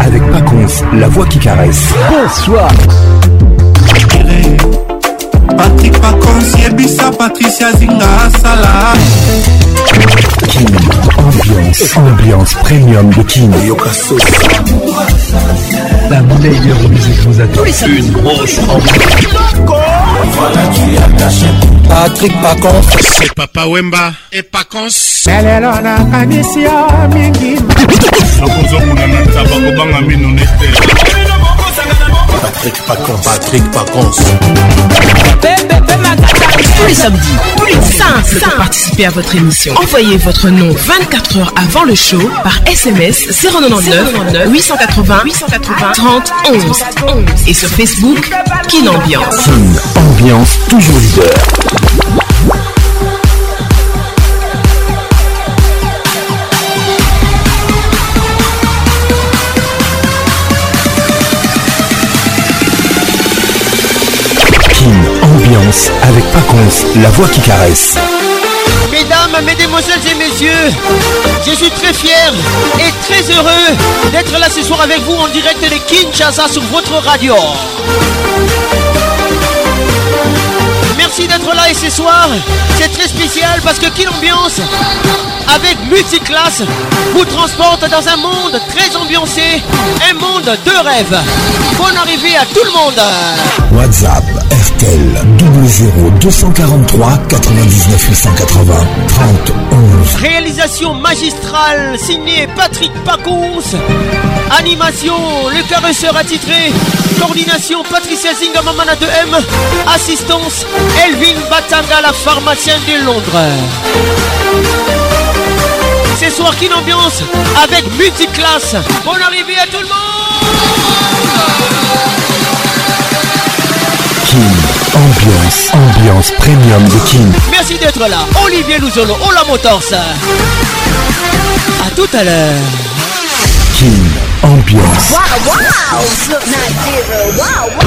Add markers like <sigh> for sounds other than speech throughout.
avec Pacons, la voix qui caresse. Bonsoir. Patrick Paconce, Yebisa, Patricia Zinga, Salah. King, ambiance, ambiance premium de King. La meilleure musique vous attend. Une grosse ambiance. Voilà, tu as caché. Patrick Pacons. C'est Papa Wemba et Pacons. Lelelo na kanisi ya mingi. Nakozomona na tabakobanga mino nete. Patrick Pacon, Patrick Pacon. Tous les samedis, plus simple pour participer à votre émission. Envoyez votre nom 24 heures avant le show par SMS 099 880 880 30 11 11 et sur Facebook Kin Ambiance. Ambiance toujours leader. avec Paconce, la voix qui caresse. Mesdames, mesdemoiselles et messieurs, je suis très fier et très heureux d'être là ce soir avec vous en direct de Kinshasa sur votre radio merci d'être là et ce soir, c'est très spécial parce que Kill Ambiance, avec Multiclass, vous transporte dans un monde très ambiancé, un monde de rêve. Bonne arrivée à tout le monde. WhatsApp RTL 00 243 99 880 30 11. Réalisation magistrale signée Patrick Pacons. Animation Le Caresseur attitré. Coordination Patricia Zingamamana 2 M. Assistance Melvin Batanga, la pharmacienne de Londres. Ce soir, King ambiance avec Multiclass. Bonne arrivée à tout le monde. King ambiance, ambiance premium de King. Merci d'être là. Olivier Louzolo, Ola Motors. A tout à l'heure. King ambiance. Wow, wow.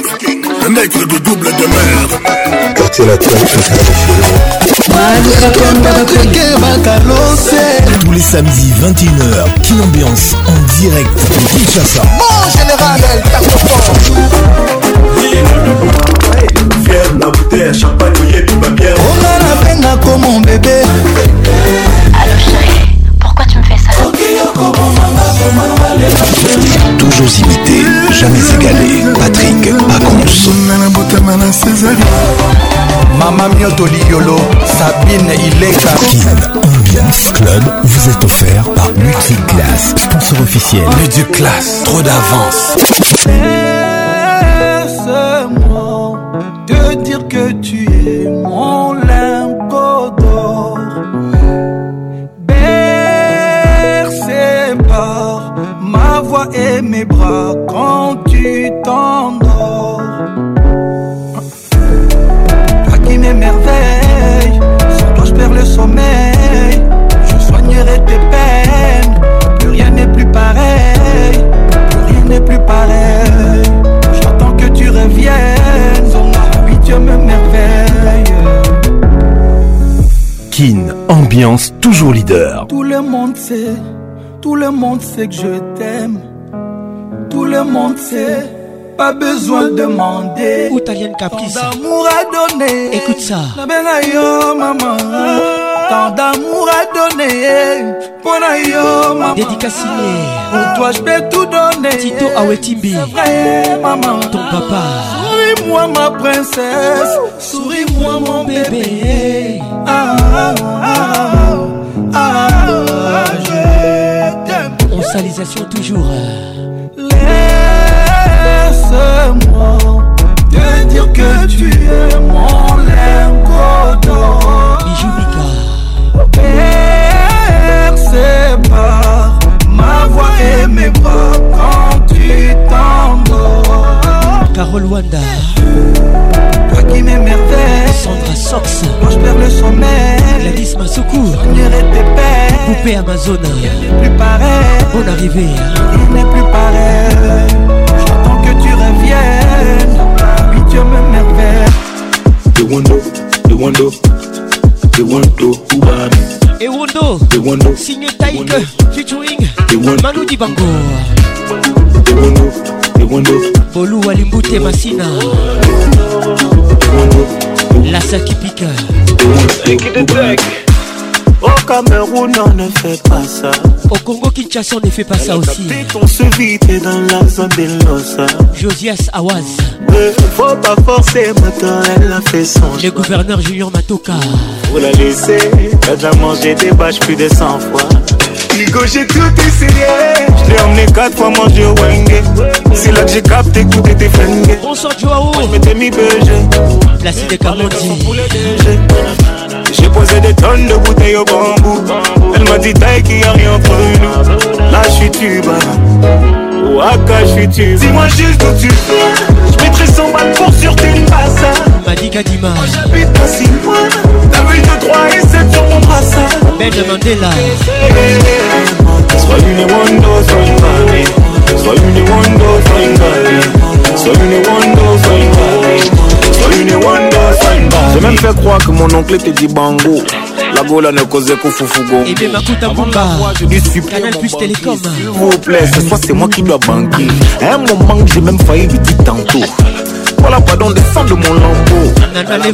Le mec de double de mer. Quartier latin, tous les samedis 21h, Kin Ambiance en direct de Kinshasa. Mon général, elle tape la bouteille, champagne, et tout On a la peine comme mon bébé. Allô chérie, pourquoi tu me fais ça? Toujours imité, jamais égalé. Patrick Pacons. Mama Mioto Liolo, Sabine Ileka. Ambiance Club vous est offert par Multiclass, sponsor officiel. Multiclass, trop d'avance. Laisse-moi de dire que tu es moi ambiance toujours leader. Tout le monde sait, tout le monde sait que je t'aime. Tout le monde sait, pas besoin de demander. le caprice. Tant d'amour à donner. Écoute ça. La maman. Tant d'amour à donner. Pour yo, maman. Dédicace Pour toi, je peux tout donner. Tito Awetibi C'est maman. Ton papa. Souris-moi, ma princesse. Souris-moi, mon bébé. ah. ah, ah. En ah, je salisation toujours. Euh. Laisse-moi te dire que tu es mon lingot Bijou Mika. Percé par ma voix et mes bras. Parole Wanda. Toi qui m'émerveille. Sandra Sox. Quand je perds le sommeil. Gladys secours Soignerai tes pères. Poupée Amazon n'est plus pareil. Bonne arrivée. Il n'est plus pareil. J'attends que tu reviennes. Oui, Dieu m'émerveille. The Wando the Wando the Wando Et Wondo, the window, signe Taïk, featuring Manu Dibango. The Wando Volu Alimbute Masina Lassa qui pique Au Cameroun on ne fait pas ça Au Congo Kinshasa on ne fait pas ça aussi On se dans la zone des Losa Josias Awaz faut pas forcer maintenant elle a fait son Le gouverneur Junior Matoka Vous la laissez, elle a mangé des bâches plus de 100 fois Nigo j'ai tout essayé Je t'ai emmené quatre fois manger au Wenge C'est là que j'ai capté que tout était flingué Bonsoir Joao Je m'étais mis BG La cité Camondi J'ai posé des tonnes de bouteilles au bambou Elle m'a dit taille qu'il y a rien entre nous Là je suis tuba ou Akash tu Dis-moi juste où tu viens. Je mettrai 100 balles pour sur tes bassins. Malika Dima. Oh, J'habite pas si loin T'as vu de 3 et 7 sur mon bassin. Benjamin Della. Sois une wando, sois une balle. Sois une wando, sois une balle. Sois une wando, sois une balle. Sois une wando, sois une balle. J'ai même fait croire que mon oncle était dit bango. La Gola ne causait qu'au foufougo Et eh bien, Makuta Bumba, Canal Plus Télécom. S'il vous plaît, ce soir, c'est moi qui dois banquer. À un moment, que j'ai même failli lui dire tantôt. Voilà, pardon, descend de mon lambeau. Canal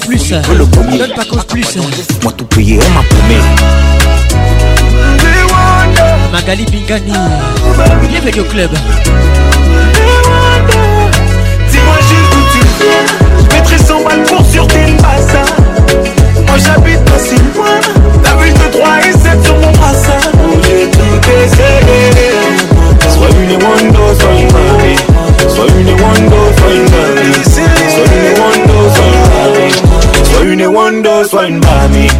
Plus, le premier. Donne pas cause plus. Moi, tout payé, on m'a promis. Magali Bingani, bienvenue au club. Dis-moi juste où tu viens. Je 100 balles pour sur tes bassins. Moi j'habite pas si loin Ta ville de droit et c'est sur mon brassard Où j'ai tout essayé Sois une Wando, sois une Marie Sois une Wando, sois une Marie Sois une Wando, sois une Marie Sois une Wando, sois une Marie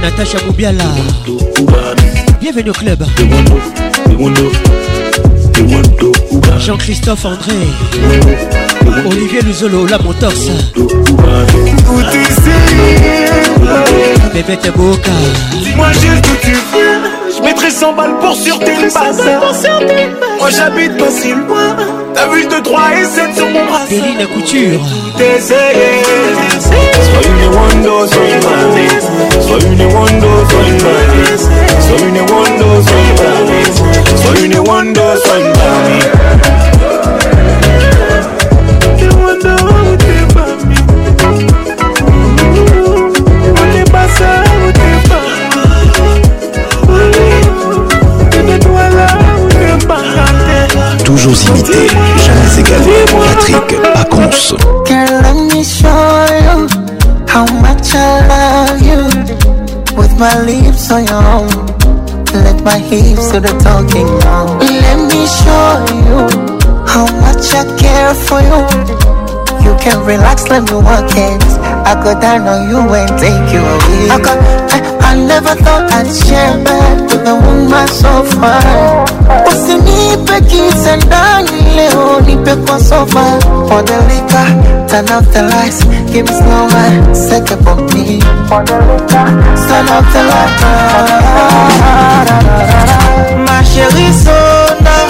Natacha Boubiala Bienvenue au club The Wando, The Wando, The Wando Jean-Christophe André Olivier Luzolo, la Montorse Bébé Teboka Dis-moi juste d'où tu viens Je mettrai 100 balles pour sur tes passes Moi oh, j'habite pas si loin T'as vu de 3 et 7 sur mon bras Béline Couture Sois une wando, sois une marie Sois une wando, sois une marie Sois une wando, sois une marie Sois une wando, sois une marie Toujours imité, jamais égalé. Patrick Pacons. Girl, let me show you how much I love you. With my lips on your let my hips do the talking now. Let me show you how much I care for you. You can relax, let me work it. I go down on you and take you away. I, got, I, I never thought I'd share bed with a woman so far. Usinipe kisa ndani leo, nipe kwa sofa. For the liquor, turn off the lights, give me snowman, set up on me. For the liquor, turn off the lights. My chérie, sonda.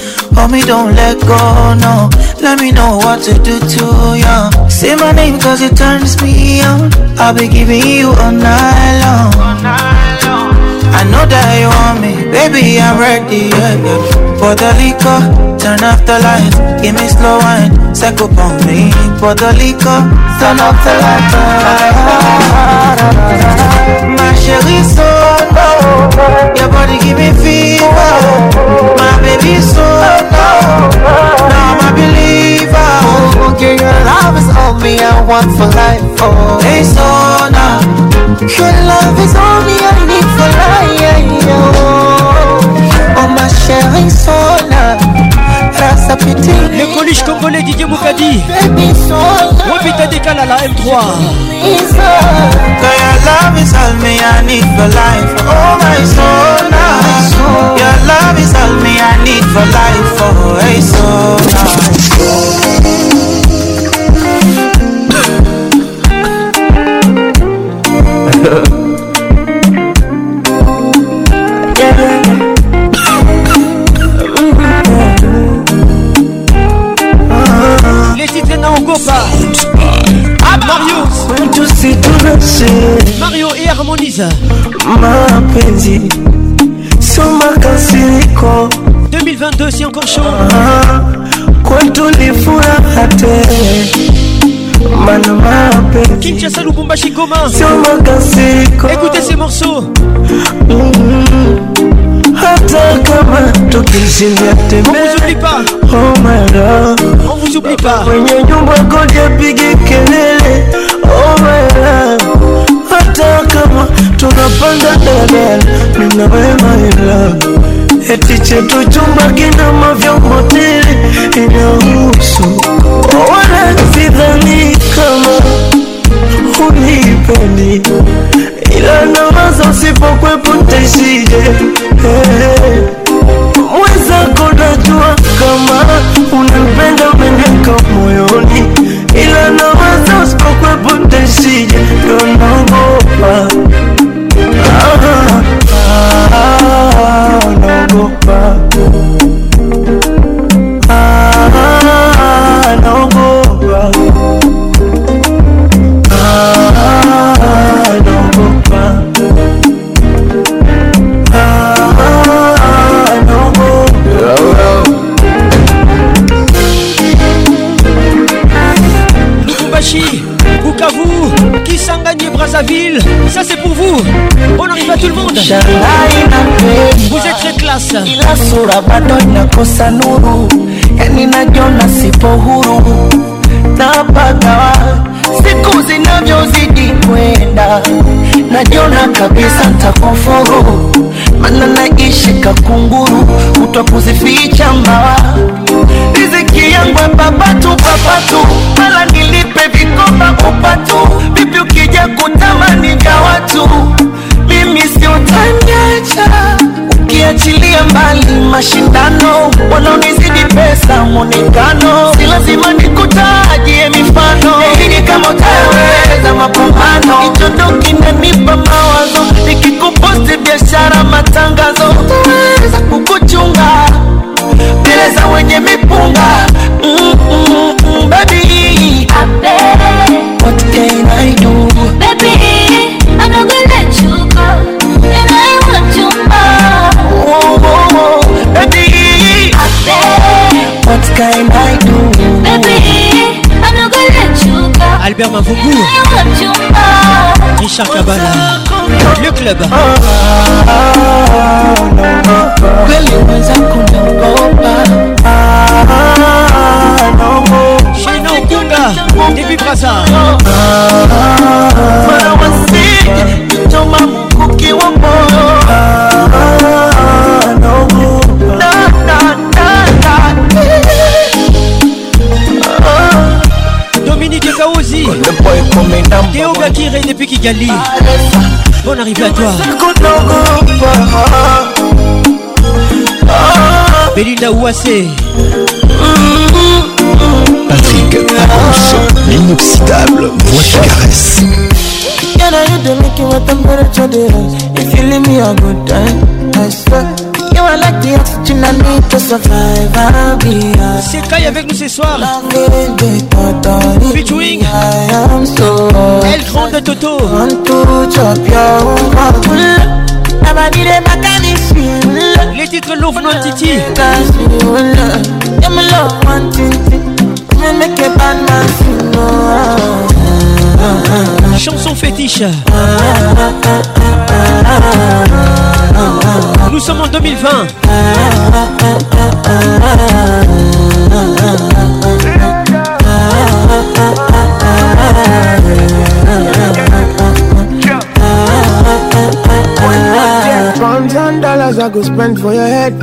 Homie, don't let go, no. Let me know what to do to you. Say my name cause it turns me on. I'll be giving you all night long. I know that you want me, baby, I'm ready, yeah, yeah. For the liquor, turn off the lights, give me slow wine, psycho on me. For the liquor, turn off the lights. My chérie, so Your body give me fever. My baby so low. Now I'm a believer. Okay, your love is all me I want for life. Oh, hey, so now. Your love is all me I need for life. Yeah, yeah. Oh. Oh ma chérie Sona Rasa Piti Le coluche congolais Didier Moukadi décale à la M3 Girl your love is all me I need for life Oh my Sona Your love is all me I need for life Oh hey Sona <laughs> Mario et Harmonise mapenzi soma kasiriko 2022 c'est encore chaud ah, les kwetu ni furaha te mana mapenzi Kinshasa Lubumbashi Goma soma kasiriko écoutez ces morceaux Hata mm-hmm. kama on vous oublie pas. Oh my love, on vous oublie pas. Kwenye nyumba kelele. Oh my hata kama tunapanda daladala, mina wewe my love Eti chetu chumba kina mavyomotili inahusu wala sidhani kama unipendi, ila nawaza usipokwepo ntaishije shangai na sura bado inakosa nuru, yani najona sipo huru napagawa siku zinavyozidi kwenda, najona kabisa ntakufuru, mana naishi kakunguru, utakuzificha mbawa riziki yangu babatu babatu, mala nilipe vikoba upatu, vipi ukija kutamani vya watu mimi sio ukiachilia mbali mashindano, wanaonizidi pesa, mwonekano, si lazima nikutajie mifano nini kama utaweza mapambano, hicho ndo kinanipa mawazo, nikikuposti biashara, matangazo, utaweza kukuchunga peleza wenye mipunga mm -mm -mm, baby, what can I do kind I do. Baby, I'm not gonna let you go. Albert Mavungu. Richard Cabana. Le club. Oh, oh, no, oh. no, no. Girl, you was a kunangopa. Ah, no more. Shana Okunda, Debbie Braza. Ah, ah, ah, ah, ah, ah, ah, ah, ah, ah, ah, Le boy comme promet number Théo Gakiré depuis Kigali Bonne arrivée à toi Belinda Ouassé Patrick Pacons, l'inoxydable voix qui caresse Can I hit the make you what I'm gonna try to If you leave me a good time, I swear c'est avec nous ce soir. Featuring. Elle Grande Toto. Les titres titi. Chanson fétiche. Nous sommes en 2020. Thousand dollars I go spend for your head.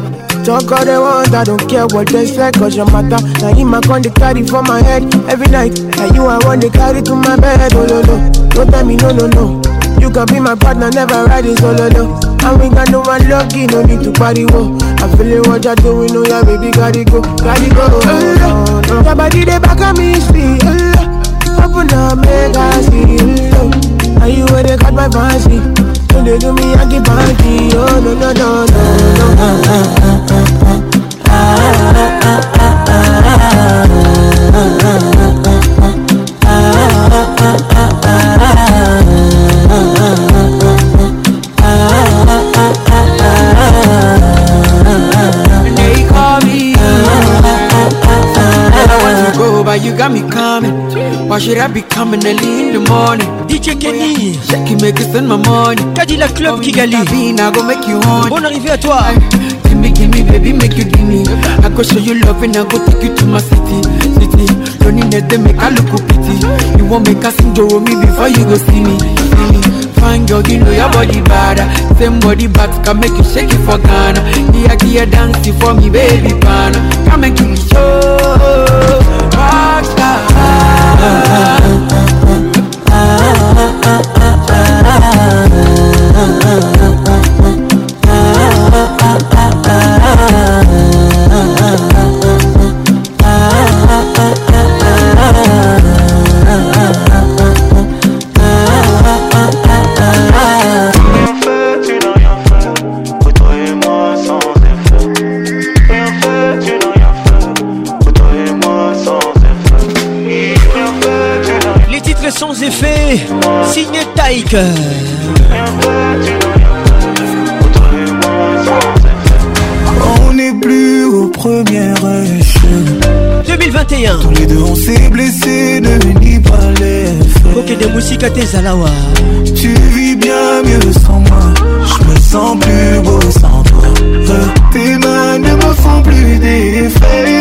Talk all they want, I don't care what they say, cause your matter. Now you my con they carry for my head every night. Now you I want they carry to my bed, oh no no. Don't tell me no no no. You can be my partner, never ride it solo oh, no. And we got no one lucky, no need to party, whoa. I feel it, what you do. We know yeah, baby, gotta go, gotta go. Oh, no, no. Your body, they back at me, see, oh, no. Open up, make I see, oh, Are you where they got my fancy? Don't they do me, I get funky, oh, no, no, no, no, no. Ah, ah, ah, ah, ah, ah, ah, ah, ah, ah, ah, ah. you got me coming. Why should I be coming early in the morning? DJ Kenny, Jackie oh, make it spend my money. Cadillac Club Kigali, Tabina, go make you horny. Bonne arrivée à toi. Give me, give me, baby, make you give me. I go show you love and I go take you to my city, city. Loneliness they make I look pity. You won't make a syndrome with me before you go see me, see me. Fine girl, you know your body bad. Same body back can make you shake it for Ghana. Here, here, dancing for me, baby, pana. Come and give me show. On est plus au premier échelon. 2021. Tous les deux on s'est blessés, ne nie pas les Ok, des à tes alawa. Tu vis bien mieux sans moi. Je me sens plus beau sans toi. Tes mains ne me font plus d'effet.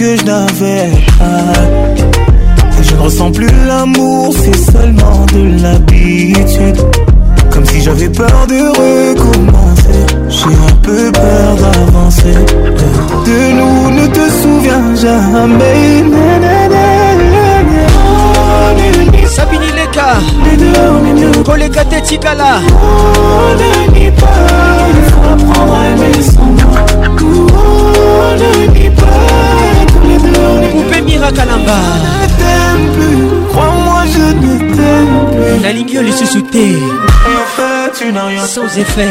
que je n'avais pas. Je ne ressens plus l'amour, c'est seulement de l'habitude. Comme si j'avais peur de recommencer. J'ai un peu peur d'avancer. De nous, ne te souviens jamais. Sabini Leka Koleka Tetikala On ne pas Il faut apprendre à aimer son On ne pas Poupée Mirakalamba Crois-moi je ne t'aime plus La ligne est sous-soutée sans effet.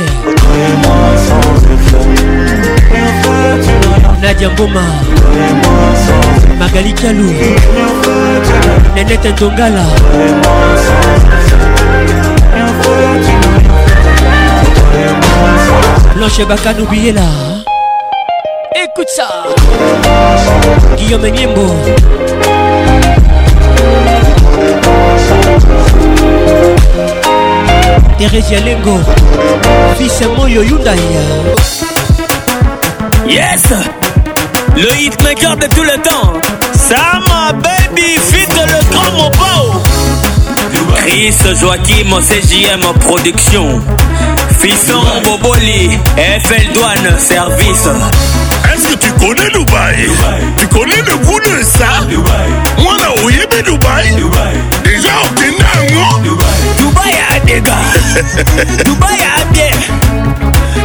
Nadia Mboma. Magali Kalou. Nenette Ndongala. Blanche Baka Noubiela écoute Guillaume Nimbo Thérésia Lengo Fils Moyo Yes Le hitmaker de tout le temps Sama Baby Fit le grand mon beau Chris Joachim CJM Production Fisson Boboli FL Douane Service si tu connais Dubaï, Dubaï. tu connais le goût de ça Dubaï. moi là où y est Dubaï. Dubaï déjà obtenu un mot Dubaï a des gars Dubaï a bien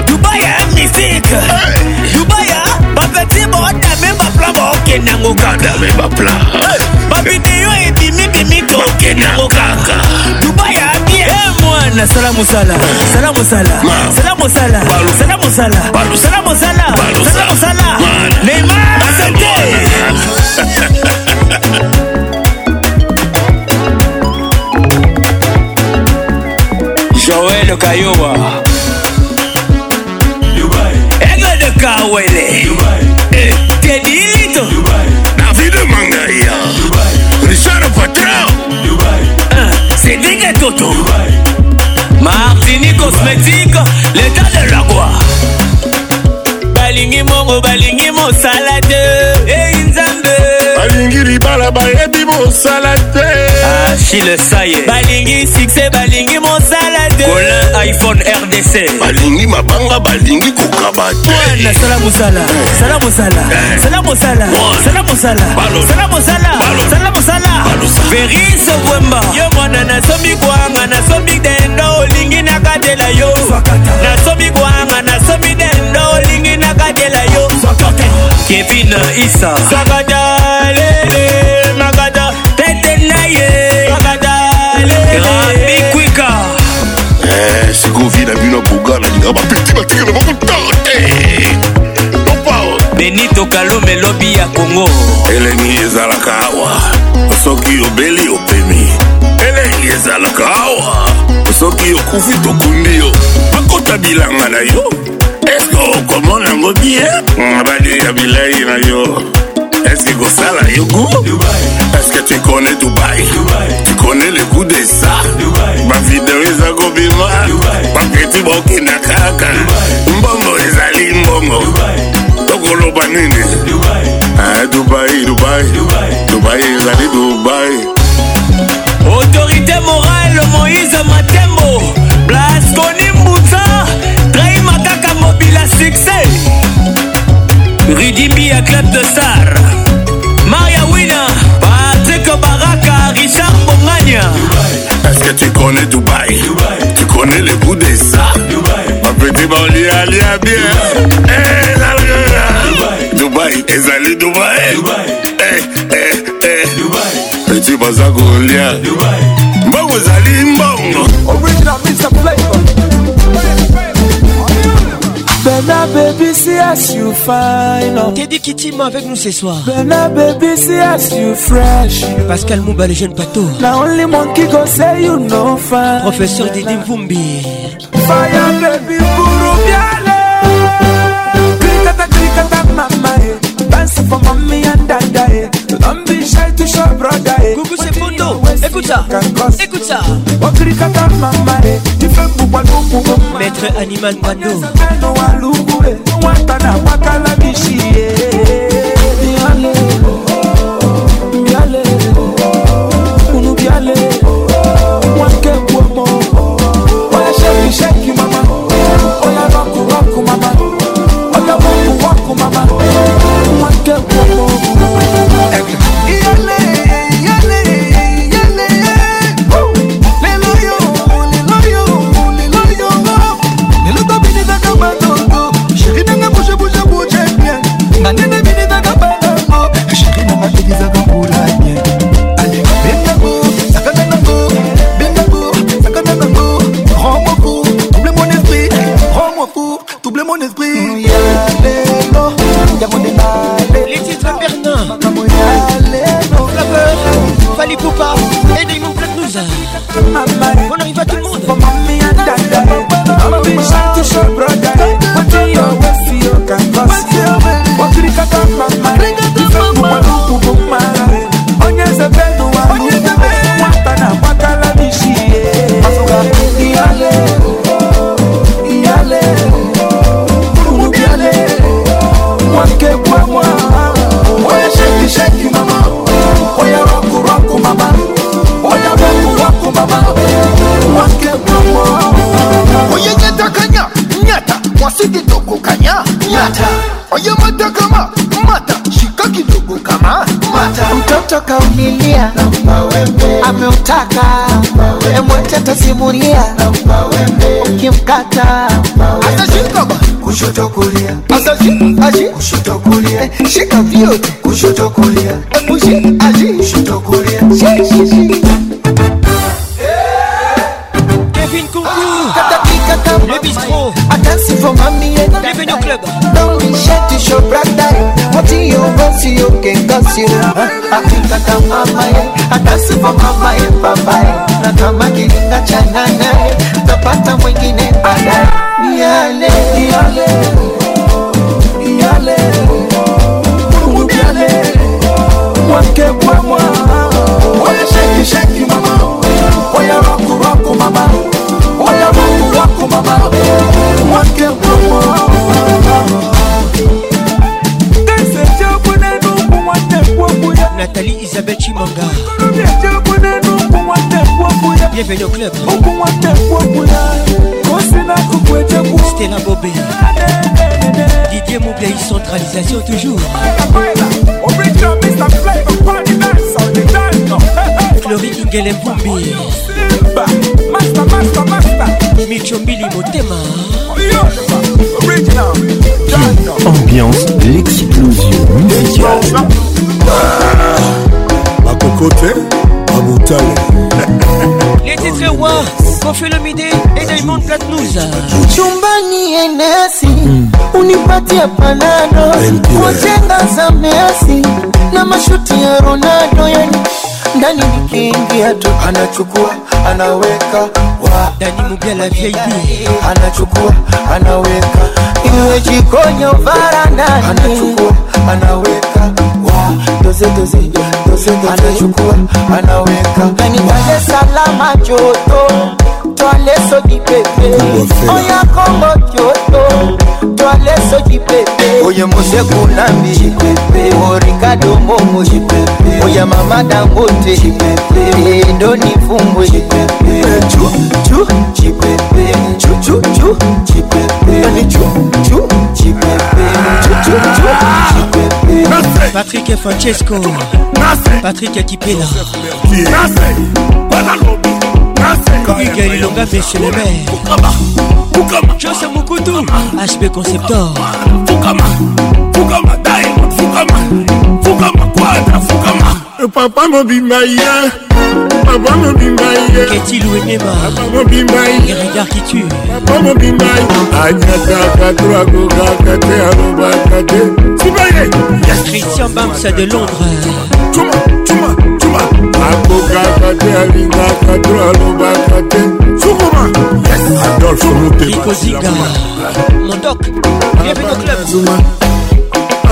Dubaï a musique hey. Dubaï a bapeti bota même pas plan ok nango kanda même pas plan hey. bavideo ebimibimi tokendango kaka dubai abie mwana sala mosala sala mosala sala mosala sala mosala sala mosala sala mosala neymar accepte <laughs> Joel Kayowa Egede Kawele Dubai. moto martini cosmétique l'état de la roi balingi mongo balingi mosala te ei nzambe libala bayebi mosala te achile ah, saye balingi succès balingi mosala te colin iphone rdc balingi mabanga balingi kokaba te nasala mosala sala mosala eh. sala mosala eh. sala mosala sala mosala sala mosala verise bwemba yo mwana nasomi kwanga nasomi dendo olingi nakatela yo nasomi kwanga nasomi dendo olingi nakatela yo kevin isa sakata lele magada tete na ye rapi kwika eh, sikoyo vie na bino boga nalinga bapeti batikela bakotala te oh. benito kalume elobi ya kongo elengi ezalaka awa soki obeli opemi elengi ezalaka awa soki okufi tokundi yo bakota bilanga na yo eske okomona yango bie abali ya bilei na yo ekosala yo go eske tu connais dubai, dubai. tu connais le goût de ça bavideo eza kobima bakreti bokenda kaka mbongo ezali mbongo tokoloba nini dubai ah, dubai dubai ezali dubai autorité morale moïse matembo blasconi mbuta trahi makaka mobila succès rudimbi ya club de star connais Dubaï. Dubaï. Tu connais le goût des ça. Dubaï. Ma petite banlieue, allez à bien. Hey, eh, la Dubaï. Dubaï. Et allez Dubaï. Dubaï. Eh, hey, eh, hey, hey. Dubaï. Petit bazar Dubaï. Mbongo Zali Mbongo. Original Mr. Flavor. Bena baby, see as you fine. Oh. Teddy Kittima avec nous ce soir. Bena baby, see as you fresh. Pascal Mouba, le jeune pato. La only monkey go say you know fine. Professeur Didi Mvumbi. Fire baby, buru biale. Krikata, krikata, mama. Dance for mommy and dada. Don't be shy to show brother. eh. écoute ça, écoute ça. Maître Animal Mando. oye mata kama mata shika kidogo kama mata mtoto kaumilia ameutaka emwete tasimulia ukimkata kushoto kulia asashika ashi kushoto kulia eh, shika vyote kushoto kulia emushi ashi kushoto kulia shi shi shi Kevin Kunku, ah, Kataki Le Bistro, Attention for Mamie, Bienvenue au club. push your brother. What you want, you can consider. I think I can mama, I dance for mama and papa. Na kama kilinga cha nana, tapata mwingine baadaye. Niale, niale, niale, mungu niale, mwake kwa mwa, wana shaki shaki mwa. Isabelle Chimanga Bienvenue au club Didier centralisation toujours Ambiance, l'explosion musicale koko te amutale les titres rois Kofi Olomide et Diamond Platnumz chumbani enesi mm. unipatia panado wajenga za Messi na mashuti ya Ronaldo yani ndani nikiingia tu anachukua anaweka wa ndani mubia la VIP anachukua anaweka iwe jikoni au varandani anachukua anaweka doze doze doze anachukua anaweka kanitale salama joto twale soki pepe oya kongo kyoto twale soki pepe oye moseku lambi o ricardo momo oya mama dangote edoni fumbwe chipepe Patrick et Francesco Patrick Akipela Miguel Ilonga maire Mukutu HB Conceptor eh, papa mobimba papa mobimba papa mobimba les qui tue papa Christian Bamsa de Londres akokaka te alingaka to alobaka te adolphe motemaikozinga mondok bienvenu club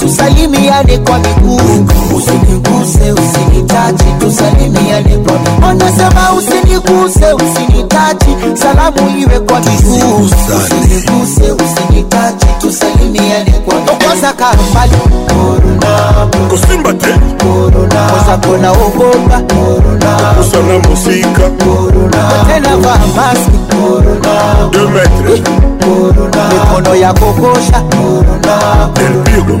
tusalimiane kwa miguu, usiniguse, usinitachi, tusalimiane kwa miguu. Wanasema usiniguse, usinitachi, salamu iwe kwa miguu, usiniguse, usinitachi, tusalimiane kwa miguu. Kwanza karambali korona, kusimba te korona, kwanza kona ogopa korona, kusana musika korona, tena vaa maski korona, 2 metres korona, mikono ya kokosha korona, del pigo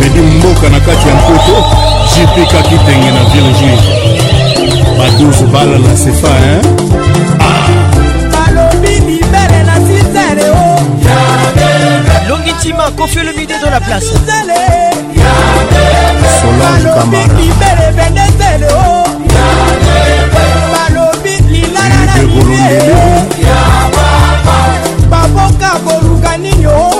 medi mboka na kati ya mpoto jp kakitenge na ville juive baduzu bala na sefa hein? balobi mibele na sizele o oh. longi ntima kofi olomide do la place solange kamara mibele bendezele o oh. balobi lilala na mibele oh. baboka koluka nini o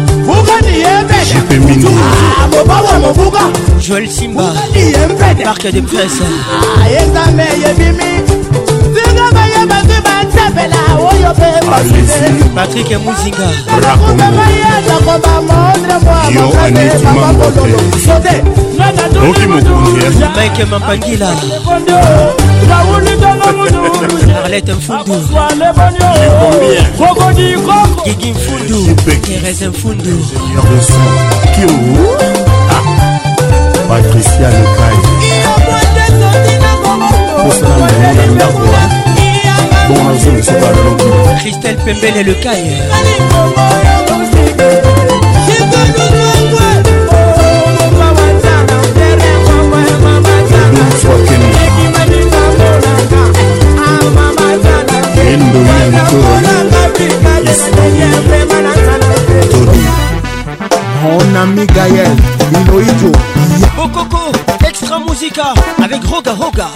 mvuka niyempede mobawa ah, movuka joel simba niyempede marke de presse ayezame ah, yebimi zingabayebatu bansepela oyo mpe patrik muzinga oki mokonzimike mampangila arlete mfundu gigi mfundu terese mfundu ah. patricia lekai posana na ndako bongo nazongi soka alobi christelle pembele lekaye Mon ami Gaël, Minoïdo Bokoko, extra musica avec Roga Roga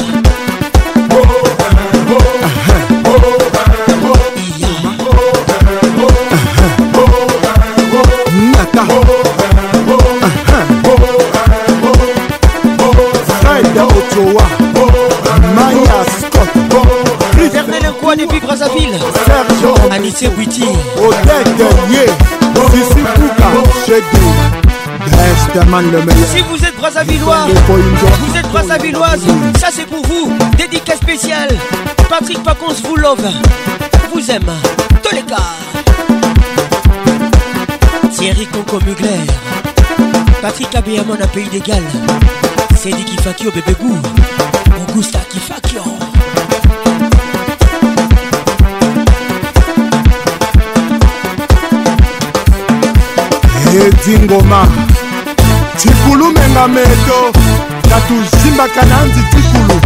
depuis Brazzaville Sergio Anissé Witi Odette Guerrier Sissi Kouka Chedou Si vous êtes Brazzavillois, vous êtes Brazzavilloise, ça c'est pour vous. Dédicace spéciale. Patrick Pacons vous love. Vous aime. Tous les gars. Thierry Conco Mugler. Patrick Abéamon à Pays d'égal. Galles. Cédric Kifakio Bébé goût. Augusta Kifakio. Dingoma. cikulu menga meto katuzimbaka na nzi cikulu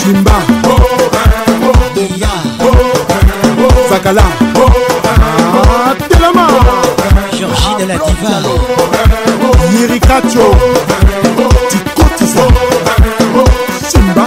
simba zakala telema georgie de la diva yirikacho tikotisa simba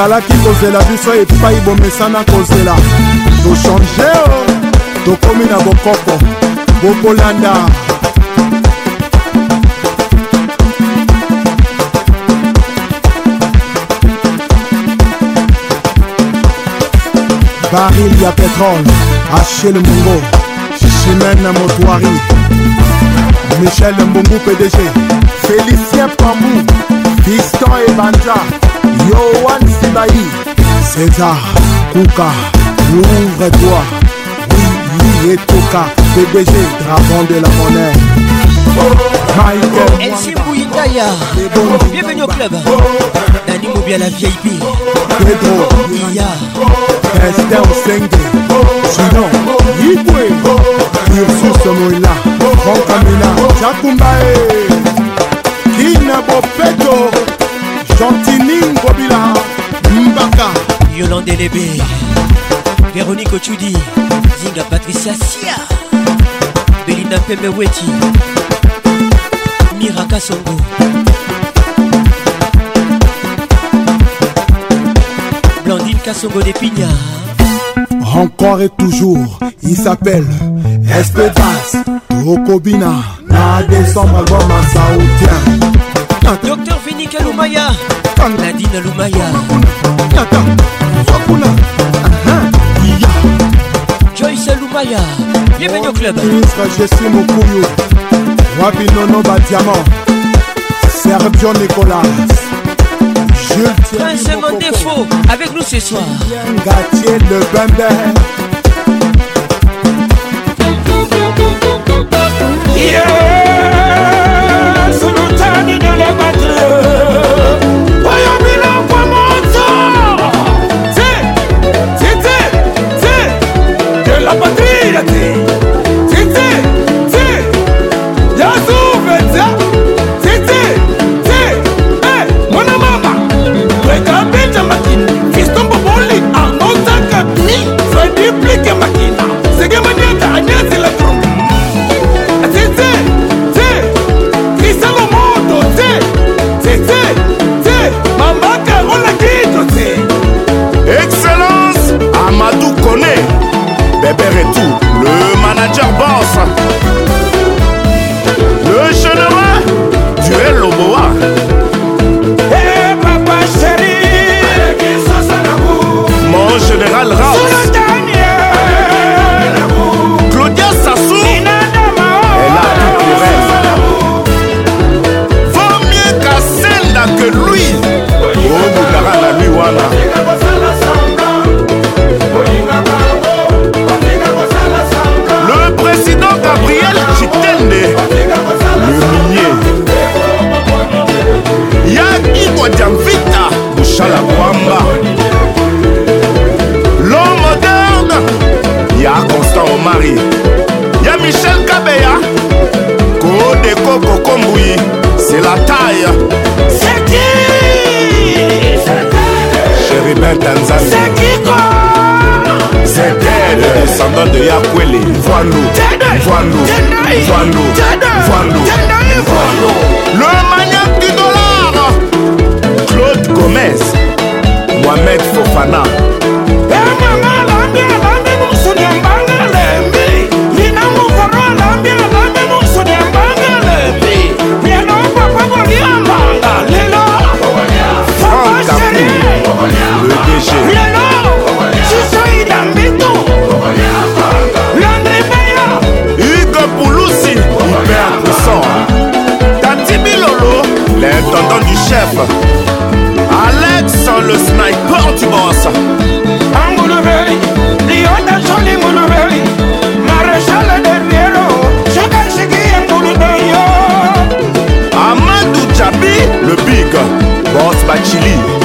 ozalaki kozela biso epai bomesana kozela tochange o oh. tokomi na bokoko bokolanda baril ya petrole achel mongo chimene motoari michel mbungu pdg félicien pamou fiston ebanja Yohan Sibahi, César, Kouka, ouvre-toi. Oui, oui, et Kouka, PDG, dragon de la monnaie. Michael MC Bouitaya, bienvenue au club. Dani Moubia la VIP. Pedro, Iya. Esther Senge, Sinon, Yipwe. Ursus Moïla, Franck Amina, Jakumbae. Kina Bofeto. Tontini Ngobila Mbaka Yolande Lébé Véronique Ochudi Zinga Patricia Sia Belinda Pemeweti, Mira Kasongo Blandine Kasongo de Pigna Encore et toujours, il s'appelle Espedas. Okobina Na décembre album mike lumaya nadina lumaya tata joyce lumaya bienvenue au club ministre suis mokuyu wapi nono badiamant sergio nicolas Je Prince mon défaut avec nous ce soir. Gatier le bambin. Yes, l'automne de la bataille. michel kabeya kodeko kokombui c'est la taille c'est qui chéribin tanzani c'est qui quoi c'est Ted, descendant de Yakwele. Voilou, voilou, voilou, voilou, voilou. Le maniaque du dollar, Claude Gomez, Mohamed Fofana. Joseph Alex le sniper du boss Angoulouveri, Lyon d'Anjoli Moulouveri Maréchal de Rielo, Chaka Chiki Angouloudoyo Amadou Djabi, le big, boss Bachili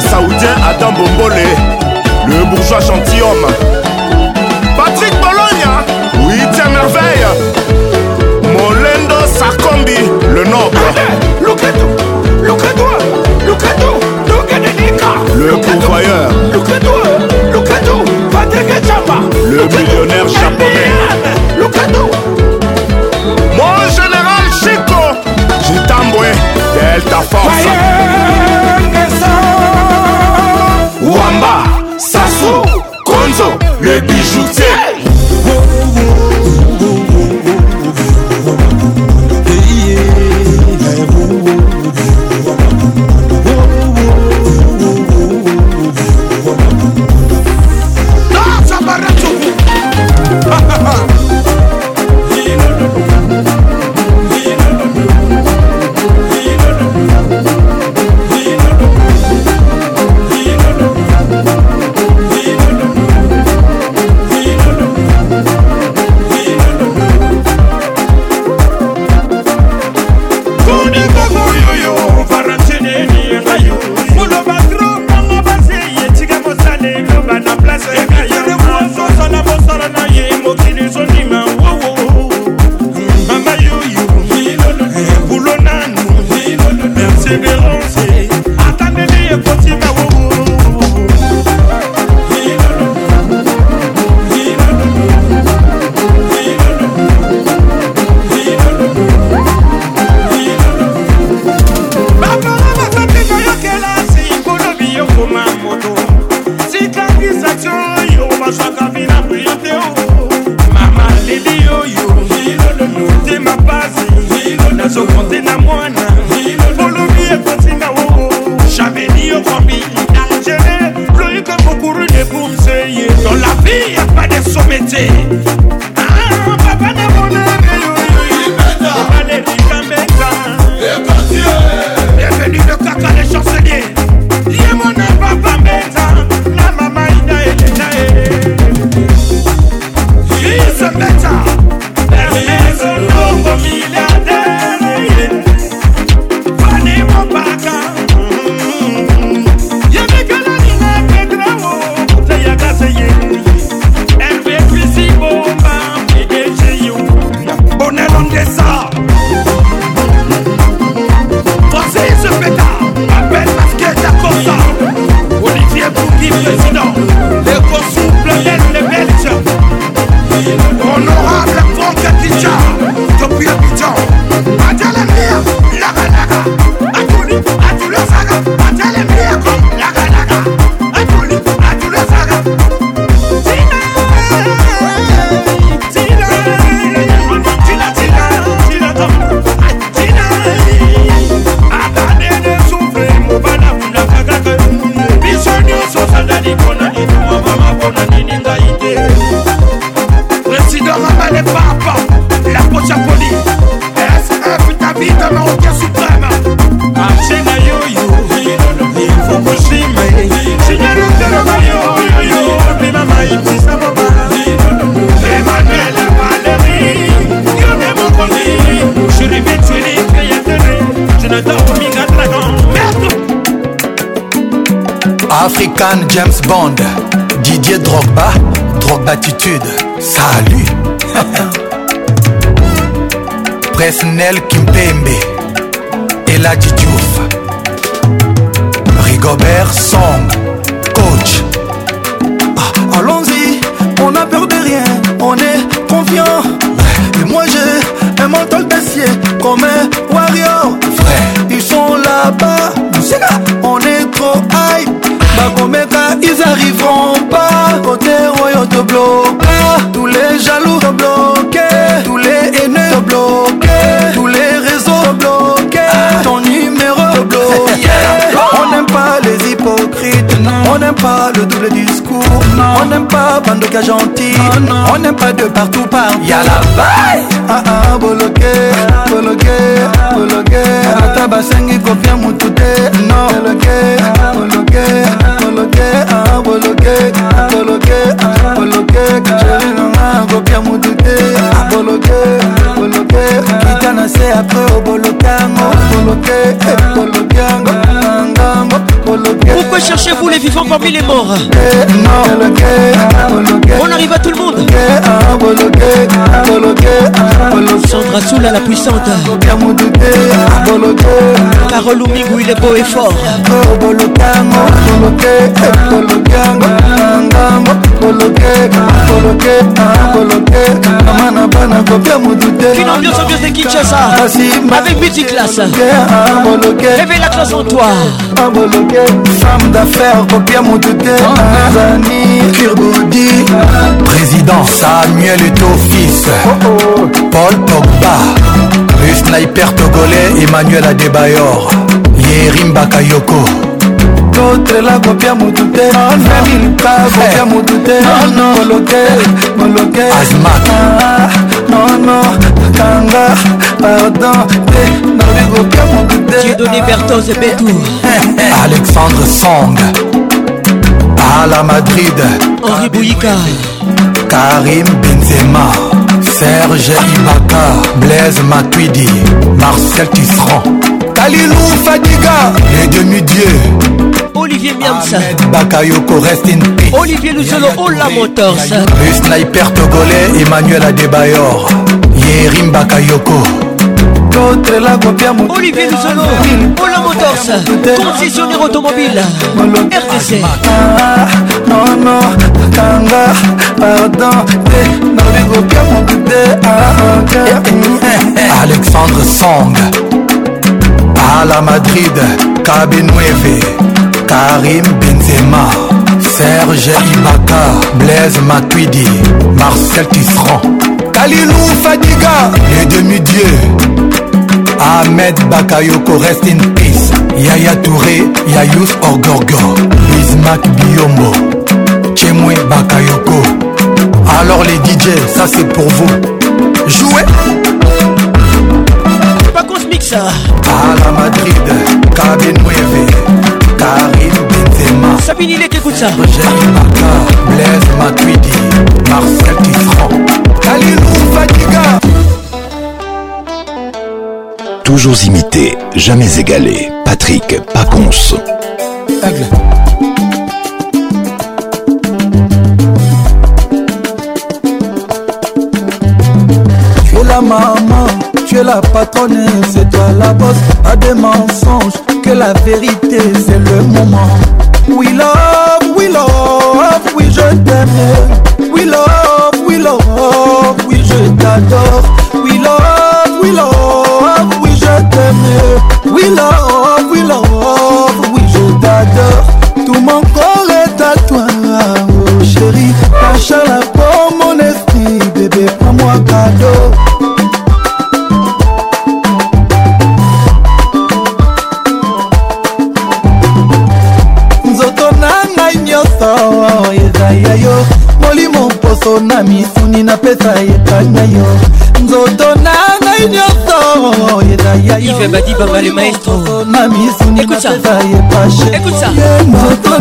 savant saoudien Adam Bombole, le bourgeois gentilhomme James Bond, Didier Drogba, Drogba attitude, salut. <laughs> Presnel Kimpembe, Ela Diouf, gars gentils. Oh, on n'aime pas de partout par. Y'a la vaille. Ah ah, boloké, boloké, boloké. Anataba sengi kofia mutute. Non. Boloké, boloké, boloké. Ah boloké, boloké, boloké. Chérie nana kofia mutute. Boloké, boloké. Kita na se après au bolokango. Boloké, bolokango, ngango, boloké. Pourquoi cherchez-vous les vivants parmi les morts On arrive à tout le monde Sandra Soula la puissante Carole Oumigou il est beau et fort Une ambiance ambiance de Kinshasa Avec musique classe Réveille la classe en toi Femme d'affaires, papier mon tête ah. Tanzanie, Kirboudi Président Samuel Eto, fils oh oh. Paul Pogba Le sniper togolais Emmanuel Adebayor Yerim Bakayoko kotrela kopia motu te femilka kopia motu te moloke moloke ah, nono nakanga pardon te nabi kopia motu te alexandre song à la madrid henri bouyika karim benzema serge ibaka blaise matuidi marcel tisserand kalilou fadiga les demi-dieux Olivier Miamsa Bakayoko reste in peace Olivier Luzolo Ola oh Motors Le sniper togolais Emmanuel Adebayor Yerim Bakayoko Olivier Luzolo Ola oh Motors Concessionnaire automobile RTC ah, Non non Kanga Pardon eh, ah, Alexandre Song a la Madrid, KB9, Karim Benzema, Serge Ibaka, Blaise Matuidi, Marcel Tisserand, Kalilou Fadiga, les demi-dieux, Ahmed Bakayoko, rest in peace, Yaya Touré, Yayous Orgorgo, Bismack Biombo, Chemwe Bakayoko. Alors les DJ, ça c'est pour vous. Jouez A la Madrid, Kabe Nueve, Karim Benzema Sabine Lek, écoute ça Jerry Maka, Blaise Matuidi, Marcel Tisserand Kalilou Moufadiga Toujours imité, jamais égalé Patrick Paconce Aigle la maman que la patronne, c'est toi la boss à des mensonges, que la vérité, c'est le moment. We love, we love, oui je t'aime. We love, we love, oui je t'adore. We love, we love, oui je t'aime. We love. yekayekana yo nzoto na ngai nyonso yezayayoamisuninaezayepaenzoto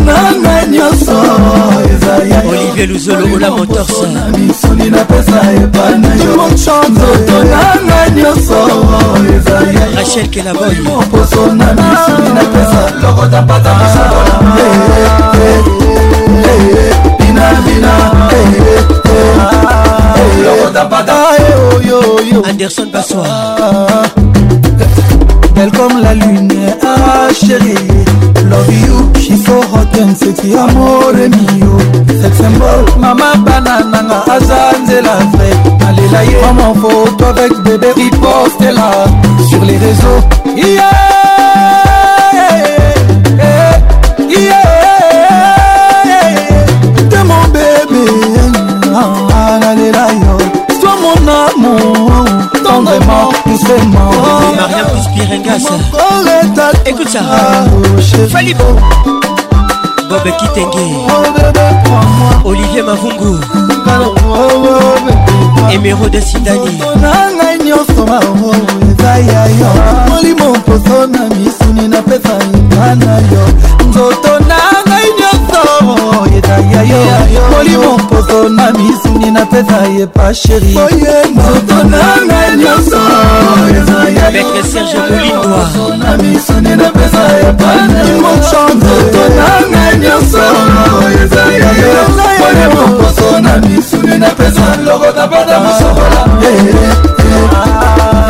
na ngai nyonso ezayolivier luzolo ola motorsamisuni napesa epana yo nzoto na ngai nyonso ezarachel kelaboymoposo na misuni napesa lokota mpata mosakola binabina Anderson Bassois Belle ah, comme la lune, ah chérie Love you, she's so hot and sexy, amore mio Sex symbol, mama banana, azanze la vraie Allez là, prends en photo avec bébé, riposte là Sur les réseaux, yeah vraiment oh, Maria Pouspirengas Écoute ça ah, Falibo Bob Kitenge oh, Olivier Mavungu oh, Emero de Sidani nangai nyonso mao eza ya yo molimo mposo na misuni napesa ina na yo nzoto nangai nyonso eza ya yo molimo nzoto na misuni na pesa ye pa sheri nzoto nanga nyonso maître serge kolindwa na misuni na pesa ye panzoto nanga nyonso pone moposo na misuni na pesa lokota bata mosokola eh,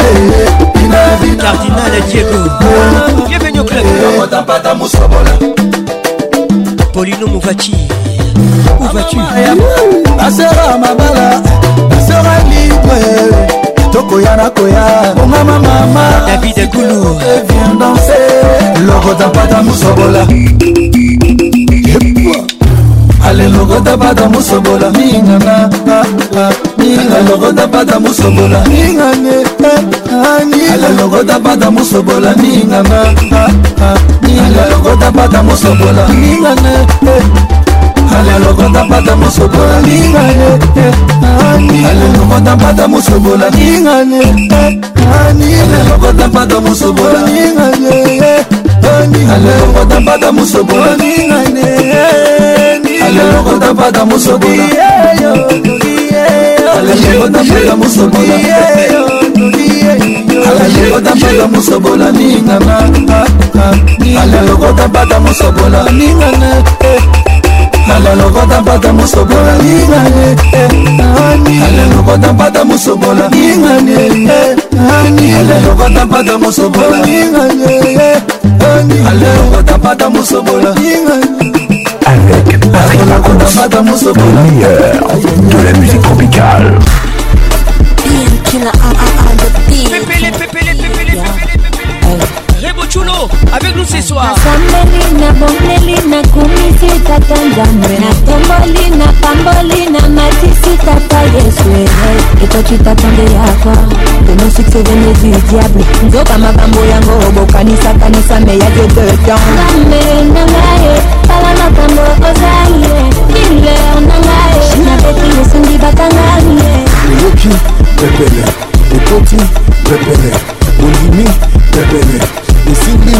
eh, eh, cardinal diego bienvenu au club lokota bata mosokola polino movaci Où vas-tu Ma sœur à ma bala, ma sœur à libre. tokoya na koya bongama mama david kulu viens danser lokota pata musobola ale lokota pata musobola mingana ah, ah, minga lokota pata musobola mingane ale lokota pata musobola mingana ah, minga lokota pata musobola mingane eh. alelokonda mpata mosobola ningane eh, alelokonda mpata mosobola ningane eh, alelokonda mpata mosobola ningane eh, alelokonda mpata mosobola ningane alelokonda mpata mosobola alelokonda mpata mosobola alelokota mpata mosobola ningana alelokota mpata mosobola ningana alelokota mpata mosobola lingane eh, alelokota mpata mosobola lingane eh, alelokota mpata mosobola lingane eh, alelokota mpata mosobola lingane avec Patrick Pacons, le meilleur de la musique tropicale. Pépélé, pépélé, pépélé, pépélé, pépélé. Chulo avec nous ce soir. Nasomelina, bomelina, kumisi tata nzambe natombolina, pambolina, matisi tata yesu et toi tu t'attendais à quoi que mon succès venait du diable nzoka makambo yango bokanisakanisaka mais y'a que deux temps nzambe na ngai tala makambo ozali diler na ngai nabeti esungi bakangani oyoki pepele ekoti pepele ondimi pepele esimbi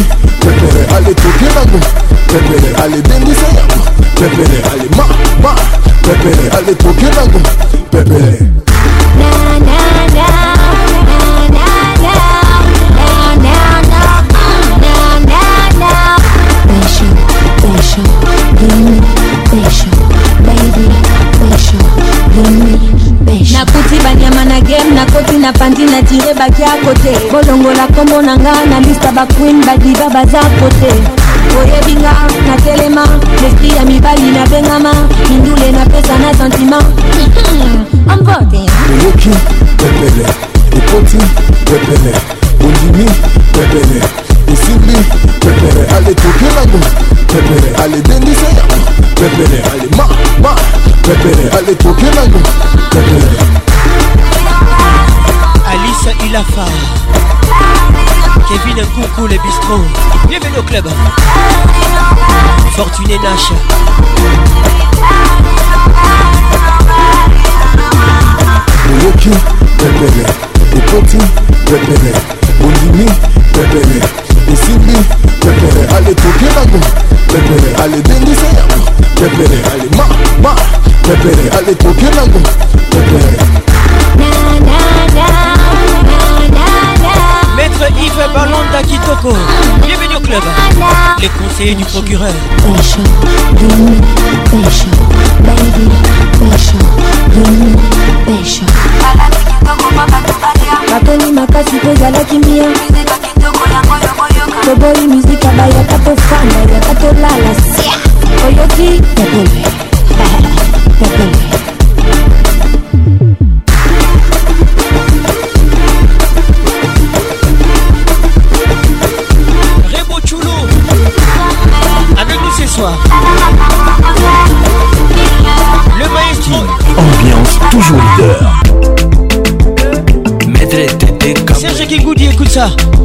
pepere aletoki nango pepere alebendisa yango pepere alema ma pepere aletoki nango pepere natire bakia kote bolongola kombo na nga na lista baquin badiba baza kote oyebinga natelema lespri ya mibali nabengama mindule napesa na sentima amvote hmm, oyoki pepele ekoti pepele ondimi pepele osimbi pepele aletokelango pepele alebendisa yango pepele alema ma pepele aletokelango pepele faim. Kevin Coucou les bistrot Bienvenue au club Fortuné Nash Woki, bébélé bébé, bébélé Olimi, bébélé Osimbi, bébélé Allez, toquer la gomme Bébélé, allez, dénissez la gomme allez, ma, ma bébé, allez, tout la gomme Bébélé club Alanda Kitoko. Bienvenue au club. Les conseillers du procureur. batoli makasi mpo ezalaki mbia toboyi mizika bayaka tofanda yaka tolala oyoki yapembe <laughs> yapembe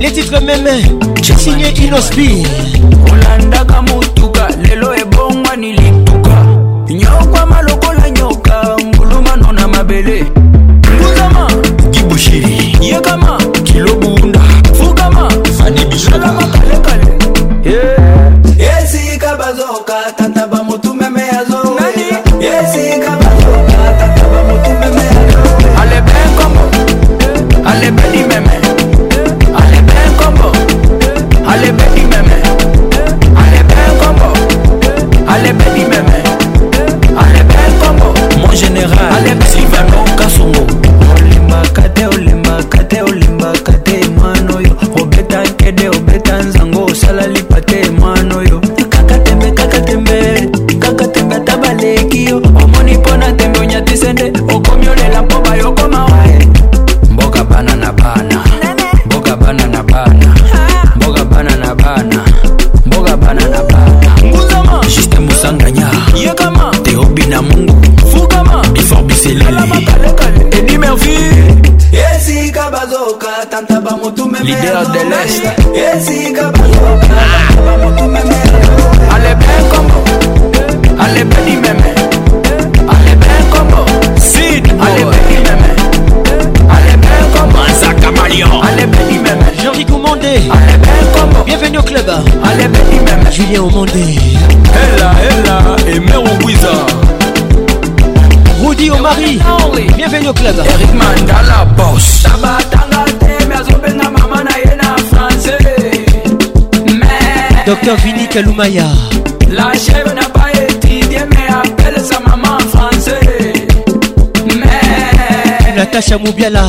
les titres même signé Inospi. Elle Monde Ella, Ella et Guiza. Rudy Omari, bienvenue au club Eric Mandala, boss Tabatanga, t'es, maman na Docteur Vini Kaloumaya La chèvre n'a pas étudié, mais appelle sa maman français Mais Natacha Moubiala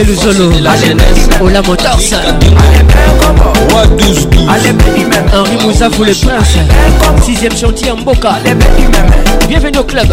Olivier Luzolo Ola Motors Henri Moussa pour le prince 6ème chantier en Boca Bienvenue au club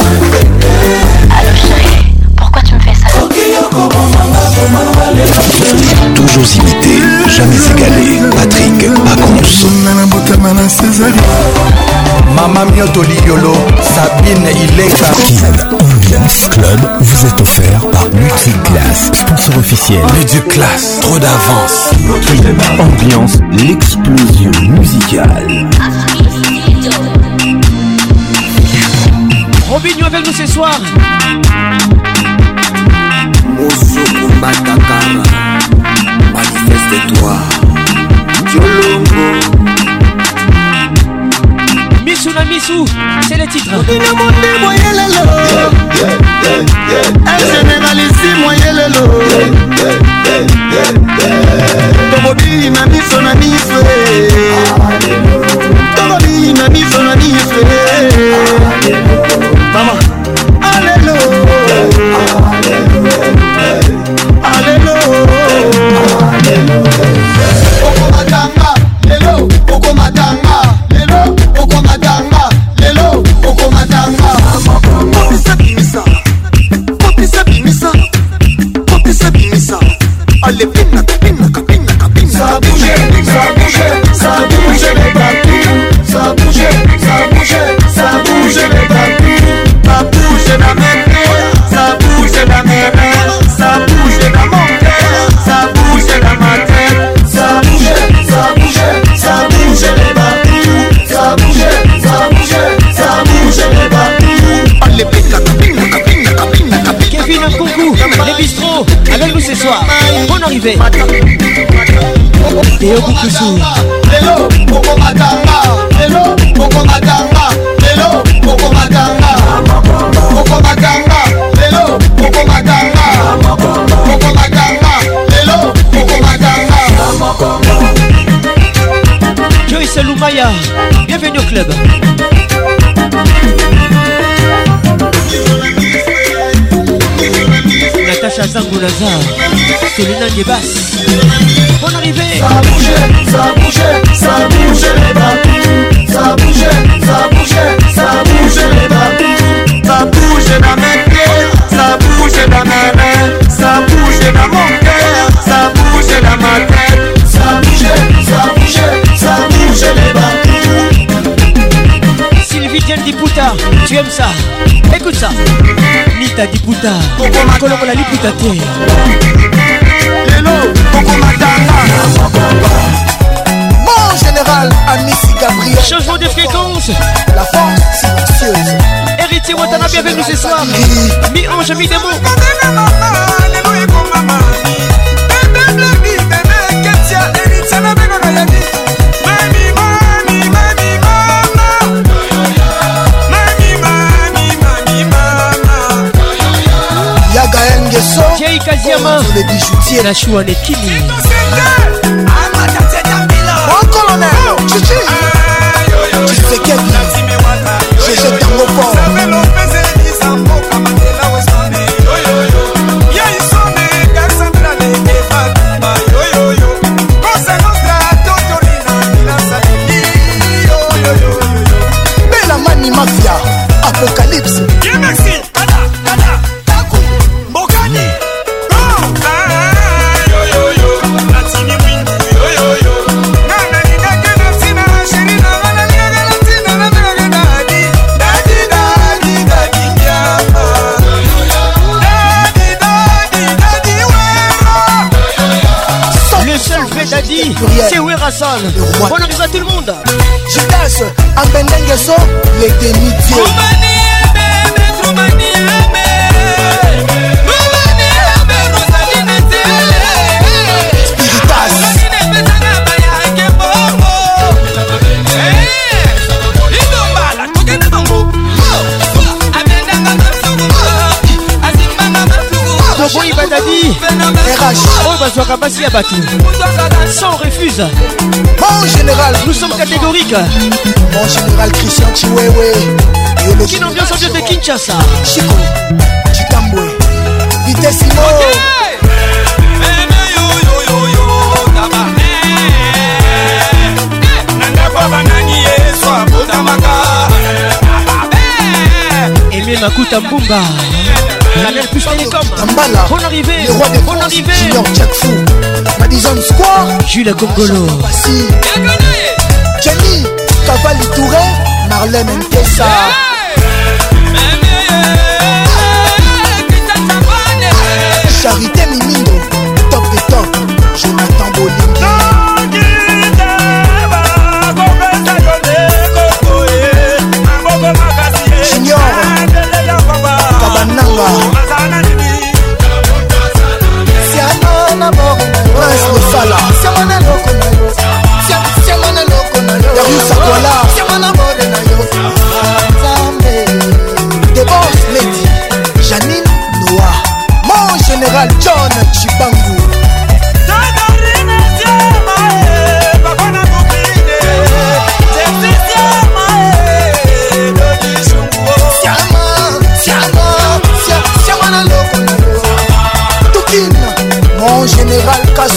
Toujours imité, jamais égalé. Patrick Pacons. Maman, Mioto Liolo, Sabine Ileka. Ambiance Club vous est offert par Multiclass, sponsor officiel. Multiclass, trop d'avance. Ambiance, l'explosion musicale. Robinho avec nous ce soir. osokombatakara manifeste toi tiolongo misu na misu c'est le titre ondina mondemo yelelo eseneralisi mwa yelelo tokobii na miso na miso tokobii na miso na miso mama alelo Alléluia. Alléluia. arrivé Théo Boukoussou les basse. On arrivée. Ça bougeait, ça bougeait, ça bougeait les bateaux, Ça bougeait, ça bougeait, ça bouge les bateaux, Ça bougeait dans mes pieds, ça bougeait dans ma mains, ça bougeait dans mon cœur, ça bougeait dans ma tête. Ça bougeait, ça bougeait, ça bouge les babous. Sylvie Diane Diputa, tu aimes ça? Écoute ça. Nita Diputa, Colombo la mon général, Amici Gabriel. Changement de fréquence. La force silencieuse. Héritier avec ce soir. Mi-ange, mi-démon. Yaga Ngeso, Jay Kaziama, le la chouane et Kimi. colonel chichi chisekedi jeje tango po personne. Bon anniversaire à tout le monde. Je danse à Bendengeso, les démitiers. azwaka basi ya bato ça on refuse mon général nous sommes catégoriques mon général christian chiwewe kino ambiance ambiance de kinshasa chico chitambwe vitesimo emie makuta mbumba Bon plus Télécom rois des Bon arrivé Junior Jack Madison Square Jules Congolo Jenny Cavalli Touré Marlène Mpessa Charité Mimino, Top des top Jonathan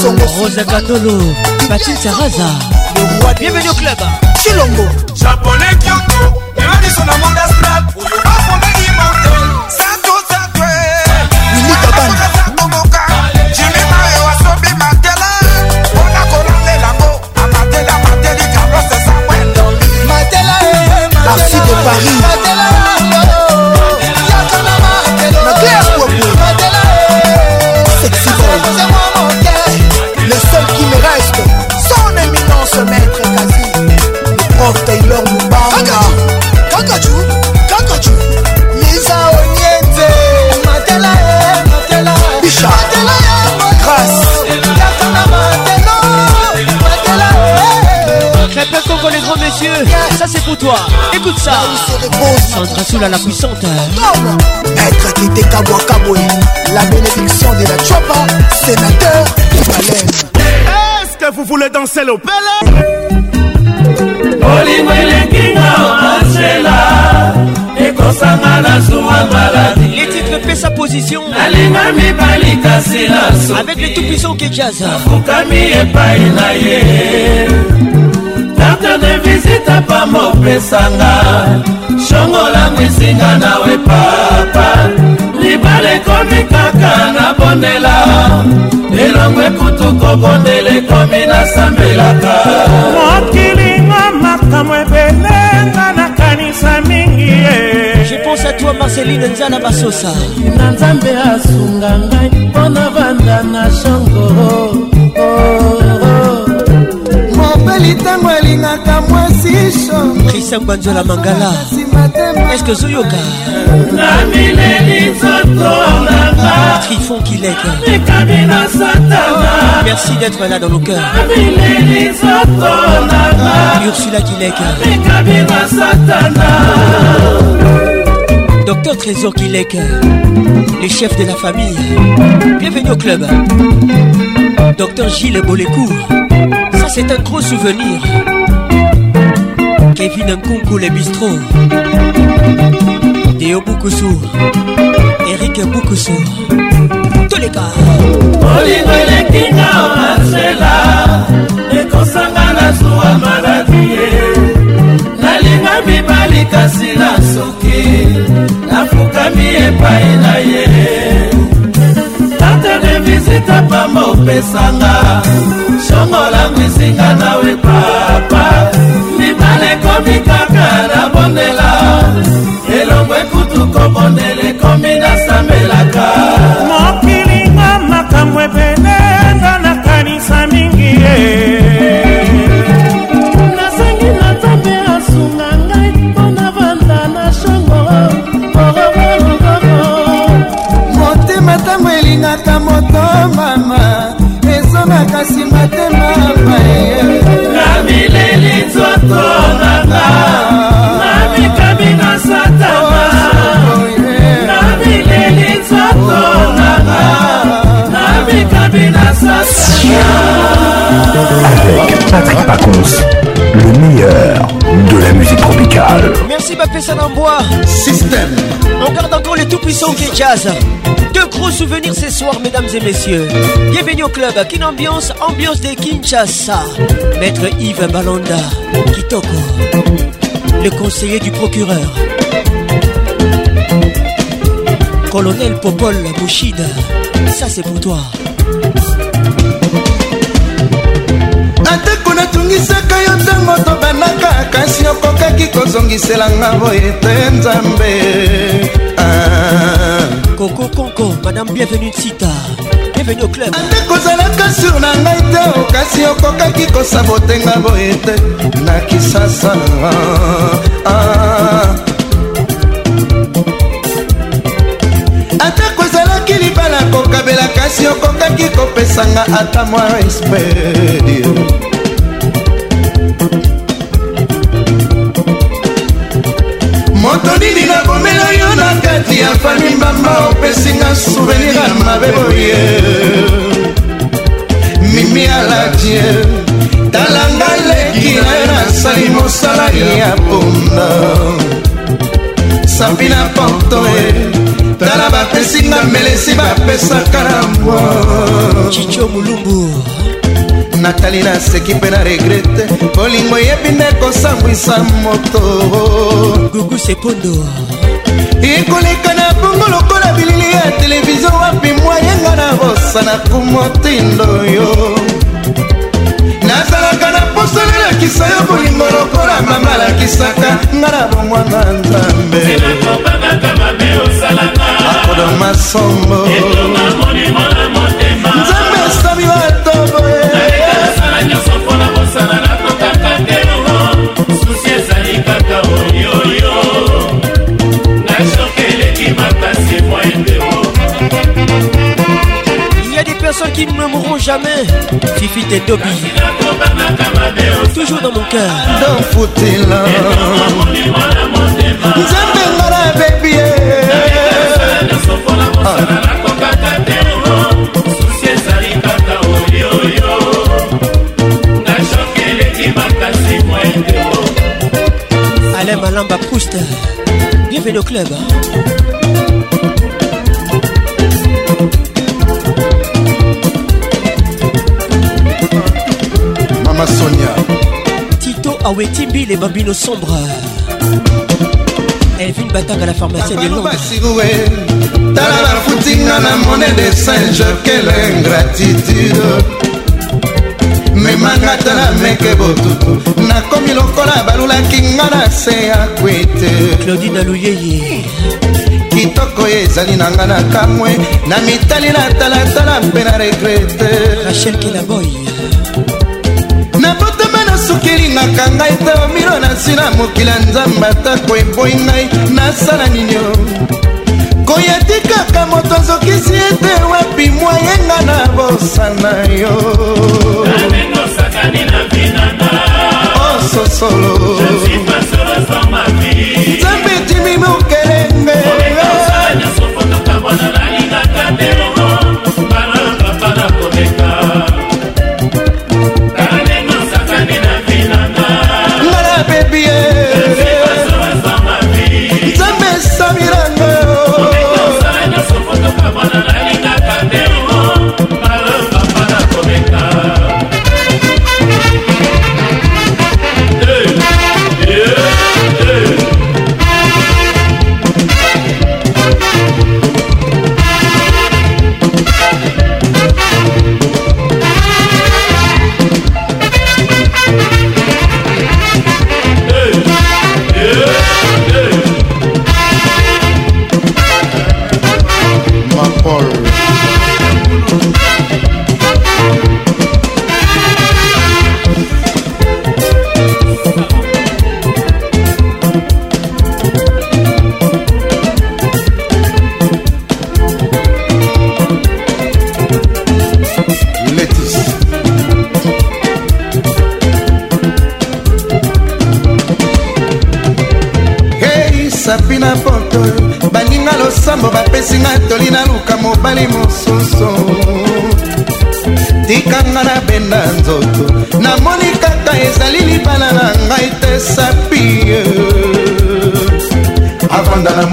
songo rosa katolo patin saraza bienvenue au club kilongo pour toi. Écoute ça. Sandra Soula la puissante. Être quitté Kabwa Kaboué. La bénédiction de la Chopa, sénateur Est-ce que vous voulez danser le pele? Olingo elekinga Angela ekosanga na zuwa maladi les titres pe sa position nalinga mibali kasi na soki avec le tout puissant ke jazz afukami epai na ye carte de visite pamba opesanga shongolangu esinga nawe papa libala ekomi kaka na bondela elongo ekutu kobondela ekomi nasambelaka mokilinga makambo ebele nga nakanisa mingi ye Je pense à toi Marceline Nzana Basosa na nzambe asunga ngai mpo na banda na shongo oh. oh. ntango alingaka mwasi christian banzola mangala eske ozoyoka namileli nzoto nanga trifon kilekekami na satana merci d'être là dans le cœur namileli nzoto nanga ursula kilekekami na satana Docteur Trésor Kilek, le chef de la famille. Bienvenue au club. Docteur Gilles Bolécourt. C'est un gros souvenir. Kevin Nkunku, les bistrots. Théo Boukoussou. Eric Boukoussou. Tous les gars. olingo elekinga omasela ekosanga na zuwa maladi ye nalinga mibali kasi na soki nafukami epai na ye visita pamba opesanga songolango esinga nawe papa libala ekomi kaka na bondela elongo ekutuko bondela ekomi nasambelaka mokilinga makambo ebele nga nakanisa mingi ye nasengi na nzambe asunga ngai mpo na banda na shongo motema ntango elingaka mama ezonaka nsima te mama na mileli nzoto nanga na mikami na satana na mileli nzoto nanga na mikami na satana avec Patrick Pacons le meilleur de la musique tropicale. Merci Bapé Salambois. Système. On garde encore les tout puissants qui jazz. Deux gros souvenirs ce soir, mesdames et messieurs. Bienvenue au club. à ambiance, ambiance de Kinshasa. Maître Yves Balanda, Kitoko, le conseiller du procureur. Colonel Popol Bouchida, ça c'est pour toi. atako natungisaka yo ntango tobanaka kasi okokaki kozongiselanga boye te nzambe kokokonko ah. madame bienvenue sita bienvenue au club ate kozalaka sur na ngai te kasi okokaki kosabotenga boye te na kisasa ah. libala kokabela kasi okokaki kopesanga ata mwa respedi moto nini nakomela yo na kati ya fami mbamba opesinga souvenir ya mabe boye mimi alatie talanga leki na yo nasali mosala ya ponda sapi na porto e tala bapesinga melesi bapesaka na mbwa cicio molumbu natali naseki mpe na regrete bolingo eyebi nde kosambwisa moto gugu sepondo ekoleka na bongo lokola bilili ya televizio wapi mwayenga na bosana ku motindo yo nazalaka na mosala lakisa yo bolingo lokola mama lakisaka nga na bomwana nzambe akodo masombo nzambe esami bato boye eh. chansons qui ne mourront jamais Fifi et Dobby Toujours dans mon cœur Dans Foutila Nzembe ngala baby Alain Malamba Proust Bienvenue au club Tito Awetimbi les bambino sombre Elvin Batanga la pharmacie des Londres tala bafutinga na mone de saint jokele ingratitude memanga tala meke botutu nakomi lokola balulaki nga na se ya kwete claudine aluyeye kitoko oyo ezali na nga na kamwe na mitali na talatala mpe na regrete rachel kelaboy tosukilinaka ngai te omilo na nsina mokili ya nzambe atako eboyi ngai nasala nini koyati kaka moto azokisi ete wapi mwayenga na bosana yo ososolo oh, nzambe etimi mokelenge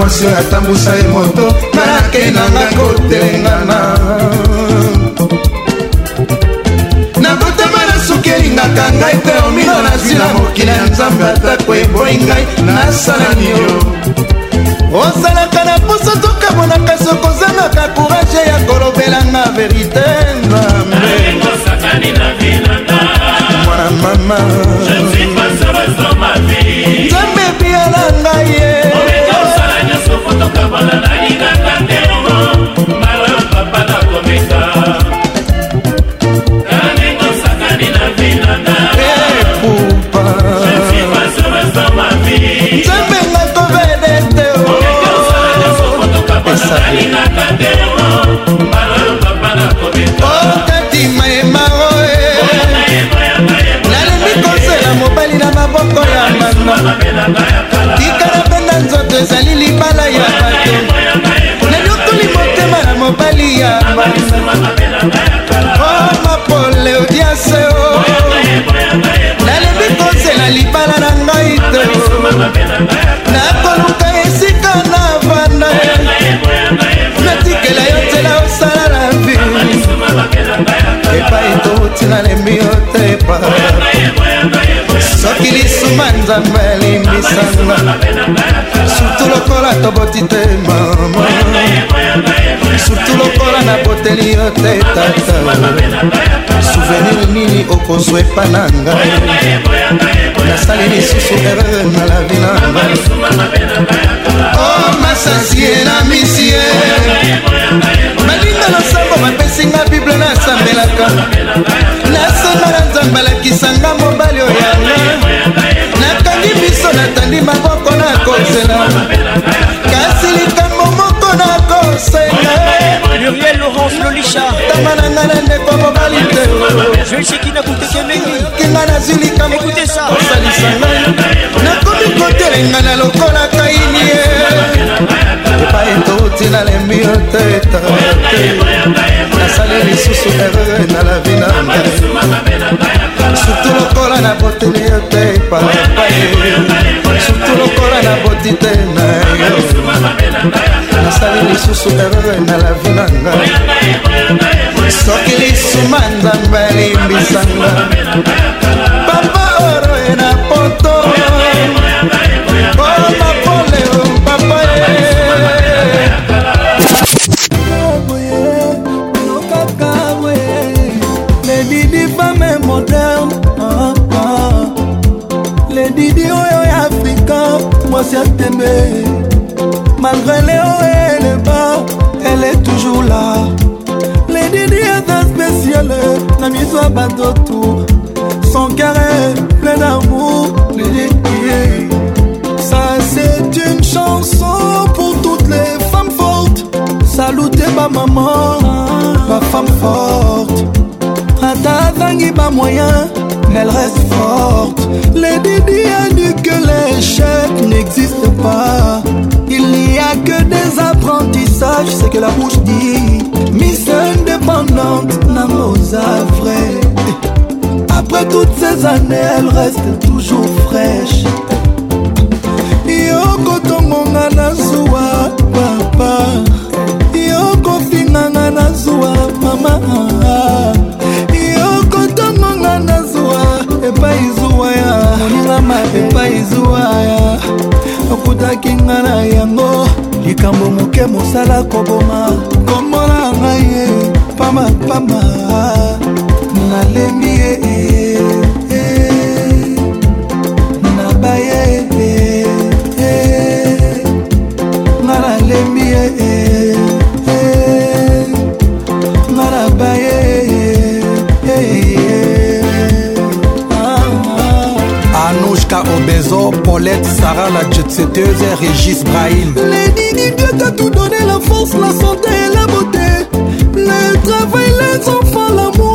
mwasi oyo atambusa ye moto nakendanga kotelengana nakotama na suki elingaka ngai te omino nazwi na mokili ya nzambe atako eboyi ngai nasala nio osalaka na puso tokamonaka soki ozangaka kourage ya kolobelanga verite nzambe mwana mama nzambe ebiala ngai ye mokambola nalingaka ndengo mbala papa nakomeka tanengo sakani na vinanga eh, nzambe nga tobede te nalingaka ndengo mbala papa nakomeka okati mayemao oh, eh. nalembi kosela mobali na maboko ya mano tikala mpe na nzoto ezali pamba soki lisuma nzambe alimbisanga surtout lokola toboti te mama surtout lokola naboteli yo te tata souvenir nini okozwa epa na nga nasali lisusu erreur na la vi nanga o masasie na oh, e misie baninga losambo bapesinga bible nasambelaka nasomba na nzambe alakisanga mobali oyanga natandi maboko na kozela kasi likambo moko na kosengatama na ngai na ndeko mobali tekinga nazwi likambokosalisa ngai nakomi kotelenga na lokola kaini ye epai totina lembi yo te nasali lisusu erreur e na la vi na ngai surtu lokola na botini yo te papae surtu lokola na boti te na yo nasali lisusu erreur e na la vi na ngai soki lisuma nzambe elimbisanga papa oroye na poto commencé à t'aimer. Malgré les hauts et les bas, elle est toujours là. Les diaza spéciale na miso ya bandoto son carré plein d'amour ça c'est une chanson pour toutes les femmes fortes salute ba maman ba femme forte ata azangi bamoyen elle reste forte. Les Didi a dit que l'échec n'existe pas. Il n'y a que des apprentissages, c'est que la bouche dit. Miss indépendante, Namosa vrai. Après toutes ces années, elle reste toujours fraîche. Yoko tongonga nazuwa papa. Yoko finanga nazuwa mama. epai zuwaya moningama epai zuwaya okutaki nga na yango likambo moke mosala koboma komona ngai ye pamapama nalembi ye Rouge, K.O. Benzo, Paulette, Sarah, la jet-setteuse, Régis Brahim. Lady Didier t'a tout donné, la force, la santé et la beauté. Le travail, les enfants, l'amour.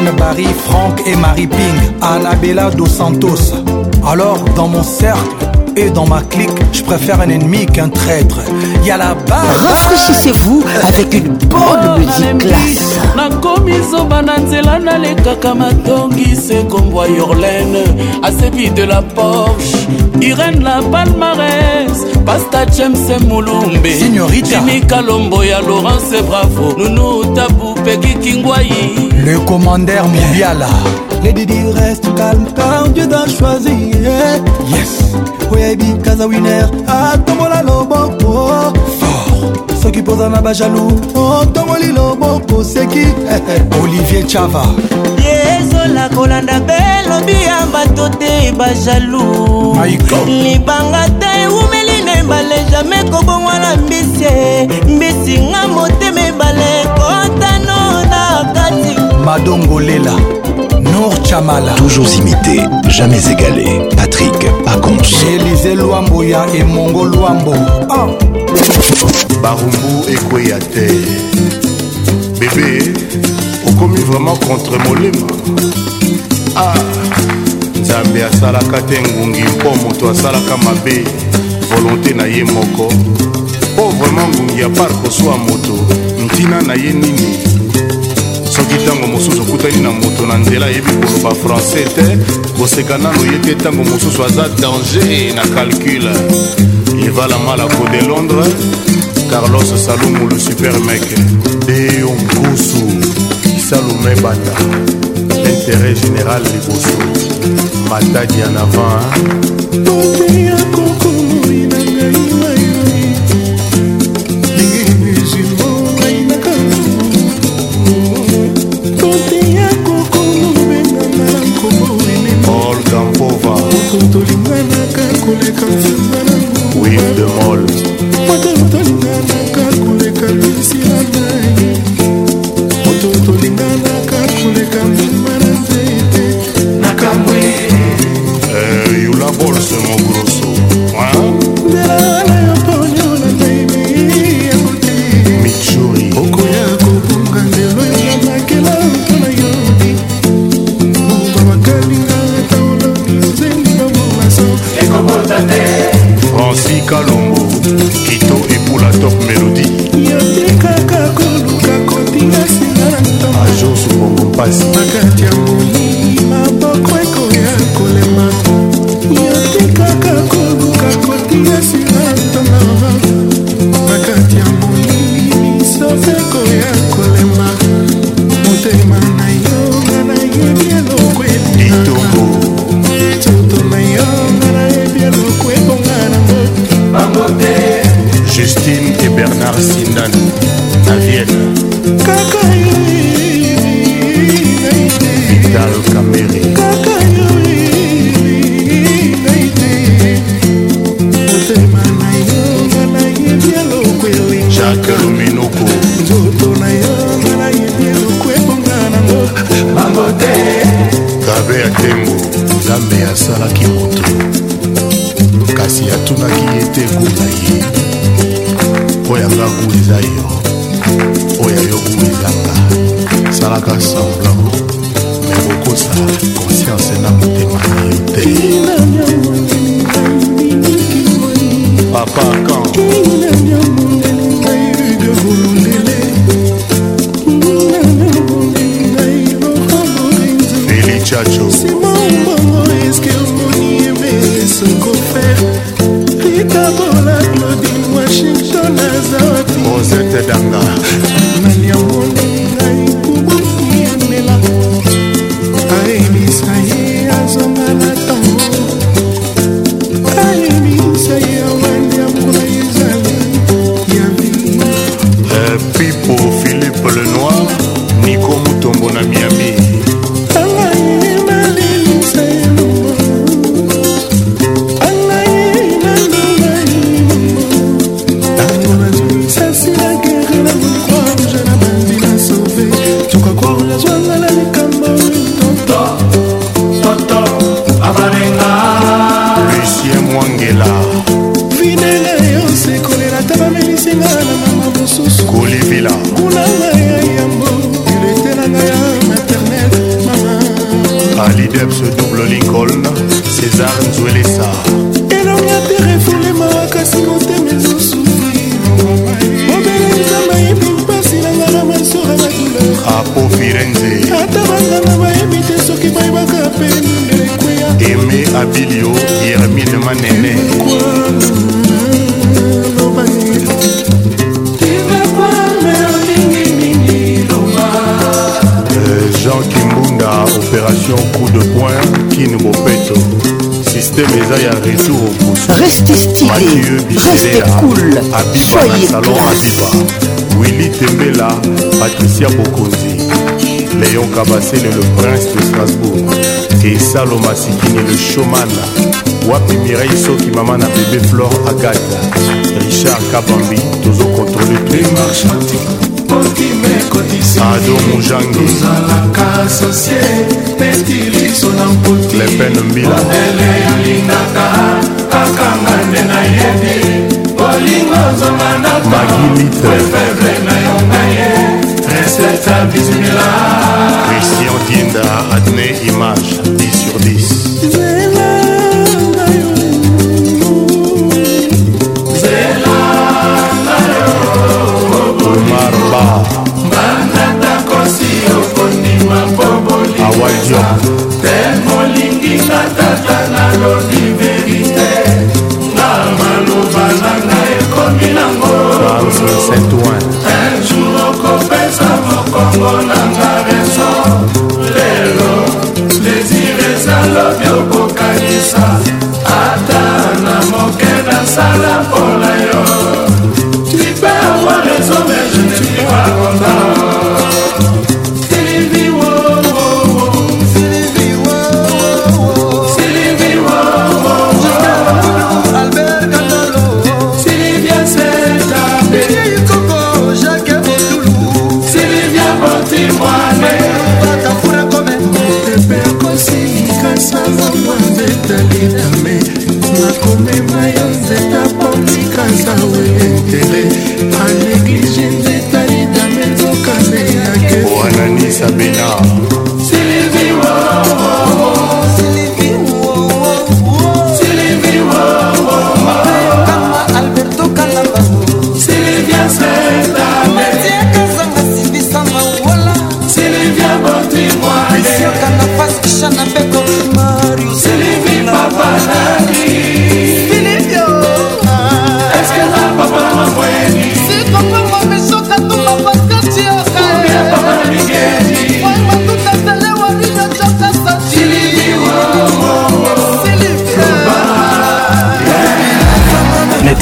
Anne Barry, Franck et Marie Ping, Annabella dos Santos. Alors, dans mon cercle, et dans ma clique, je préfère un ennemi qu'un traître. Y'a la barre. Rafraîchissez-vous avec une bonne musique classe. nakomi zoba na kombwa de la Porsche Irène la palmarès pasta james Moulombe jimi kalombo ya laurence bravo nunuta peki kingwai le commandeur mondial les didi reste calme car dieu t'a choisi yes oyebi kaza winer atombola loboko soki mpoza na bajalou otongoli loboko seki <laughs> olivier chava ezola kolanda mpe lobi ya bato te bajalou libanga te eumeli na ebale jamai kobongwana mbisi mbisi nga motema ebale Lela Nour Chamala. Toujours imité, jamais égalé. Patrick Pacons. Élisée Luamboya et Mongo Luambo. Ah. Barumbu Kweyate Bébé, commis vraiment contre Molema. Ah, Nzambe asalaka te bon à moto asalaka mabé volonté na Oh, moko mpo vraiment pas que soit moto ntina na nini ntango mosusu okutani na moto na nzela ayebi koloba francais te koseka nano ye te ntango mosusu aza danger na calcule evala malako de londres carlos salumu le supermek deyo mbusu salume bata intérêt général liboso matadi en avant koleka nzemba nango wimdemol matalutalingana kakoleka abiba na salon abiba willi tembela patricia bokonzi léon kabasele le prince de strasbourg et saloma sikini le showman wapi mireille soki mama na bebe flore agata richard kabambi tozokontrole ado mojangi lepen mbila olingo ozonga ndakoefeble na yonga ye princesa bismila christian dinda adne image 10 sur 10 saint-ouen ejour okopesa mokongo nanga reso lelo desir ezalobi okokanisa ata na moke nasala mpona yo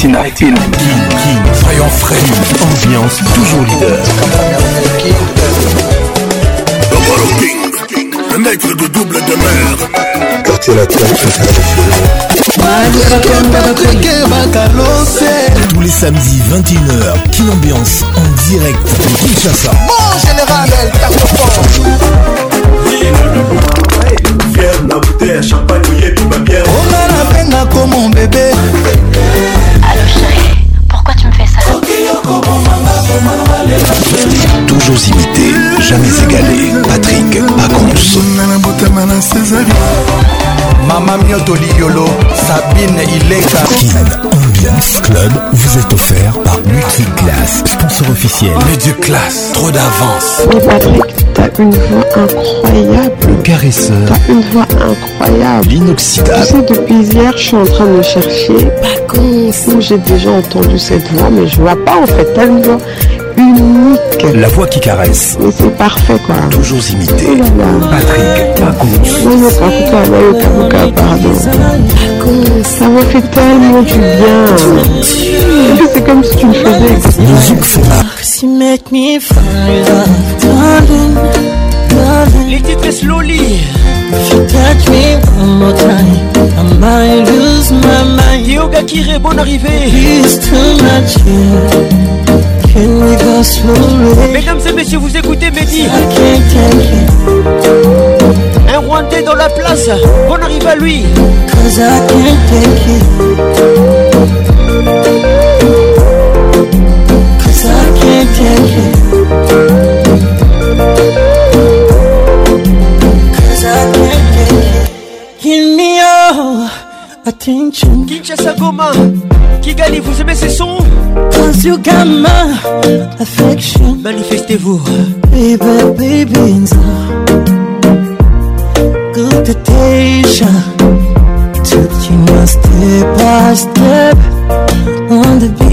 Latina. King, King, soyons frais, ambiance toujours leader. Le King, le maître de double de mer. Quartier latin Tous les samedis 21h, King Ambiance en direct de Kinshasa. Bon général, elle tape Fier na bouteille, champagne, yé, pipa, bien. On a la peine comme mon bébé. Chérie, pourquoi tu me fais ça Toujours imité, jamais égalé. Patrick Pacons. Mama Mioto Liolo, Sabine Ileka. club vous est offert par Multiclass, sponsor officiel. classe. trop d'avance. Patrick, T'as une voix incroyable. caresseur. T'as une voix incroyable. L'inoxydable. Tu sais, depuis hier, je suis en train de chercher. Pas con. J'ai déjà entendu cette voix, mais je vois pas en fait. T'as une voix unique presque. La voix qui caresse. Mais c'est parfait, quoi. Toujours imité. Patrick Pacons. Ça me fait tellement du bien. C'est comme si tu me faisais. Musique Fema. Les titres slowly. You touch me one more time. I might lose my mind. Yoga qui bon arrivé. It's too much. Mesdames et messieurs, vous écoutez Mehdi. Un Rwandais dans la place. On arrive à lui. Kinshasa Goma, Kigali, vous aimez ces sons you got my affection. Manifestez-vous. Baby, baby, nza. Good temptation. Took you one step by step on the beat.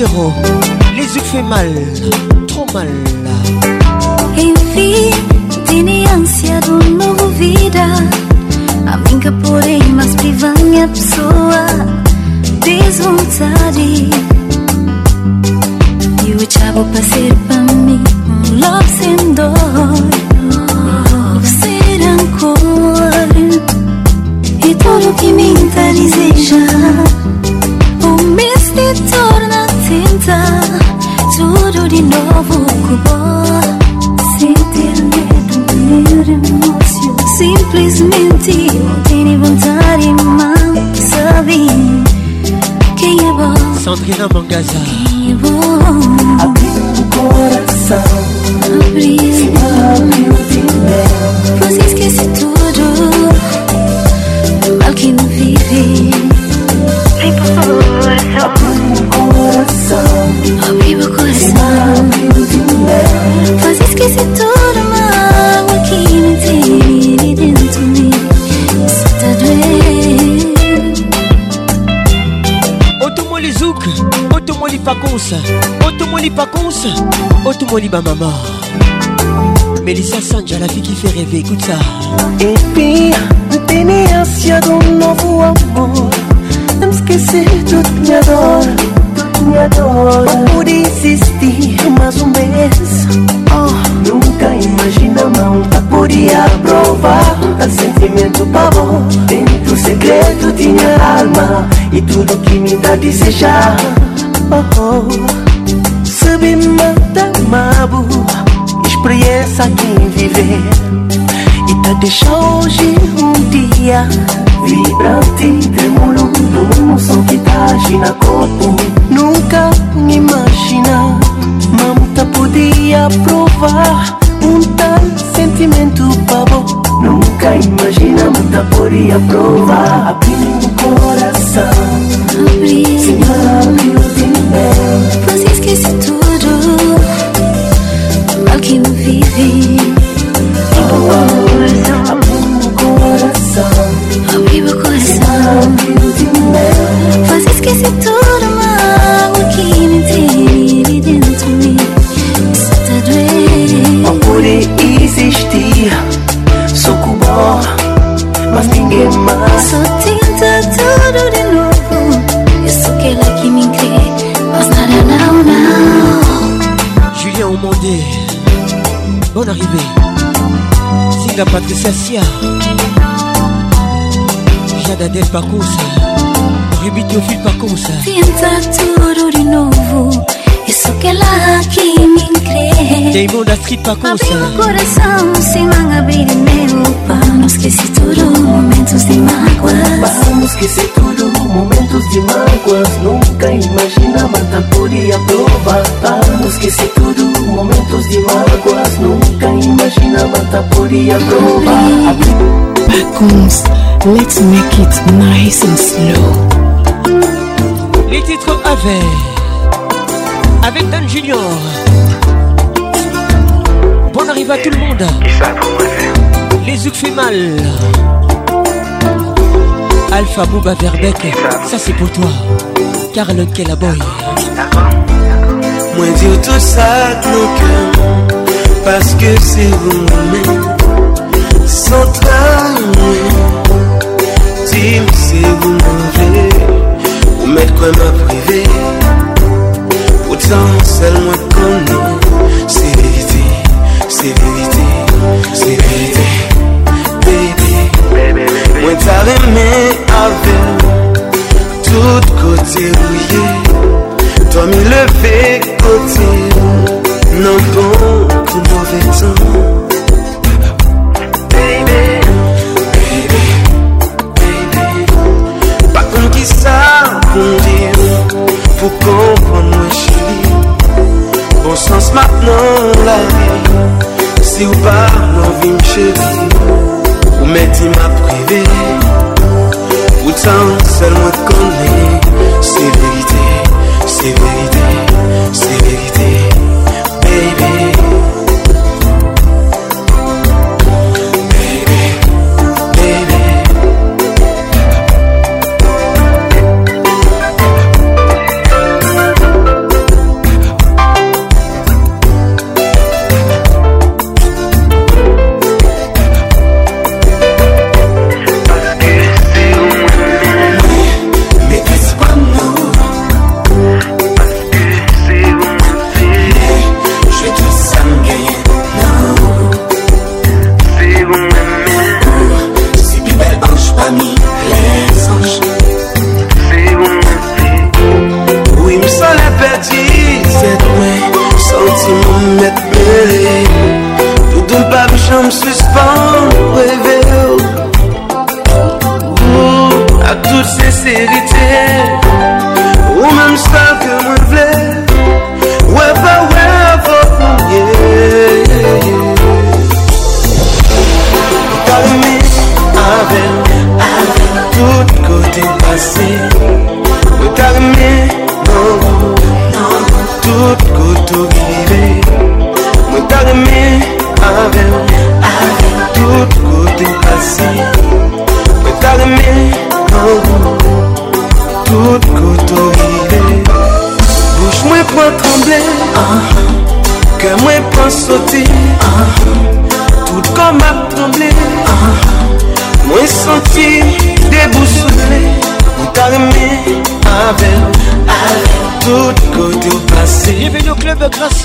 Montero, les yeux fait mal, trop mal. Koliba Melissa Sanja, la fille que fait rêver, écoute ça Epi, tenías de um novo amor Não esquecer tudo me adora, me adora Por existir mais um mês oh. Nunca imagina não podia provar o sentimento pavor Dentro segredo tinha alma E tudo que me dá desejar oh, oh. Se me matar mabo Expressa quem viver E te tá deixa hoje um dia Vibrante, tremulo do som que tá na corpo Nunca me imagina Mamuta podia provar Um tal sentimento babo Nunca imagina Mamuta podia provar Abrir o coração Abrir Se abrir o teu Pois esqueci tudo o coração, amor no coração. Abrir meu coração. Faz esquecer tudo a água que me teve dentro de mim. Está doendo. Não é existir. Sou cubó, mas ninguém mais. Só bonne arrivée. Singa Patricia Sia, Jade Adel Pacos, Ruby Théophile Pacos. Pinta tudo de novo, isso que ela que me crê. Damon da Street Pacos. Abri meu coração sem não abrir meu. Para não esquecer tudo, momentos de mágoa. Para não esquecer tudo. momentos de mágoas Nunca imaginava tanto podia provar Para esquecer tudo, momentos de mágoas Nunca imaginava tanto podia provar Bacons, let's make it nice and slow Les titres avec Avec Dan Junior Bon arrive à tout le monde Les Zouk fait mal Alpha Bouba Verbeck, ça c'est pour toi. Carlotte Boy Moi dire tout ça nos cœurs, parce que c'est vous même sans toi, dis c'est vous manger, vous mettre quoi m'a privée Pourtant, seulement moi connu, c'est vérité, c'est vérité, c'est vérité. Mwen avec tout côté rouillé Toi mi levé côté Non bon tout mauvais temps Baby, baby, baby Pas comme qui ça pour dire Pour comprendre moi chérie Bon sens maintenant la vie Si ou pas l'envie me chérie mais tu m'as privé. Pourtant, seulement connaît, c'est vérité, c'est vérité.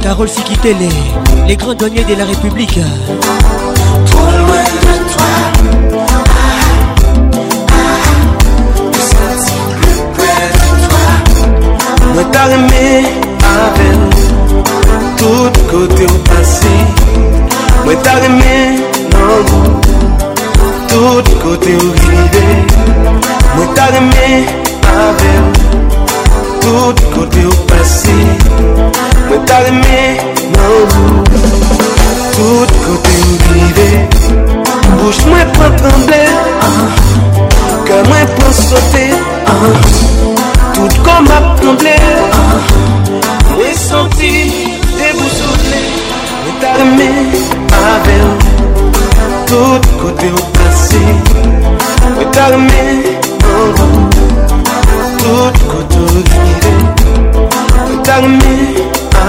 Carole Sikitele, les grands douaniers de la République. Trop loin de toi. Ah, ah, plus près de toi. Moi t'arrimer avec tout côté au passé. Moi t'arrimer non tout côté au rivé. Moi t'arrimer avec tout côté au passé. me calmer, nan vou Tout kote m'grive Bouche mwen pran tremble Ke mwen pran sote Tout kon mwen tremble Mwen senti debousole Me calme avel Tout kote ou kase Me calme nan vou Tout kote ou grive Me calme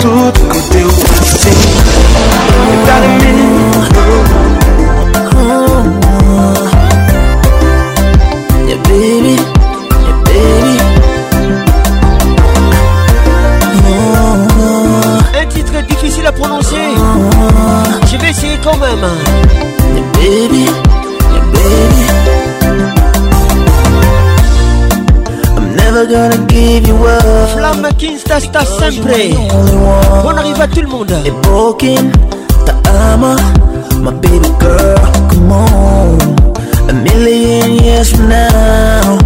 tudo que eu deu pra ti. Cuidar mim. Insta arrive sempre. à tout le monde. ta my baby girl, come on. A million years from now,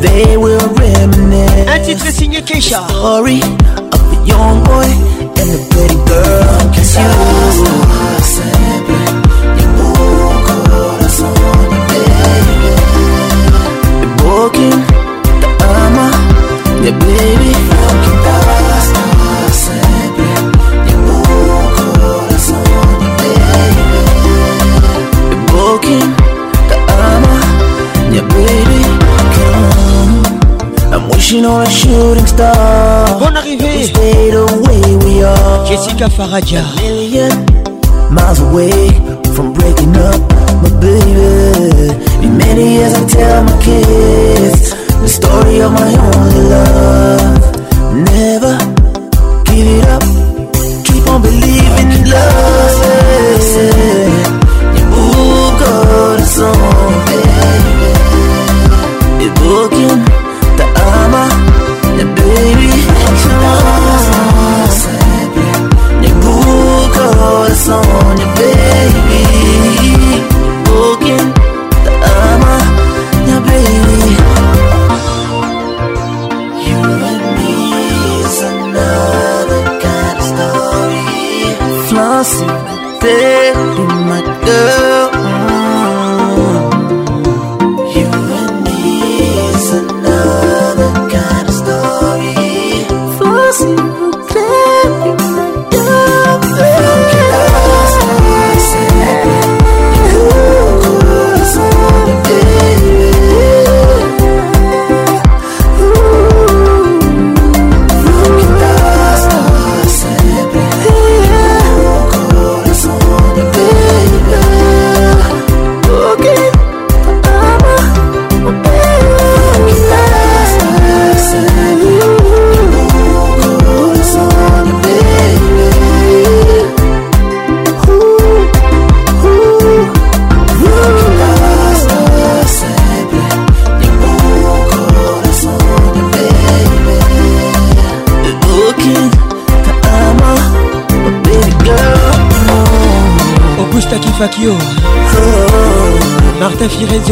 they will reminisce. Un titre signé Keisha. The of young boy and the pretty girl. Cause you. armor, Yeah, baby for a shooting star. Bon arrivée. We stay the way we are. Jessica Faraja. A million miles away from breaking up, but baby, in many years I tell my kids the story of my only love.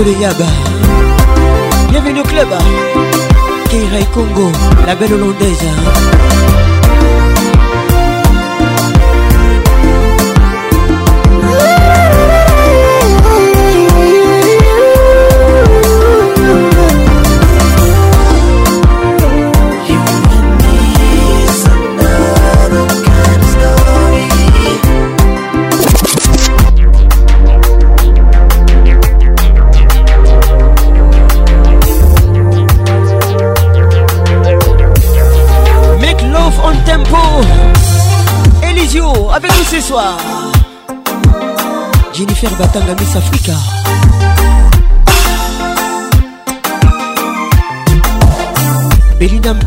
Solenyaba Bienvenue au club Keira et Congo, la belle hollandaise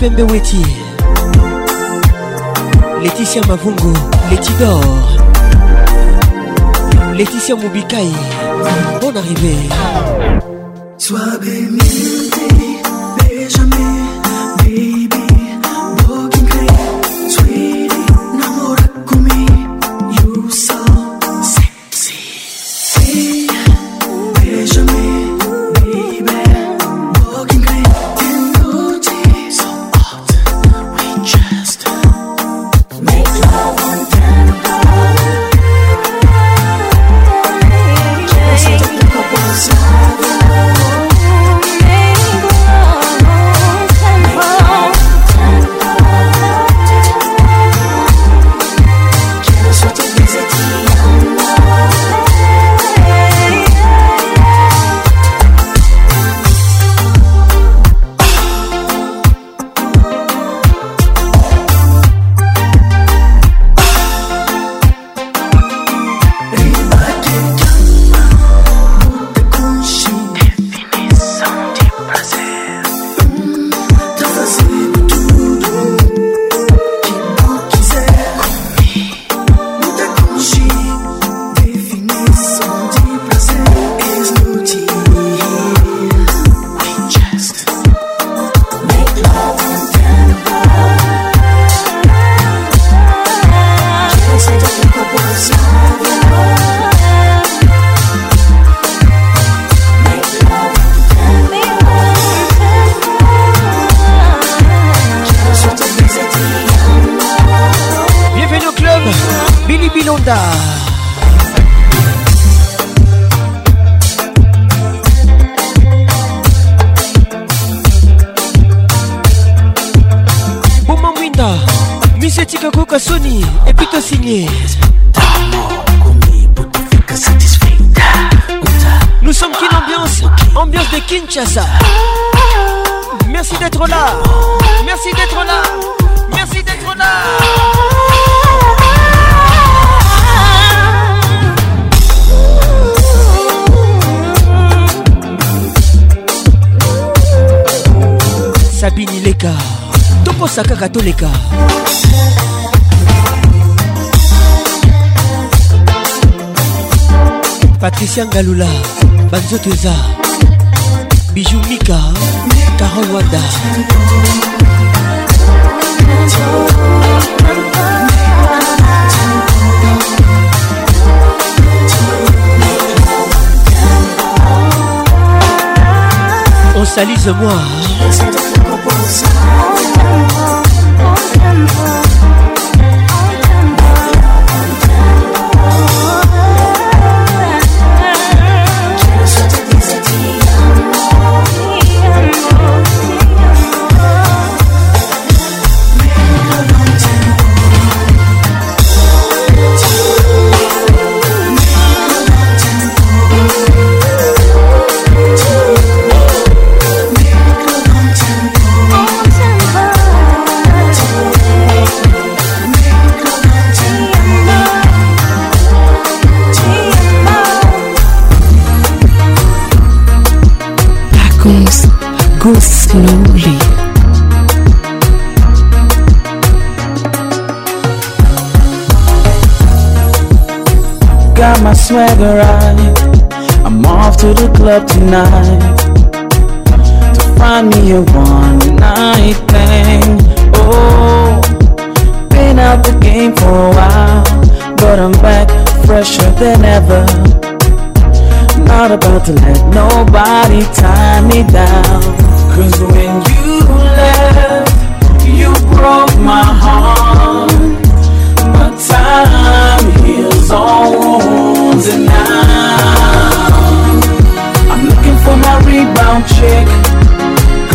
Pembe Weti Laetitia Mavungo Letidor Laetitia Moubikaï Bonne arrivée Sois béni Londa. Boma Mwinda, Sony, et plutôt signé. Nous sommes qu'une ambiance, ambiance de Kinshasa. Merci d'être là, merci d'être là, merci d'être là. sabini leka tokosa kaka toleka patricia ngalula banzoto eza bijou mika carol wanda on salise moi Got my swagger right. I'm off to the club tonight to find me a one night thing. Oh, been out the game for a while, but I'm back fresher than ever. Not about to let nobody tie me down. Cause when you left, you broke my heart. But time heals all wounds, and now I'm looking for my rebound chick.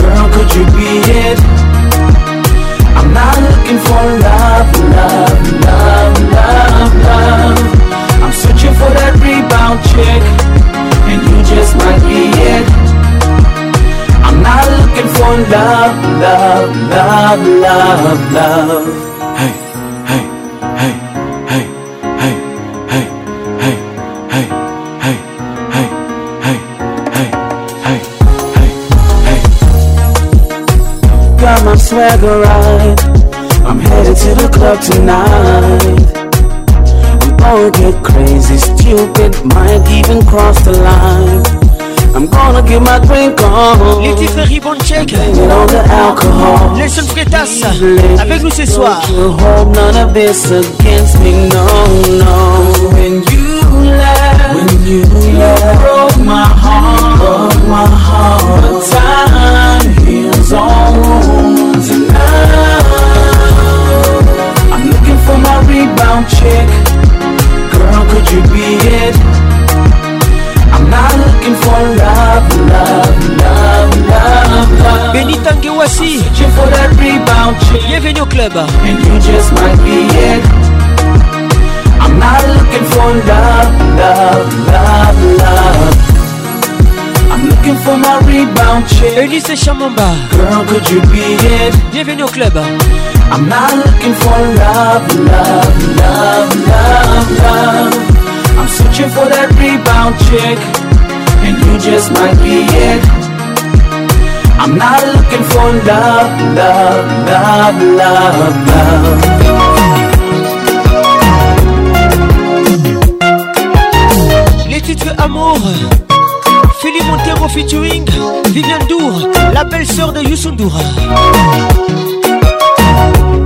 Girl, could you be it? I'm not looking for love, love, love, love, love. I'm searching for that rebound chick. looking for love, love, love, love, love. Hey, hey, hey, hey, hey, hey, hey, hey, hey, hey, hey, hey, hey, hey, hey. Got my swagger right. I'm headed to the club tonight. I'm going get crazy, stupid, might even cross the line. I'm gonna get my drink on. Les titres ribbon check. On the alcohol. Nelson avec nous ce soir. You none of this against me, no, no. When you left, when you left, broke my Bienvenue au club And you just might be it I'm not looking for love, love, love, love I'm looking for my rebound chick Elise Chamamba Girl could you be it Bienvenue au club I'm not looking for love, love, love, love, love I'm searching for that rebound chick And you just might be it I'm not Les titres amour. Philippe Montero featuring Viviane Dour, la belle-sœur de Youssou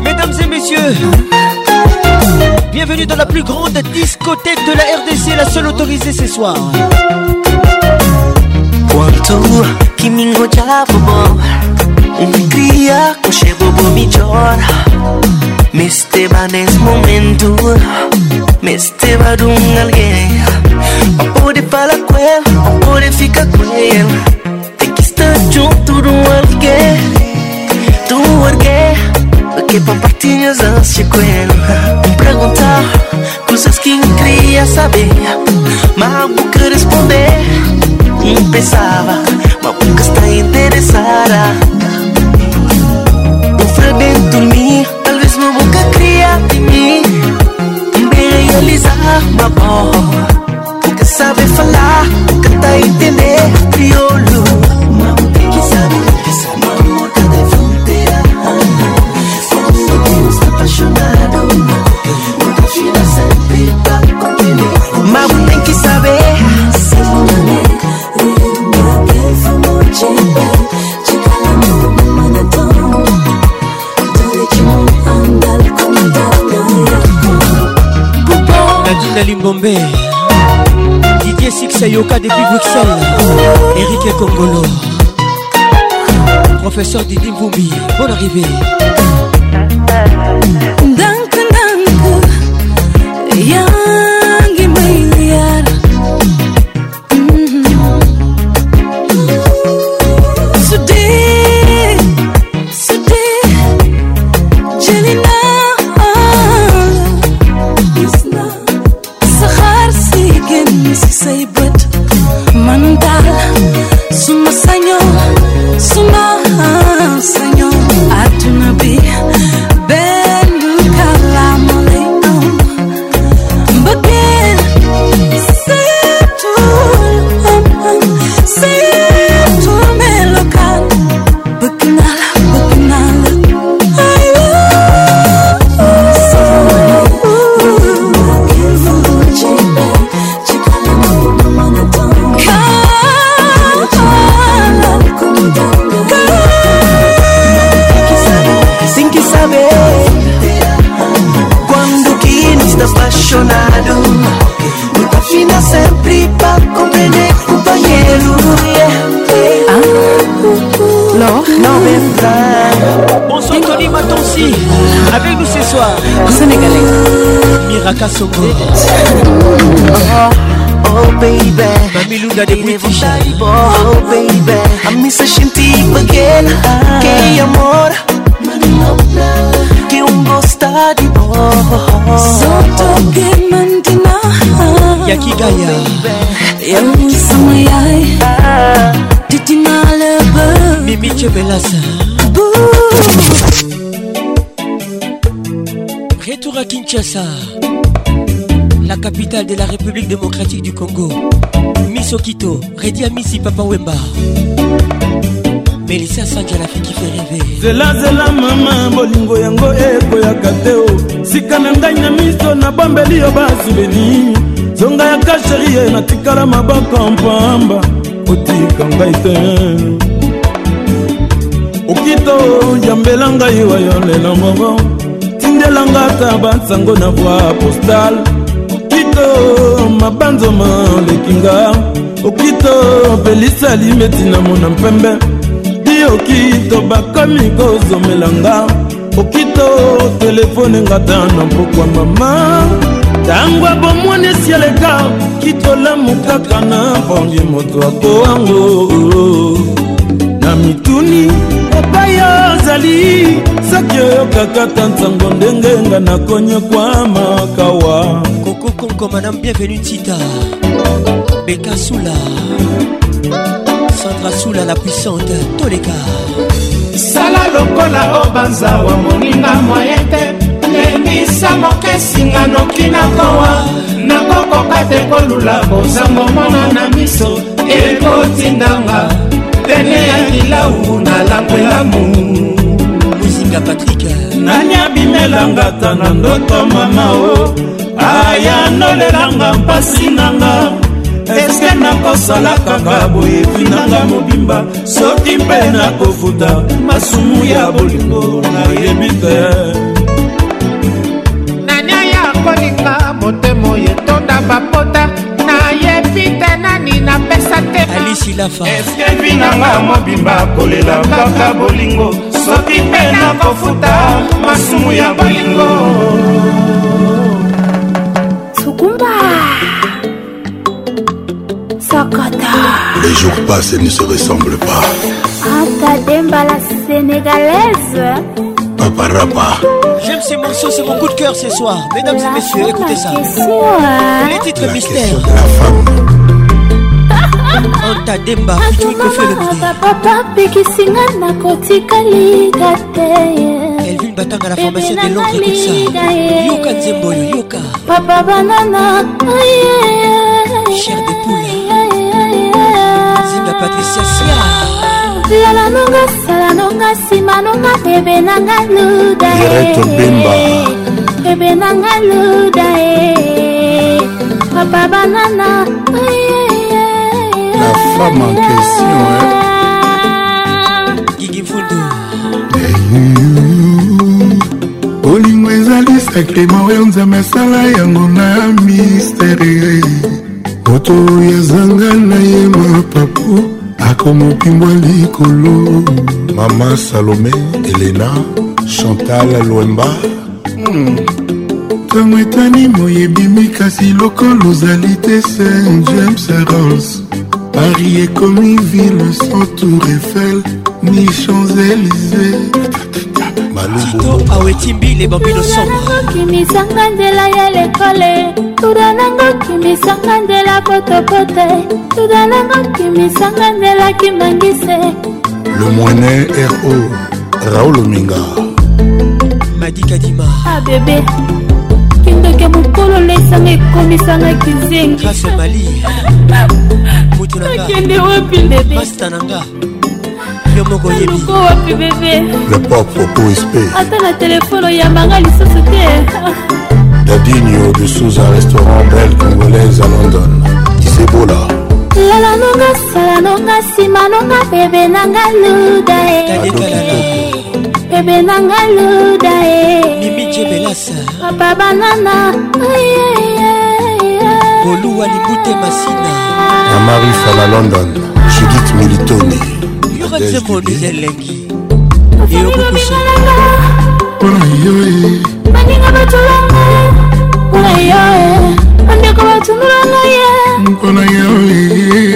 Mesdames et messieurs, bienvenue dans la plus grande discothèque de la RDC, la seule autorisée ce soir. tu que me engodeava bom com conchego bobo melhor Me esteva nesse momento Me esteva de um alguém Não pode falar com ele, não pode ficar com ele Tem que estar junto de um alguém Do alguém Que pra partilhas antes com ele Perguntar coisas que queria saber Mas não quer responder empezaba, mapuca está interesada. Sofra dentro de mim, talvez meu boca cria em mim. Bem realizar, babó. Bombay Didier Six Yoka depuis Bruxelles Eric Congolo Professeur Didi Mvumbi, bonne arrivée Rebecca Soko Oh baby, Bamilunga de British Oh baby, I miss a shinty again Que amor, que un gostar de boy Soto que mandina Yakigaya Yangu samayai Titina lebe Mimi Chebelasa Boo Retour à Kinshasa la capitale de la République démocratique du Congo. Misokito, Redia Misi Papa Wemba. Melissa Sandia, la fille qui fait rêver. Zela zela mama, bolingo yango ekoyaka te o. Sika na ngai na miso na bombeli yo basouvenir. Zonga ya kasheri ye natikala maboko mpamba. Otika ngai te. okito yambela ngai wayo lelo moko tindelanga ata bansango na voi postale mabanzoma olekinga okito pelisa limeti na mona mpembe di okito bakomi kozomelanga okito telefone ngata na mpokwa mama ntango bomoni esi eleka kitolamu kaka na bongi moto akowango na mituni epai ozali soki oyokaka ta ntango ndenge nga nakonyekwamakawa Comme madame bienvenue Tita Beka Soula Sandra Soula la puissante Toleka sala lokola obanza wa moninga moye te lemisa mokesinga noki nakowa nakokoka te kolula bozango mona na miso ekotindanga pene ya kilau nalangwelamu muzinga patrik nani abimelanga ta na ndoto mama o ayanolelanga mpasi nanga eske nakosala kaka boyebi nanga mobimba soki mpe nakofuta masumu ya bolingo nayebi te nani aya kolinga motema oyetonda bapota nayebi te nani napesa teeske vi nanga mobimba kolela kaka bolingo soki mpe nakofuta masumu ya bolingo Kumba Sakata Les jours passent et ne se ressemblent pas Atademba la sénégalaise Paparapa J'aime ces morceaux, c'est mon coup de cœur ce soir Mesdames la et messieurs, écoutez ça question, hein? Les titres la mystères de la femme <laughs> Antademba, Fitri Kofe le Midi Papa, pekisinga nakotikali kate batanga na pharmacie de l'oncle écoute ça eh. yoka nzembo oyo yoka papa banana cher de poule zinga patricia sia lala nonga sala nonga nsima nonga ebe nanga luda ebe eh. nanga luda eh. papa banana la femme en question hein? Gigi Foudou. baklima oyo nzambe asala yango na mistere moto oyo azanga na ye mapapu akomopimbwa likolo mama salome elena chantal lwemba ntango etani moyebimi kasi lokolo ozali te saint james rolls paris ekomi ville sans tour eiffel ni champs élysée tito aweti mbile bambino sombrekimisanga nzela ya lekole tuda nango kimisanga nzela potopote tuda nango kimisanga nzela kimangise le moine ro raoul ominga madikadima abebe ah, kindoke mokolo lesanga ekomisanga kizengi grase mali ah, ah. mutu nanga akende wapi ndele pasta nanga yo moko oyebi wapi bebe le propre pour esprit ata na telefone oyambanga lisusu te dadigno de sous un restaurant belle congolaise à london disebola lala nonga sala nonga nsima nonga bebe nanga luda e bebe nanga luda e papa banana koluwa libute masina amari fala london judith militoni yokanise mondize elengi eyokokusa mpona yo baninga batolanga mpona yo bandeko batundulanga ye mpona yo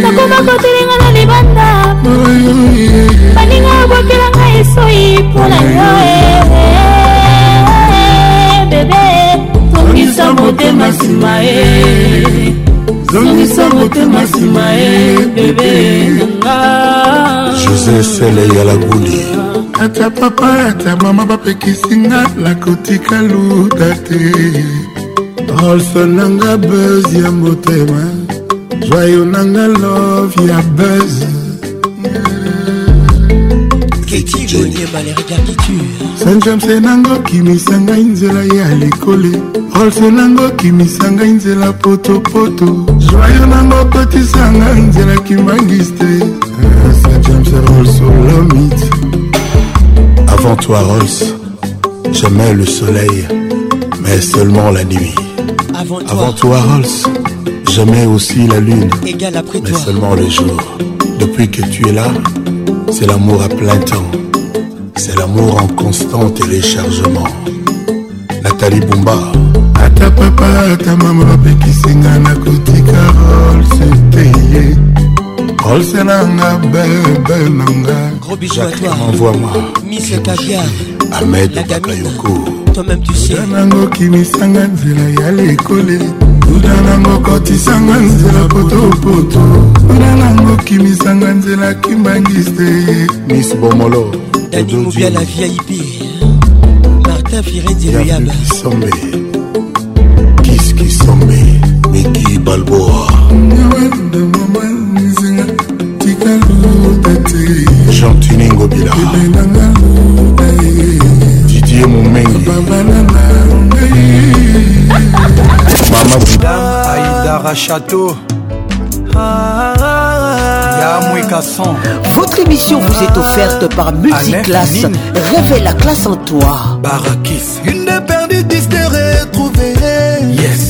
nakoma kotelenga na libanda mpona yo baninga abwakelanga esoi mpona yo bebe tongisa motema nsima ye zongisa motema nsima ye bebe nanga josé sele ya laguli ata papa ata mama bapekisinga nakotika luta te rolson nanga buz ya motema joyo nanga love ya buz sanjamse nango kimisa ngai nzela ya likole rolse nango kimisa ngai nzela potopoto poto. Joyeux nango euh, james avant toi rolls j'aimais le soleil mais seulement la nuit avant toi, rolls aussi la lune mais seulement le jour depuis que tu es là c'est l'amour à plein temps c'est l'amour en constant téléchargement Nathalie Bumba ta papa ata mama bapekisinga kolse teye kolse nanga bebe nanga amednango kimisanga nzela ya lekole duda nango kotisanga nzela potopoto duda nango kimisanga nzela kimbangiste mis bomolo dani mobiala vip martin firenzeloyaba kisombe miki balboa gentilingobila didie momengi mama aidara chateau ah. Votre émission vous est offerte par Multiclasse. Révèle la classe en toi. Barakis. Une des perdues dix retrouverai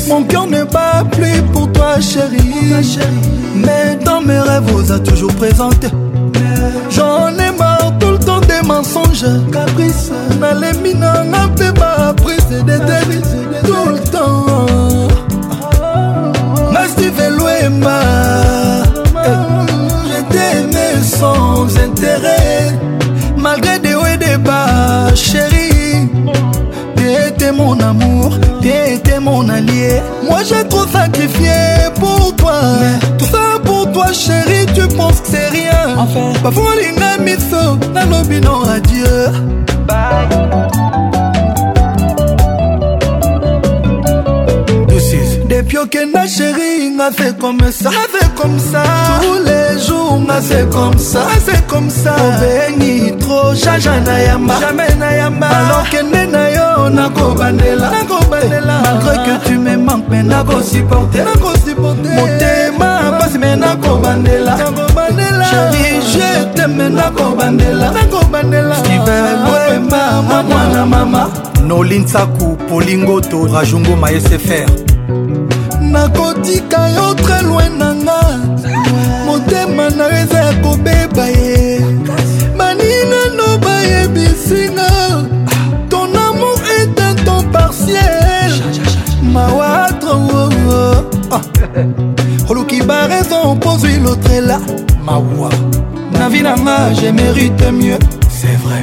Mon cœur n'est pas plus pour toi, chérie. Mais dans mes rêves, vous a toujours présenté. J'en ai marre tout le temps des mensonges. Caprice. N'allez mina, pas pas C'est des délices Tout le temps. Ah. mon amour, t'es été mon allié. Moi j'ai trop sacrifié pour toi. Mais tout ça pour toi, chérie, tu penses que c'est rien. Enfin, pas voler la mission, la lobby, non, adieu. Bye. okenda sheri nga fait comme ça fait comme ça tous les jours nga fait comme ça fait comme ça obengi trop jaja na yamba jamais na yamba alors kende na yo nakobandela nakobandela malgré que tu me manques mais nakosupporter nakosupporter motema pasi mais nakobandela nakobandela chéri je t'aime nakobandela nakobandela steven boema mwana mama nolinsaku polingoto rajungo maesefere nakotika yo tre loin na nga motema na yo eza ya kobeba ye baninano bayebisinga ton amour est un temps partiel mawatre oh, oh. ah. oluki baraison opozwi lotrela mawa na vi nanga je mérite mieux c'est vrai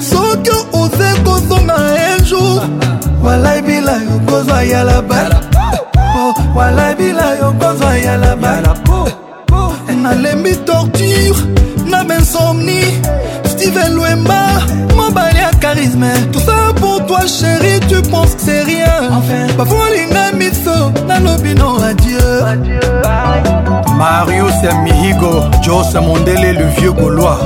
soki oze kozonga un jour ah, ah. walaibila yo kozwa yalabala balabila yo kozwa yala balapo nalembi torture na bensomni steven lwemba mobali ya charisme tosa pour toi chéri tu penses que c'est rien bafolinga miso nalobi no adieu, adieu. marius ya mihigo jos mondele le vieux gaulois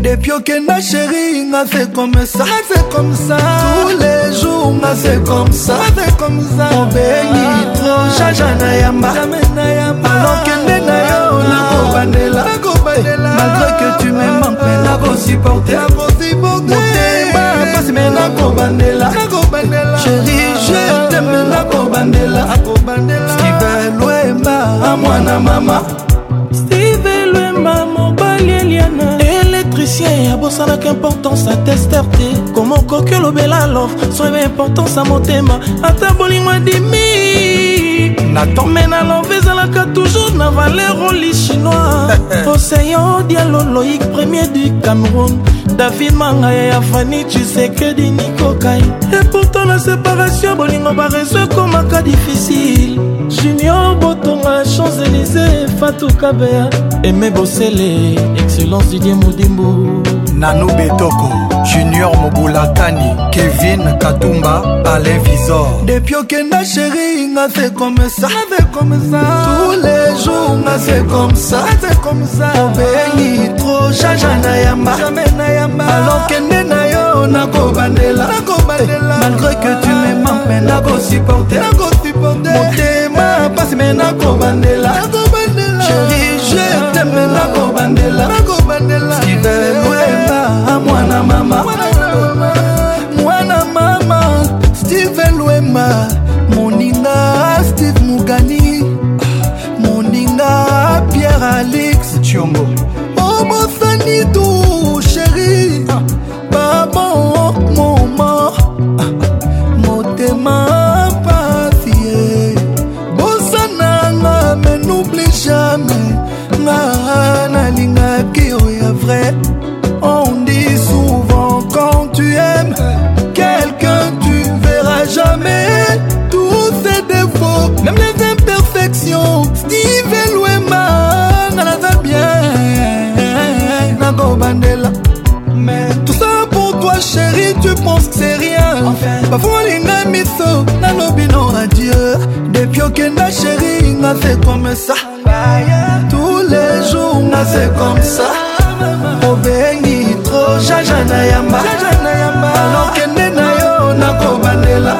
depuis okenda sheri nga fait comme ça fait comme ça tous les jours nga fait comme ça fait comme ça obengi tro jaja na yamba alokende na yo nakobandela malgré que tu me manques mais nakosupporte motema pasi me nakobandela sheri je teme nakobandela lwemba amwana mama steve lwemba mobali eliana électricien ya bosalaka importance atester te koma okoki olobela love so importance ya motema ata bolingwa dimi natome na love ezalaka toujours na valer oli chinois <laughs> oseyo dialo loïk premier du cameroun david mangaya ya fani chisekedi nikokai epourtant na séparation bolingo bareso ekomaka difficile junior botonga champs élysée fatukabea eme bosele excellence didie modimbu nanu betoko junior mobulakani kevin katumba alain visor depuis okenda sheri nga se comme ça comme ça tous les jours nga se comme ça comme ça obeli tro jaja na yamba alors kende na yo nakobandela malgré que tu ah. m'aimes mais nakosupporter motema pasi me nakobandela chéri je t'aime nakobandela Alex Chiongo. Omo Fanito bafulinga miso nalobino adie depuis okenda sheri nga fe comme ça tous les jours nga fe comme ça obengi tro jaja na yamba alokende na yo nakobandela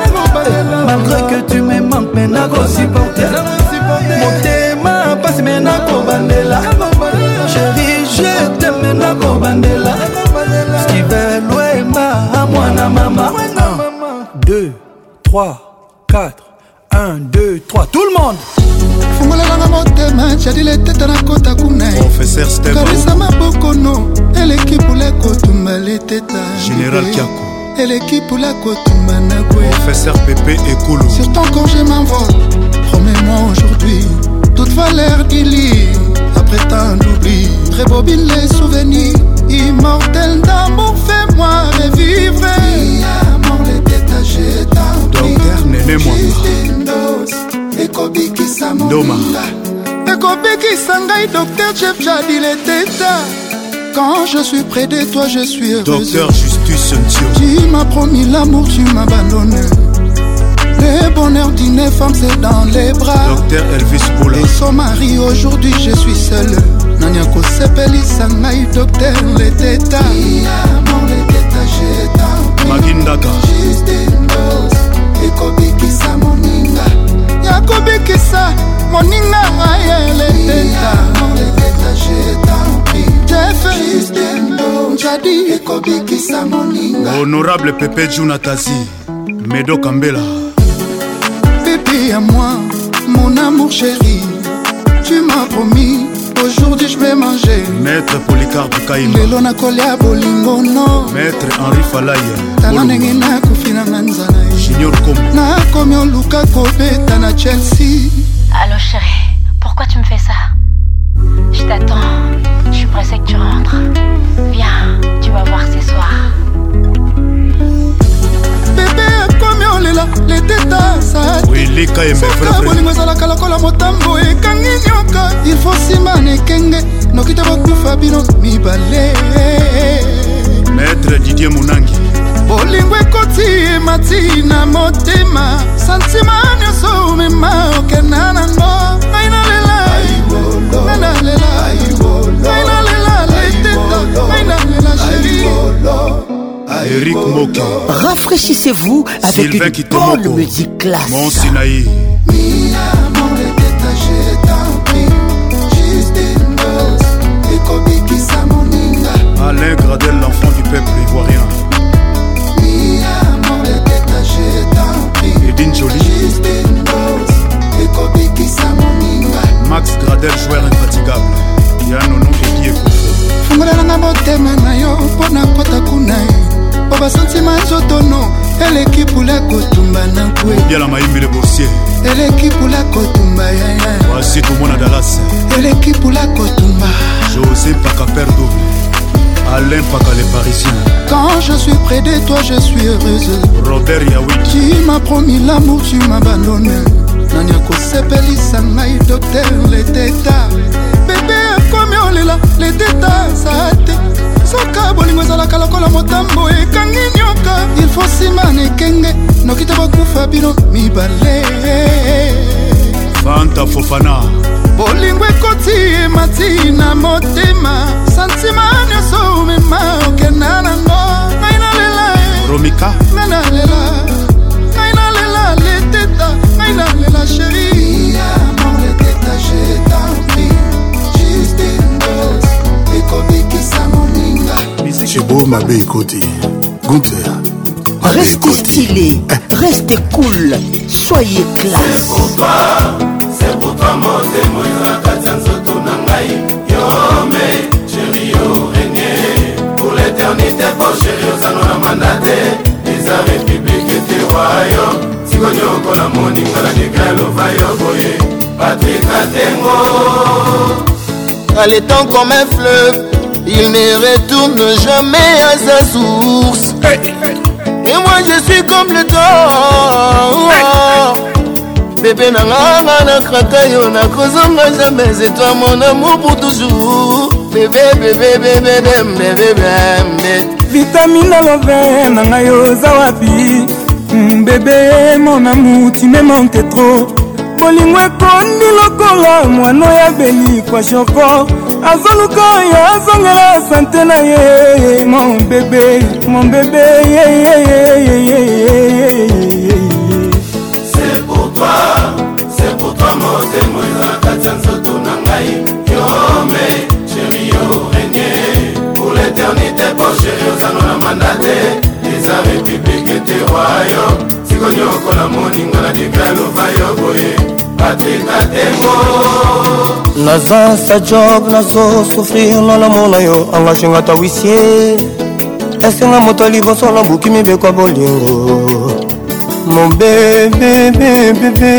malgré que tu me manques me nakosimpa 3, 4, 1, 2, 3, tout le monde Professeur Général kota et l'équipe sur ton congé promets-moi aujourd'hui toute valeur d'Ili. après tant d'oubli bobine les souvenirs Immortel d'amour fais-moi revivre nemwanga ndoma ekobikisa ngai docteur jef jadil eteta Quand je suis près de toi, je suis heureux Docteur Justice Ntio. Tu m'as promis l'amour, tu m'as abandonné Le bonheur d'une femme, c'est dans les bras. Docteur Elvis Poula. Et son mari, aujourd'hui, je suis seul Nanyako Sepeli Sangai docteur leteta magindaka ekobikisa moninga ya kobikisa moninga ayelejadi ekobikisa moninga honorable pepe junatazi medo kambela pepe ya moi mon amour chéri tu m'as promis aujourd'hui je vais manger maître policarpe kaima lelo Bolingo. maître henri falaya Tana ndenge Koufina nanga nzala junior com chelsea allo chéri pourquoi tu me fais ça je t'attends je suis pressée que tu rentres viens tu vas voir ce soir kolela letetaabolingo ezalaka lokola motambo ekangi nyoka ilfo nsima na ekenge noki te bakufa bino mibale maître didier munangi bolingo ekoti emati na motema santima nyonso omema okenda nango ngai nalela ngai nalela Eric Moka. Rafraîchissez-vous avec Sylvain une bonne musique classe. Mon Sinaï. Alain Gradel, l'enfant du peuple ivoirien. Edine Jolie. Max Gradel, joueur infatigable. po basantima zotono eleki pula kotumba na nkwe yala mayimbile boursier eleki pula kotumba yaya wasi tomona dalas eleki pula kotumba josé pakaper double alain paka le parisien quand je suis près de toi je suis heureuse robert yawi tu m'as promis l'amour tu m'abandonnes nani akosepelisa ngai docteur leteta bebe akomi olela leteta sa te soka bolingo ezalaka lokola motambo ekangi nyoka ilfo nsima na ekenge noki to bakufa bino mibale fanta fofana bolingo ekoti emati na motema santima nyonso omema okenda nango ngai nalela romika ngai nalela ngai nalela leteta ngai nalela sheri chebo mabe ekoti gunther reste stylé reste cool soyez classe C'est pour toi motemo eza na kati ya nzoto na ngai yome chéri oregne pour l'éternité po chéri ozanga na mandate eza république etewayo tikonyoko na moninga na deka elova yo boye patrik atengo alé temps comme un fleuve Il ne retourne jamais à sa source. Et moi je suis comme le temps. Bébé nanga na krata yo na kozonga jamais c'est toi mon amour pour toujours. Bébé bébé bébé bébé bébé. Vitamine love nanga yo zawapi. Mm, bébé mon amour tu me manques trop. Bolingo ekomi lokola mwana ya beli kwa choko azoluka oyo azongela sante na ye mon bebe mon bebe C'est pour toi, c'est pour toi mon témoin na kati ya nzoto na ngai yome chéri yo regne pour l'éternité po chéri ozanga na manda te eza république ete wayo sikonyokola moninga na degaloba yo boye naza sa job nazosufrir lolamo na yo engage ngata wisie esenga moto liboso nabuki mibeko bolingo mobebebebebe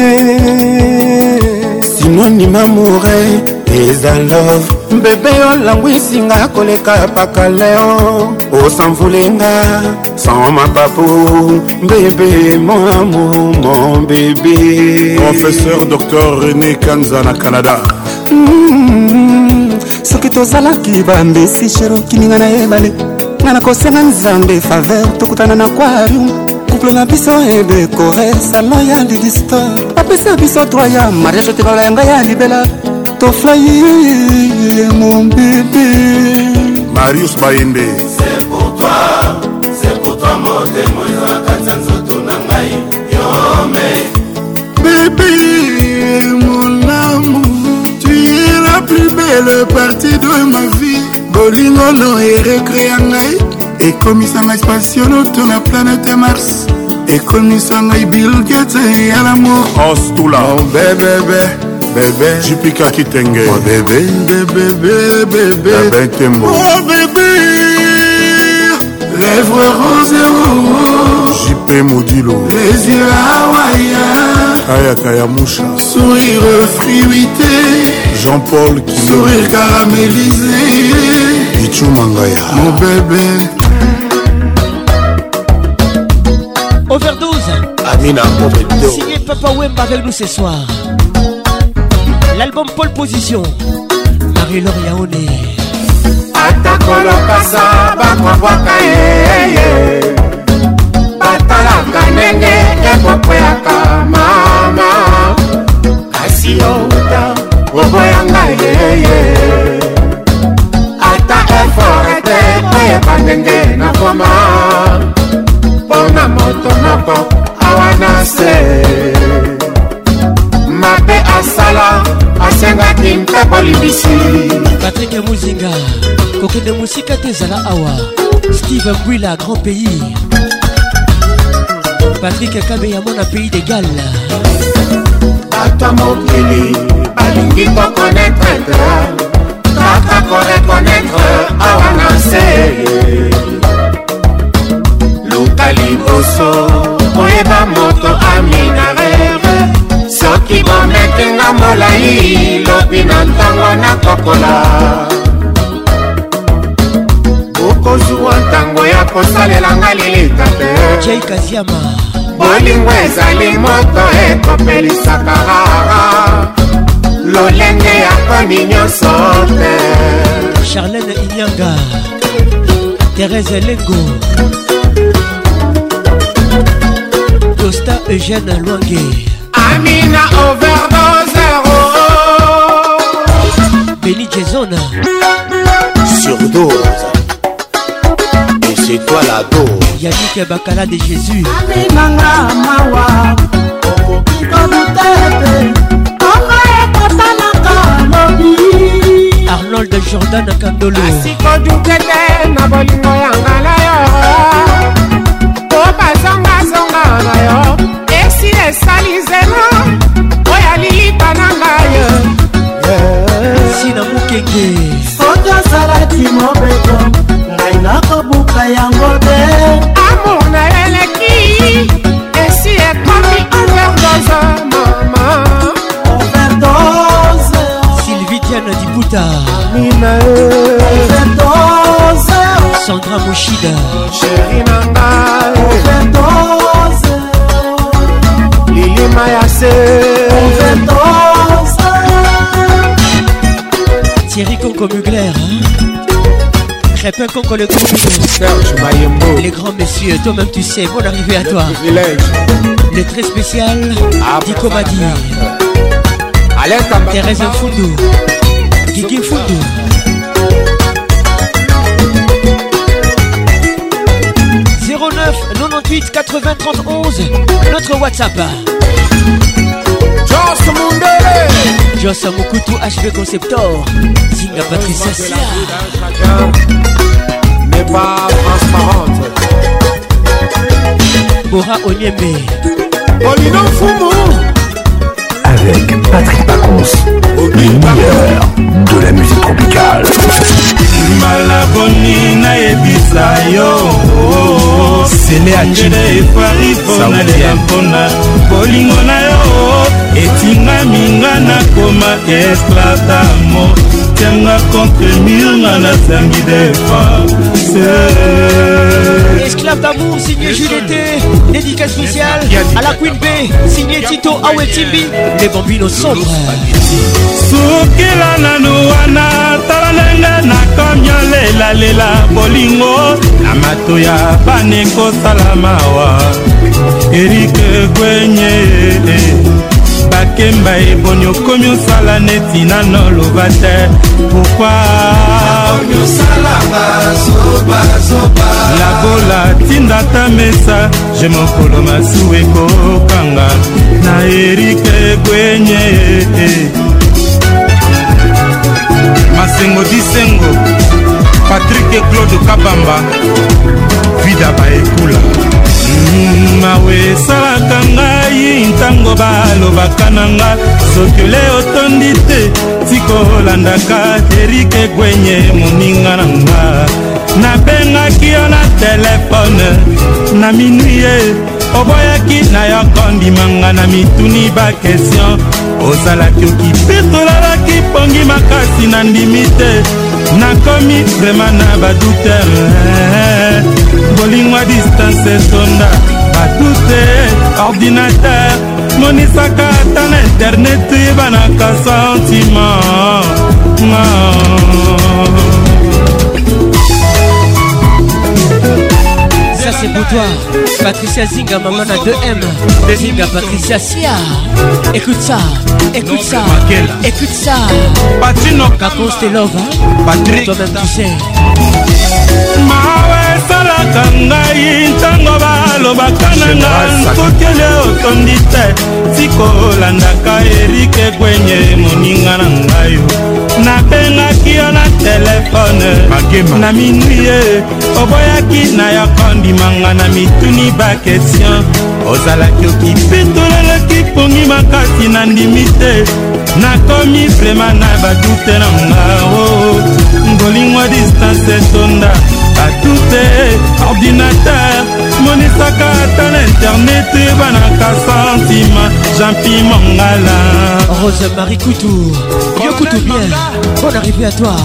sinonime amoureux eza love mbebe olangwisinga koleka paka leo osanvulenga sans mapapu mbebe moamo mon bebe professeur dr rené kanza na canada mm-hmm. soki tozalaki bambesi sherokininga na ebale nga na kosenga nzambe faveur tokutana na kwarium couple na biso edekore salon ya lidistor bapesa biso droit ya mariage te baloyanga ya libela toflai mon bébé marius bayembe c'est pour toi c'est pour toi mon témoin na kati ya nzoto na ngai yome bébé mon amour tu es la plus belle partie de ma vie bolingono erecrea ngai ekomisanga spatioloto na planète mars ekomisanga bilgete ya lamour ostula oh, bébébé bébé jipika kitenge oh, bébé bébé bébé bébé tembo oh, bébé lèvres roses et rouges jipé modilo les yeux hawaïens ayakaya moucha sourire fruité Jean-Paul qui sourire caramélisé Ichu Mangaya mon bébé overdose Amina Signé Papa Wemba avec nous ce soir l'album Paul Position Marie-Laure Yaone atakolokasa bakwabwaka yeye batalaka ndenge ekokweyaka mama kasi yota oboyanga yeye ata efore te koyeba ndenge nakoma mpona moto moko awa na se mabe asala asengaki mpepo libisi patrike muzinga kokende mosika te ezala awa steve mbwila grand pays patrik kabeyamo na pays de gale bato ya mokili balingi kokonetre kaka korekonetre awa na se luka liboso koyeba moto aminarere soki bometinga molai lobi na ntango nakokola bokozwa ntango ya kosalelanga lilita te kaziama bolingo ezali moto ekopelisaka rara lolenge ya koni nyonso te charlene inyanga therese lengo costa eugène lwange amina overdose ro beni jezona surdose et c'est toi la dose yannick bakala de jésus amemanga mawa okoki kobuta ete ongo ekotanaka lobi arnold jordan kandolo asikoduke te na bolingo ya ngala yo esali nzela oya lilipa na ngai sina mokeke soki ozalaki mobeto ngai nakobuka yango te amour na eleki esi ekomi overdose mama overdose sylvie diane diputa amina overdose sandra moshida sheri na ngai overdose Thierry Coco Mugler Crépin hein. Conco le groupe Serge Les grands messieurs, toi-même tu sais, bon arrivé à le toi Le très spécial ah, bah, Dico Madi bah, bah, Thérèse Foundou Guigui Foudou 28 80 31 notre WhatsApp. Joss Mundele Joss Mukutu HV Conceptor Zinga Patricia Sia N'est pas transparente Bora Onyembe Olino Fumo Avec Patrick Pacons Les meilleurs de la musique tropicale malaboni nayebisa yo ngede efari mpona lela mpona bolingo na yo etingami nga nakoma esclave d'amour tianga contre mur nga nasangi défense esclave d'amour signé Julieté dédicace spéciale à la Queen B signé Tito Awe Timbi les bambino sombre sukila nanu wana tala ndenge nakomi olelalela bolingo na mato ya banekosala mawa erike gwenye eh, eh. nakemba eboni okomi osala neti nano loba te pourkuilabola tinda ta mesa je mokolo masu ekokanga na erike egwenye masengo disengo patrik claude kabamba vida baekula mawe esalaka ngai ntango balobaka na nga sokile otondi te tikolandaka erike egwenye moninga na nga nabengaki yo na telefone na minui ye oboyaki na yo kondimanga na mituni bakestion osalaki okipetolalaki pongi makasi na ndimi te nakomi vrema na badoutere bolingwa distance etonda badute ordinateur monisaka ata na internet ebanaka sentima oh. Patrice Boudoir, Patricia Zinga, maman à 2M, Zinga, Patricia Sia. Écoute ça, écoute ça, écoute ça. Kako Stelov, toi-même tu sais. mawa esalaka ngai ntango balobaka na nga nkokele otondi te sikolandaka erike kwenye moninga na ngai nabengaki yo na telefone na minui ye oboyaki na yo kondimanga na mituni bakestion ozalaki okipituleleki pungi makasi na ndimi te nakomi vrema na badute na ngao oh, oh. ngolingwa distance etonda atute ordinateur monisaka ata na internet banaka santima jampi mongala rose marie kutu yo kutu bien bonne arrivée à toi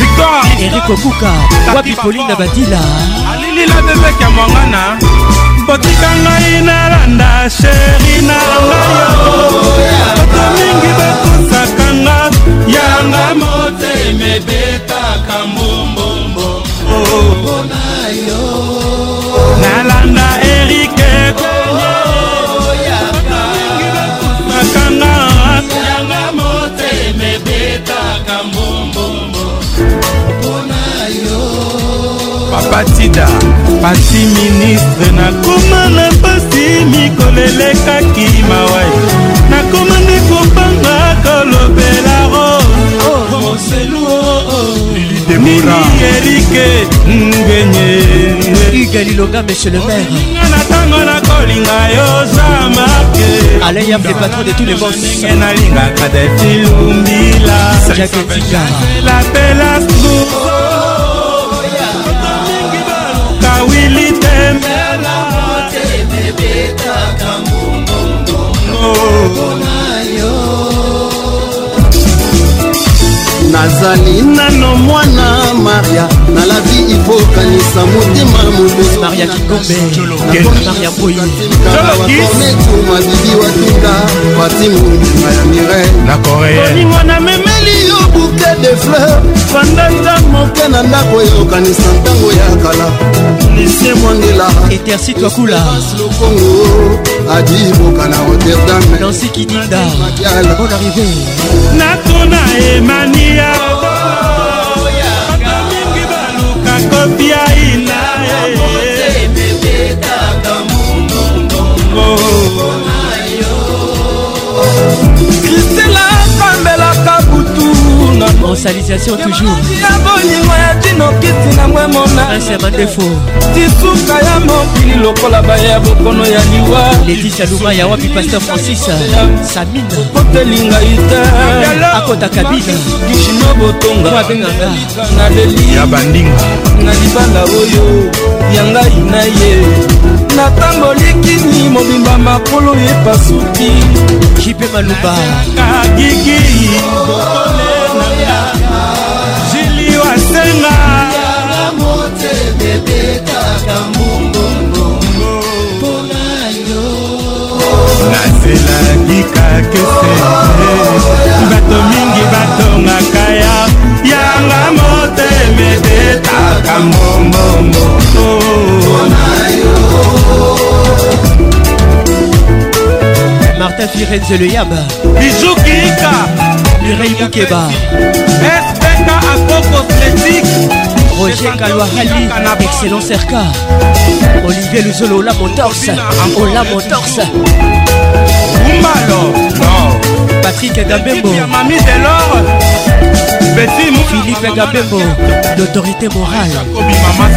victoire erik okuka wapi polina badila alilila bebeke ya mwangana botika ngai nalanda sheri nalanga yo bato mingi bakosakanga yanga motema ebetaka mbombo nalanda erike makanga yanga motema ebetaka mbombombo mpona yo papatida pati ministre nakoma na pasi mikolo elekaki mawai nakoma nde kobanga kolobela ro moseluo oh, oh. demorarike hugue lilonga monsieur le maire na ntango nakolinga yo zamake aleyam le patron de tous les bos nalingaka defilumbila jaketikara kawili tembe oh. azali nano mwana maria nalabi ikokanisa motema mobeakomietuma bibi watinda watimuna ya mireolingo namemeli yo buke de fleur fandanda moke na ndako eyokanisa ntango ya kala lisie mwangela etersitwakula lokongo adi boka na rotterdam nansi kidinda bon arrivé natona emania nanga brosalisation toujoursa bolingo ya dino kiti na mwe monaaadefo ah, tisuka ya mokili lokola baya bokono ya liwa leticia luma ya wapi paster francis samina kotelinga ita akota kabina gishino botonga abenganga na leli ya bandinga na libala oyo yangai na ye natamboli kini mobimba makolo epasuki kipe maluba gigi nanga yanga motema ebetaka mbongongo mpona yo nazelaki kakese bato mingi batongaka ya yanga motema ebetaka mbongongo mpona yo Martin Firenze le Yab Bijou Kika Mireille Mukeba Espèce tika akokosmetik roger kalwahali excellence rk olivier luzolo olamotors olamotors umalo patrik gabembo philippe gabembo l'autorité morale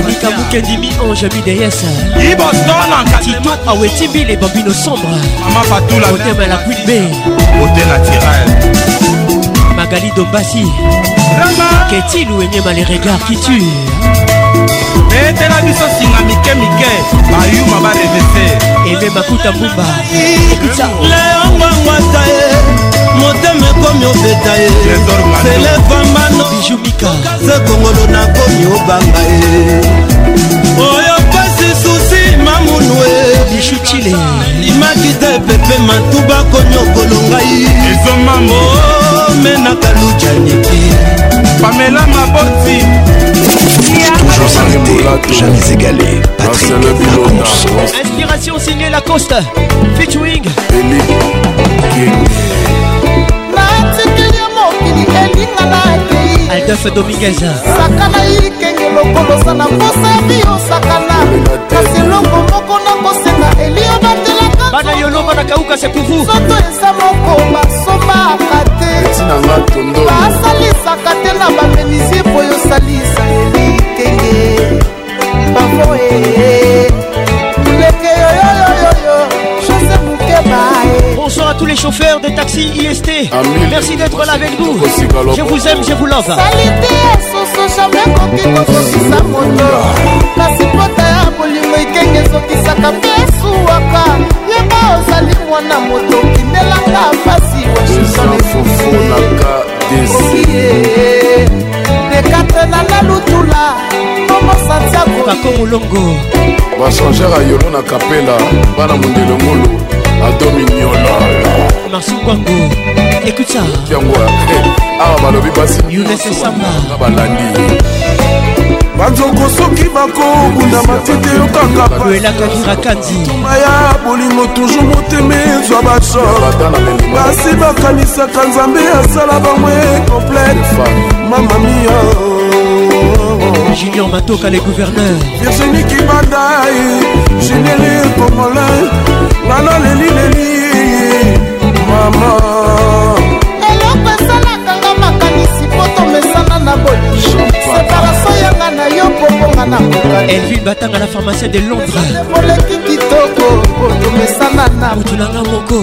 mikamukedimi ange mides tito awetibi les bambino sombre otema la queen b magali dombasi Qu'est-il ou aimé les regards qui tuent etela biso singa mike mike bayuma barevese eme makuta mbumba leongwangwata ye motema ekomi obeta ye selefambano bijumika sekongolo nakomi obanga ye oyo pasi susi mamunue bijutile limaki te pepe matuba konyokolongai ezomamo domena kalujaniki pamela maboti Toujours arrêté, jamais égalé. Patrick Lacombe. Inspiration signée Lacoste. Featuring. Elie. Altaf Dominguez. lokolosa na posa biosakana kasi eloko moko nakosenga elio batelaka bana yolo bana kauka sepuru soto eza moko basomaka te basalisaka te na bamenisie po yosalisa elikenge bavoe eh, eh. tous les chauffeurs de taxi IST. Merci d'être là avec nous. Je vous aime, je vous love. kasi pota ya bolimo ekenge ezokisaka mpe esuwaka yeba ozali mwana moto kindelanga mpasi washingtonie eh, eh. dekatre na la lutula tomo santiago pakomolongo bachangere ayolo na kapela bana mondelo ngolo adominiololo masungwango écoute ça yango awa ah, balobi basi nyonsoa balandi banzoko soki bakobunda matete yokakaelakakirakanzitoma ya bolingo toujour motema ezwa bashor basi bakanisaka nzambe asala bamwe complete mamamia Junior Matoka les gouverneurs Virginie Kibandai Généré Congolais Nana Leli Leli Maman eloko esalaka nga makanisi po tomesa na bolingiseparation yanga na yo kobonga na koka elvin batanga na pharmacie de londresoleki kitoko otomesana na mutu nanga moko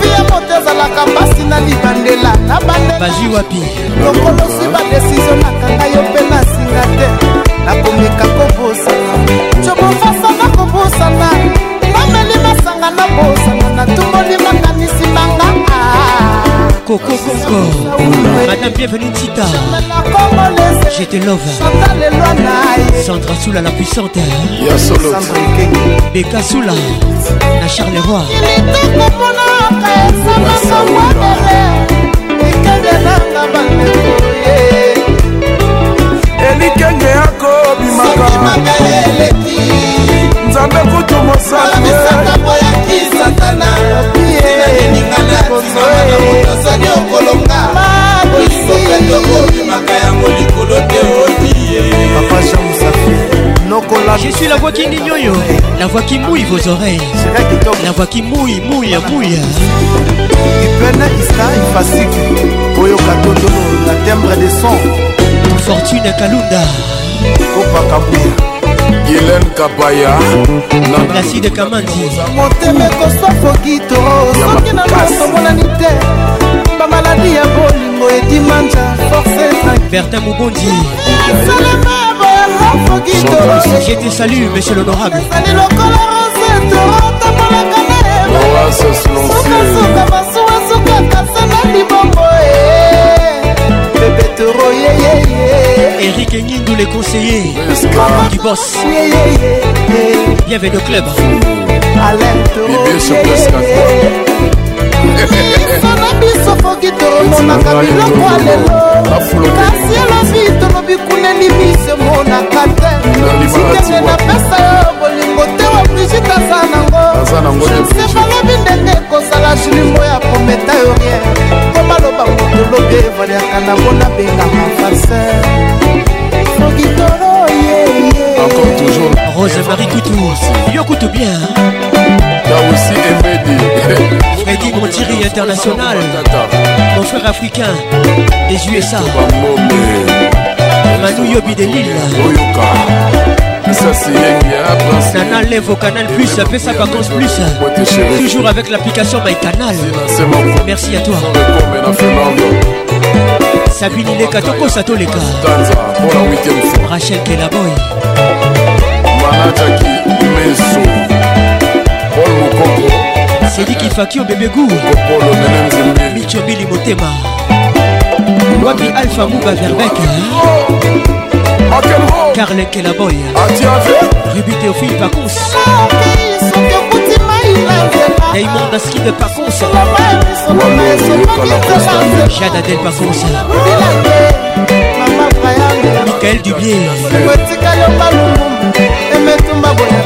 fia moto ezalaka mpasi na libandela na bandebaji wapi lokolosi badesizio nakanga yo mpe na singa te nakomeka kobosana cobofasa na kobosana nameli masanga na bosana natumboli Coco Congo Madame bienvenue Tita Je te love Sandra Soula la puissante Beka Soula La Charleroi elikenge akobimaka nzambe kutu mosakoyakisatana naninganaaosani okolonga okatokobimaka yango likolo te otie Je suis la voix qui nyoyo, la voix qui mouille vos oreilles, la voix qui mouille, mouille, mouille. ipene isa ifasiki oyo katotolo na tembre de son fortune kalunda kopaka buya gilen kabaya naside kamandi motema ekosafoki to soki na nosomonani te bamaladi ya bolingo edimanja force bertin mobondi Je te salue, monsieur l'honorable. Eric Nindou les conseillers du boss Il y avait le club biso foki tolomonaka biloko alelo kasi elobi tolobi kuneli miso emonaka te sikenge napesa yo bolingo te wa brigit aza nango se balobi ndenge ekozala julimo ya prometa yo rien po baloba moto lobi evaliaka nango nabenga mafaser toujours. Rose-Marie Coutou, Yo Coutou bien. Là aussi, Freddy, <laughs> Freddy Montiri International. Mon frère africain des USA. Manu Yobi de Lille. Hein, Nana lève au canal plus, ça sa vacances plus. Toujours avec l'application MyCanal. Merci à toi. Sabine Ileka, Toko Satoleka. Rachel Kelaboy. manajaki meso pol mokoko sediki fakio bebegu kopolo nene nzembe michobili motema lwaki alpha muba verbek karlekelaboy rubi teofile pacons Raymond Aski de Pacons Jade Adel Pacons Michael Dubier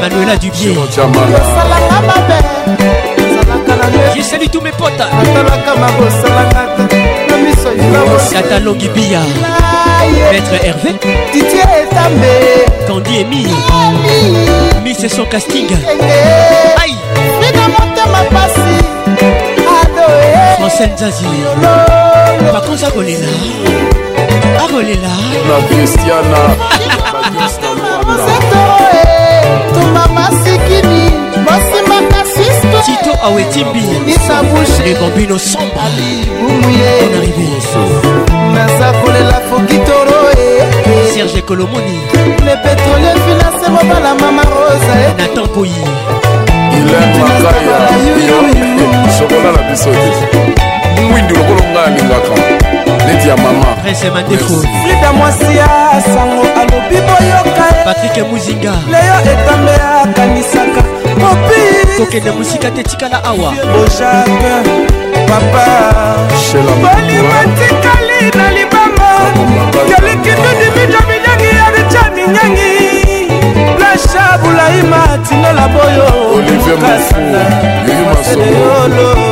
Manuela Dubier Je salue tous mes potes Catalo Gibia Maître Hervé e Candy Emi e Miss et son casting Aïe Française Zazie Par contre ça akolela ah, na kristiana tumba <laughs> eh, masikini bosimba kasistito awetimbi le bambino sombaonarrive naza kolela fokitoro eh, eh. serge kolomoni le pétrolier finance mobala mama rosa natan poyi ilen makaya sokola na biso mwindu lokolo ngai alingaka neti ya mama frida mwasi ya sango alobi boyoka patrik muzinga leyo etambe akanisaka kopi kokende mosika te tikala awa bojake papa bolima tikali na libanga yolikitudimitomidagi ya richani nyangi plasha bulai matinola boyo kasanga yolo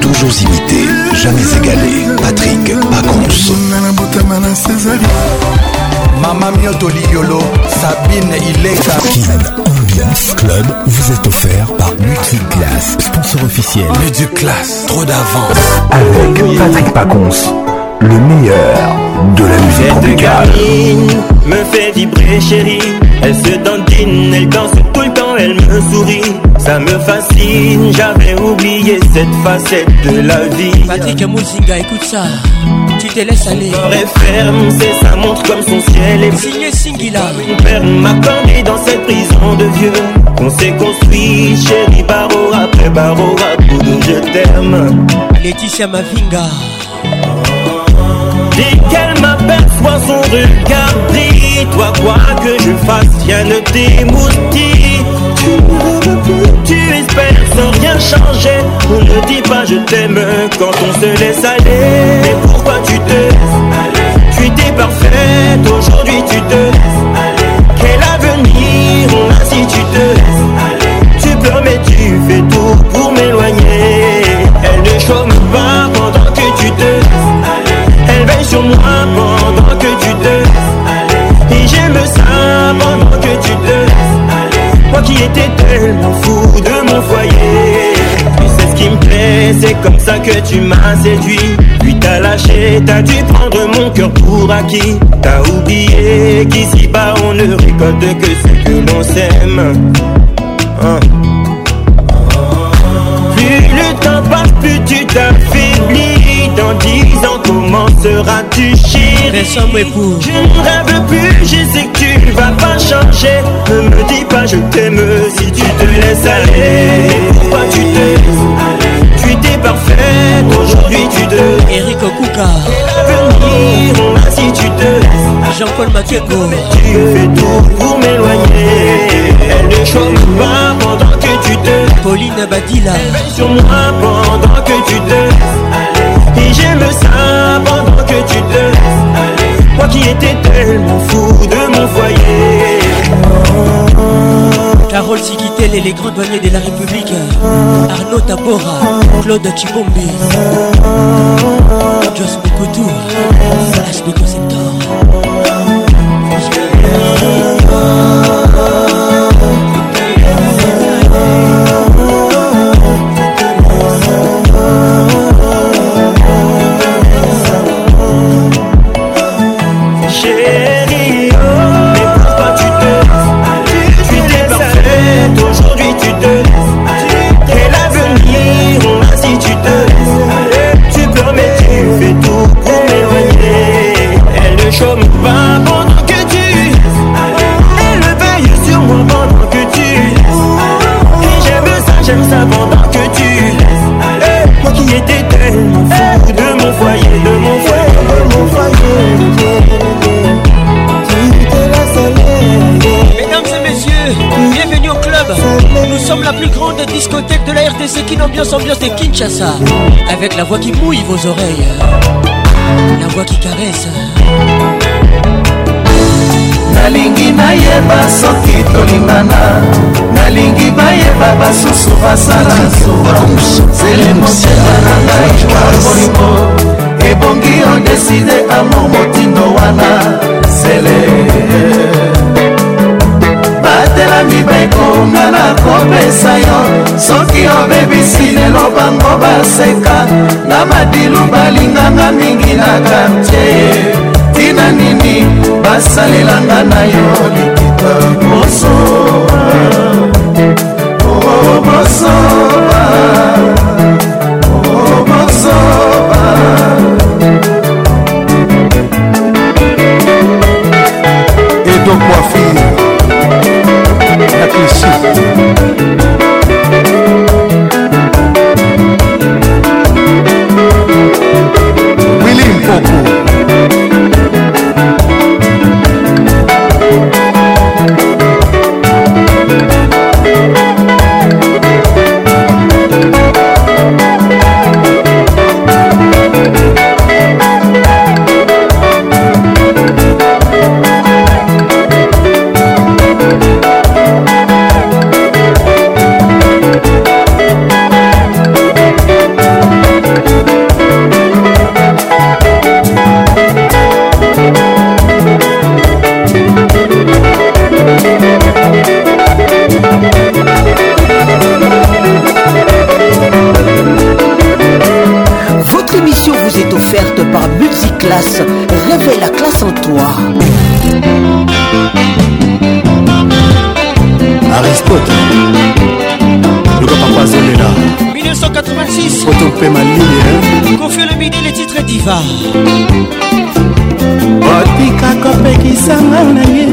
Toujours imité, jamais égalé. Patrick Pacons. Maman mio Yolo, Sabine Ileka. Kin Ambiance Club vous est offert par Multiclass, sponsor officiel. du classe, trop d'avance. Avec Patrick Pacons, le meilleur de la musique tropicale. me fait vibrer chérie, elle se dandine, elle danse tout le temps, elle me sourit. Ça me fascine, j'avais oublié cette facette de la vie. Patrick écoute ça. Tu te laisses aller. Son corps est ferme, c'est sa montre comme son ciel est signé Singila. Une perle m'a dans cette prison de vieux. On s'est construit, chérie, barreau après barreau, à bout de je t'aime. Laetitia Mavinga. Dès qu'elle m'aperçoit son regard brille, toi quoi que je fasse, rien ne t'émoustille. Tu tu espères sans rien changer. On ne dit pas je t'aime quand on se laisse aller. Mais pourquoi tu te laisses aller Tu étais parfaite, aujourd'hui tu te laisses aller. Quel avenir on a si tu te laisses aller Tu pleures mais tu fais tout pour qui était tellement fou de mon foyer Tu sais ce qui me plaît, c'est comme ça que tu m'as séduit Puis t'as lâché, t'as dû prendre mon cœur pour acquis T'as oublié qu'ici-bas on ne récolte que ce que l'on sème hein. Plus le temps passe, plus tu t'affaiblis Dans dix ans, comment seras-tu chérie Je ne rêve plus, je sais que tu tu vas pas changer. Ne me dis pas je t'aime si tu te laisses aller. Pourquoi tu te Tu t'es parfaite, aujourd'hui tu te. Eric Okuka. Venir. on a si tu te laisses. Jean-Paul Mathieu Tu fais tout pour m'éloigner. Elle ne choque pas pendant que tu te. Pauline Abadila, Elle veille sur moi pendant que tu te laisses. Et j'aime ça pendant que tu te laisses. Moi qui étais tellement fou de mon foyer Carole Sigitel et les grands douaniers de la République Arnaud Tabora, Claude Chibombi Jos RDC Kin Ambiance Ambiance de Kinshasa Avec la voix qui mouille vos oreilles La voix qui caresse nalingi bayeba soki tolingana nalingi bayeba basusu basala nsuba zeli motema na ngai wa bolingo ebongi ondeside amour motindo wana sele batelami bekonga na kopesa yo soki obebisi lelo bango baseka na madilu balinganga mingi na kartie tina nini basalelanga na yo likitoko Sí. kopema ligne confie le midi le titre diva otika kopekisanga na ye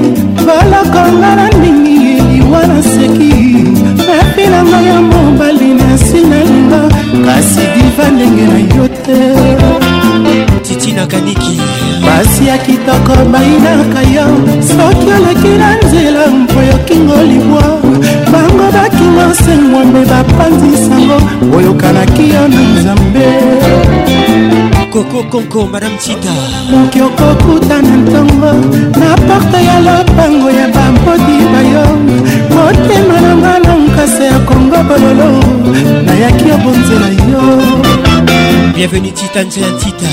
balokonga na ndingi liwa na seki napinanga ya mobali nasi nalinga kasi diva ndenge na yo te titi na kaniki basi ya kitoko bayinaka yo soki oleki na nzela mpo yokingo libwa bango bakingo sengwambe bapanzisa nazalaki yo na nzambe koko konko madame tita moki okokuta na ntongo na porte ya lopango ya bambodi bayo motema na ngalonkasa ya kongo bololo nayaki obonzela yo bienvenu tita nzeya tita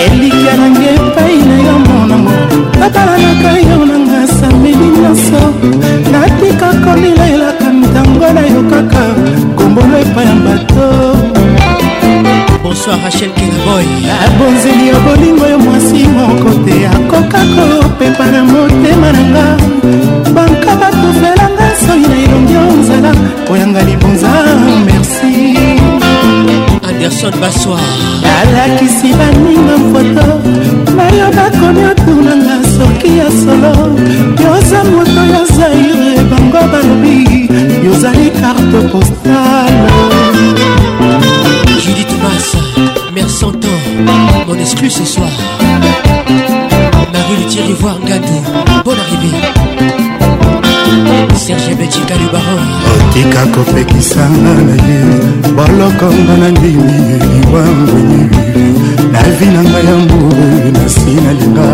elikya nange epai na yo monango tatalanaka yo nanga sameli nyonso natika komilelaka ntango na yo kaka kombolo epai ya bato bonsoir rachel kengaboy abonzeli ya bolingo yo mwasi moko te akoka kopepa na motema na nga banka batufelanga soi na elongi yo nzala oyanga libonza merci anderson baswa alakisi baninga foto bayo bakomi otunanga soki ya solo yoza moto yo zaire bango balobi yozali karte postale plus ce soir. Marie Thierry voir Gadou, bonne arrivée. Serge Betika le baron. Otika kopekisanga na ye, bolokonga na ndimi liwa mwenye. Na vi na ngai ya mburu na sina linga,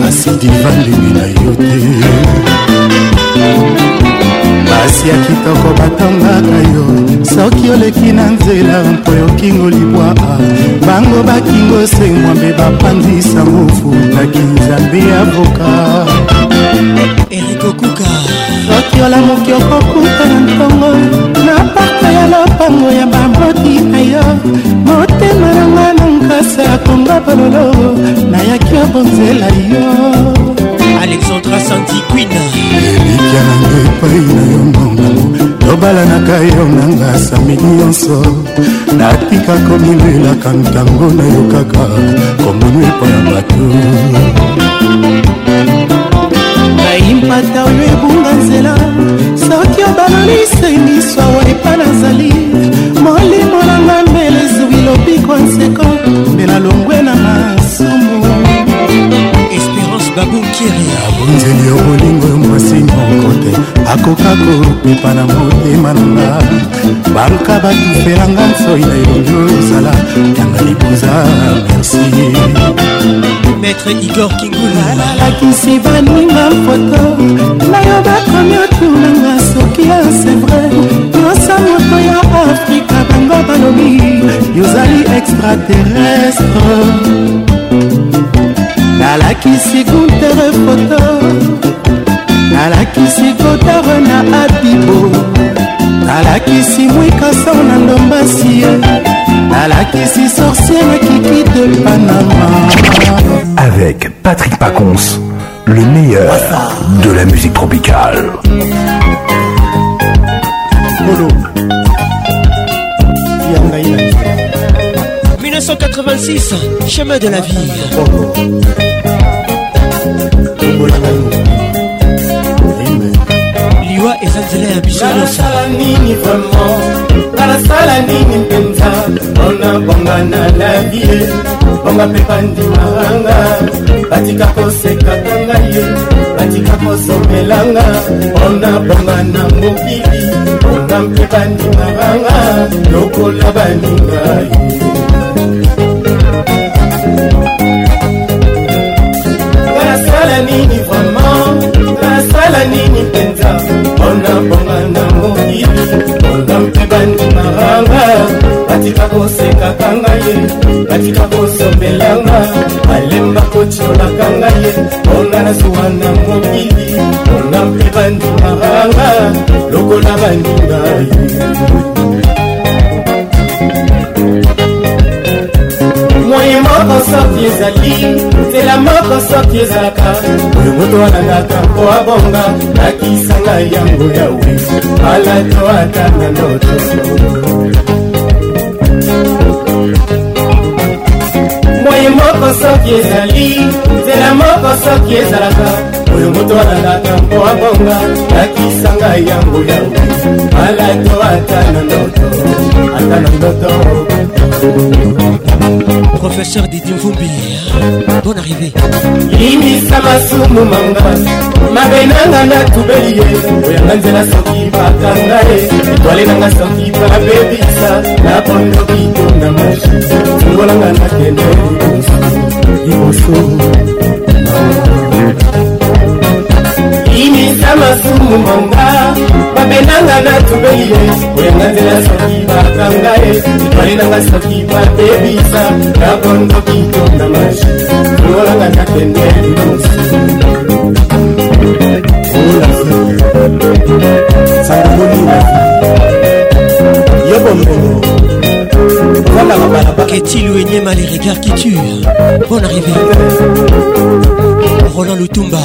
kasi divandimi na yo te. kasi ya kitoko batongaka yo soki oleki na nzela mpo yokingo libwa bango bakingo semwambe bapandisa mofu naki nzambe ya voka erikokuka soki olamoki okokuta na ntongo na parka ya lopango ya bamoti na yo motema nanga na nkasa konga bololo nayaki obonzela yo alexandra santiquina elika nanga epai na yo mongango tobalanaka yo nanga samedi nyonso natika komilelaka ntango na yo kaka komono epai ya bato naimpata oyo ebunga nzela soki obalolise miso awa epa nazali molimo nanga mbele ezwi lobikwa nseko mbela longwe na masumu babunzeli yo bolingo yo mwasi moko te akoka kopepa na motema nanga baluka batufelanga nsoi na elongi oyo osala yanga libuza merci maître igor kingulalakisi baninga foto nayo bakomi otunanga soki ya sevre yosa moto ya afrika bango balobi yozali extraterrestre nalakisi guntere foto nalakisi kotare na abibo nalakisi mwikaso na ndombasi ye sorcière qui quitte le panama avec patrick pacons le meilleur de la musique tropicale Bolo. 1986, chemin de la vie. nzela ya biso nyonsonasala nini vraimen nalasala nini mpenza mpona bonga na lavie bonga mpe bandimaanga batika kosekaka ngai ye batika kosomelanga mpona bonga na mokili bonga mpe bandimaanga lokola baningai ngai nasala nini mpona nini mpenza mpona bonga na mokili bonga mpe bandimaranga batika kosekaka ngai batika kosombelanga balemba kotiolaka ngai mpona nazwa na mokili mpona mpe bandimaranga lokola bandingai moye moko soki ezali nzela moko soki ezalaka oyo moto alangaka mpo abonga nakisanga yango yawe alato atanga ndoto moye moko soki ezali nzela moko soki ezalaka oyo moto alangaka mpo abonga nakisanga yango yawe alato atana ndoto atana ndoto Professeur Didi Mfumbi, bonne arrivée. limisa masumu manga mabe nanga natubeli ye oyanga nzela soki bakanga ye etwale nanga soki babebisa na bondo bitonga maji tungolanga nakende liboso ndimisa masumu manga babenanga na tubeli ye kolenga nzela soki bakanga ye itwalinanga soki batebisa nabonzokitonga mashi tololanga nakende Qu'est-il ou énième à les regards qui tuent Bonne arrivée roland lutumba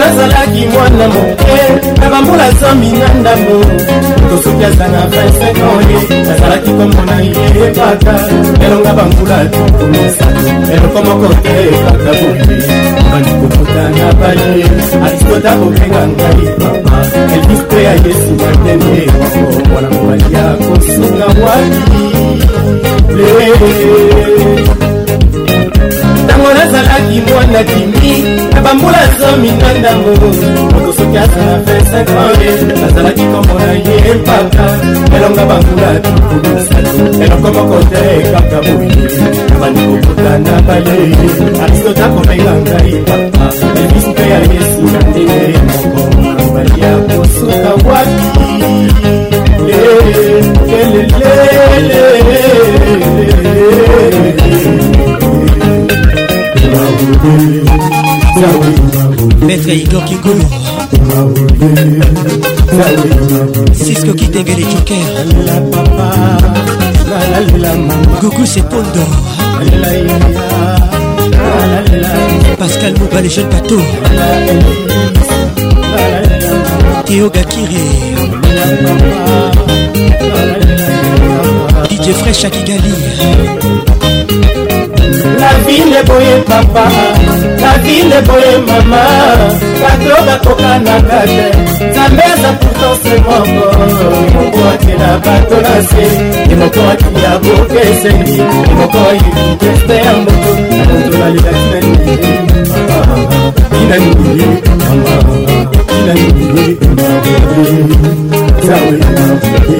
nazalaki mwana moke na bambula zomi na ndambo tosoki aza na 25 oye nazalaki komona ye kaka elonga bambula tokomisa eloko moko te kaka boye bandikokota na bale aristota kobenga ngai mama elvis mpe ayesi mateme mwana mobali ya kosunga waki ntango nazalaki mwana kimi na bambula zomi na ndango moto soki azala 25 ans nazalaki kombo na ye mpaka elonga bambula tukulusato eloko moko te kaka boye nabandi kokota na bayeye aristota kobenga ngai papa elvis mpe ya yesu na ndenge moko mobali ya kosuka waki maître Igor Kikono Cisco Kitenge les Jokers Gougou c'est Pondo Pascal Mouba les jeunes bateaux Théo Gakiri DJ Fresh à Kigali La ville est boye papa La ville est boye mama Bato bakoka na kate Nzambe aza pourtant se moko Mungu atela bato na se Ye moko akinda bokeseni Ye moko ayili teste ya moto Na moto nalilaki na nini il a oublié il a oublié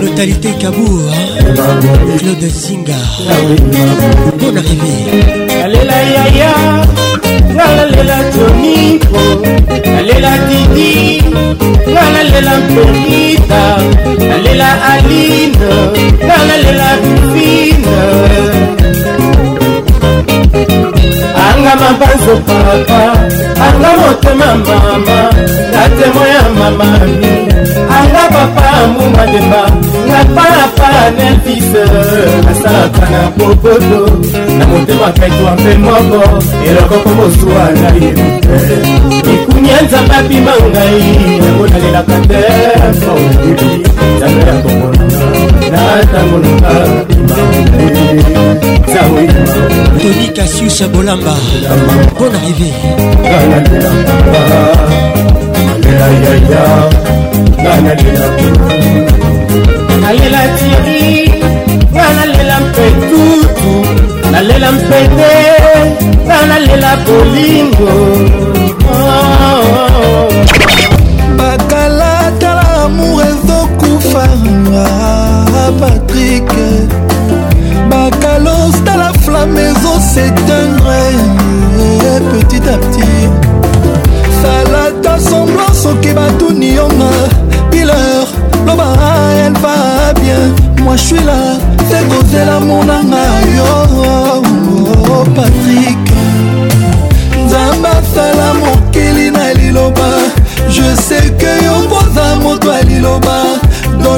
Brutalité Kabour Claude Zinga Bonne arrivée Alela Yaya Alela Tonico Alela Didi Alela Bonita Alela Aline Alela Fine mama banzo papa anga motema mama na temo ya mamami anga papa mbuma demba nga palapa nefise asalaka na popoto na motema kaitwa mpe moko eloko komosuwa na ye ikunia nzambe abima ngai yango nalelaka te nzambe ya kongola natambolaka toni kasius bolamba bon arrivé nalela tiri nga nalela mpe tutu nalela mpe te nga nalela bolingo kufa patrik bakalose ta la flamme ezo s'éteindre petit à petit salata semblant soki batuni yonga pileur loba elle va bien moi je suis là c'est kozela monanga yo oh, oh, oh, patrik nzambe asala mokili na liloba je sais que yokoza moto ya liloba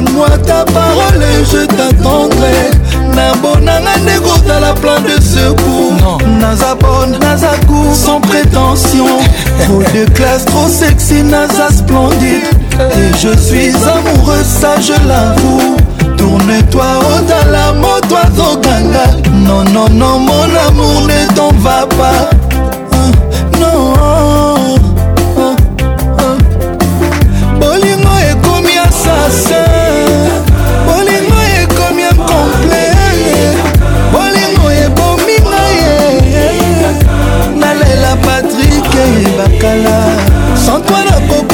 donne-moi ta parole et je t'attendrai n'a à la plainte de secours naza bonne naza sans prétention trop <laughs> de classe trop sexy naza splendide et je suis amoureux ça je l'avoue tourne-toi toi moto ganga. non non non mon amour ne t'en va pas hein, non hein, hein, bolingo un assassin kala sans toi na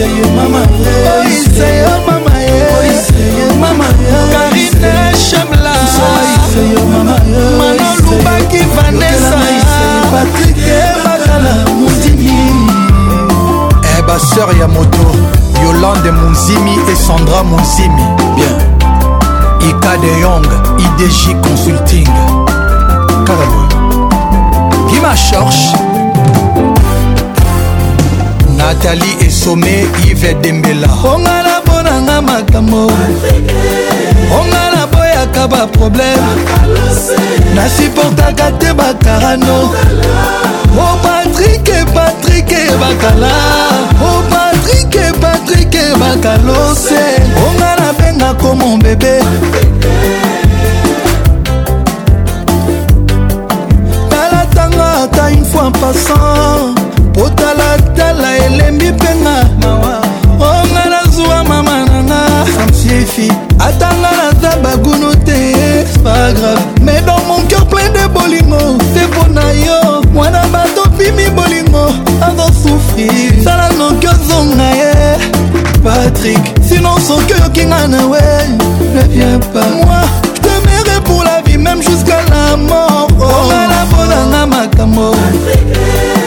iseye mama iseye mama iseye mama karine shemla iseye mama mana lubaki vanessa patrike bakala mutini eh ba sœur ya moto yolande munzimi et sandra munzimi bien ika de yong idj consulting kala boy gima chorche nathalie esome ive dembela onga na mponanga makambo onga na boyaka baproblème nasuportaka te bakarano o oh, patrike patrike bakala o oh, patrike patrike bakalose onga nabengako mobebe talatanga ata une fois passant kotalatala elembi mpenga onga nazwa mama nanga samsiefi atanga naza bagunu te pas grave mais dans mon cœur plein de bolingo se mpo na yo mwana bato pimi bolingo azosouffrir sala noki ozonga ye patrik sinon soki oyokinga na we ne viens pas moi temerai pour la vie même jusqu'à la mort ongala mponanga makambo Afrique.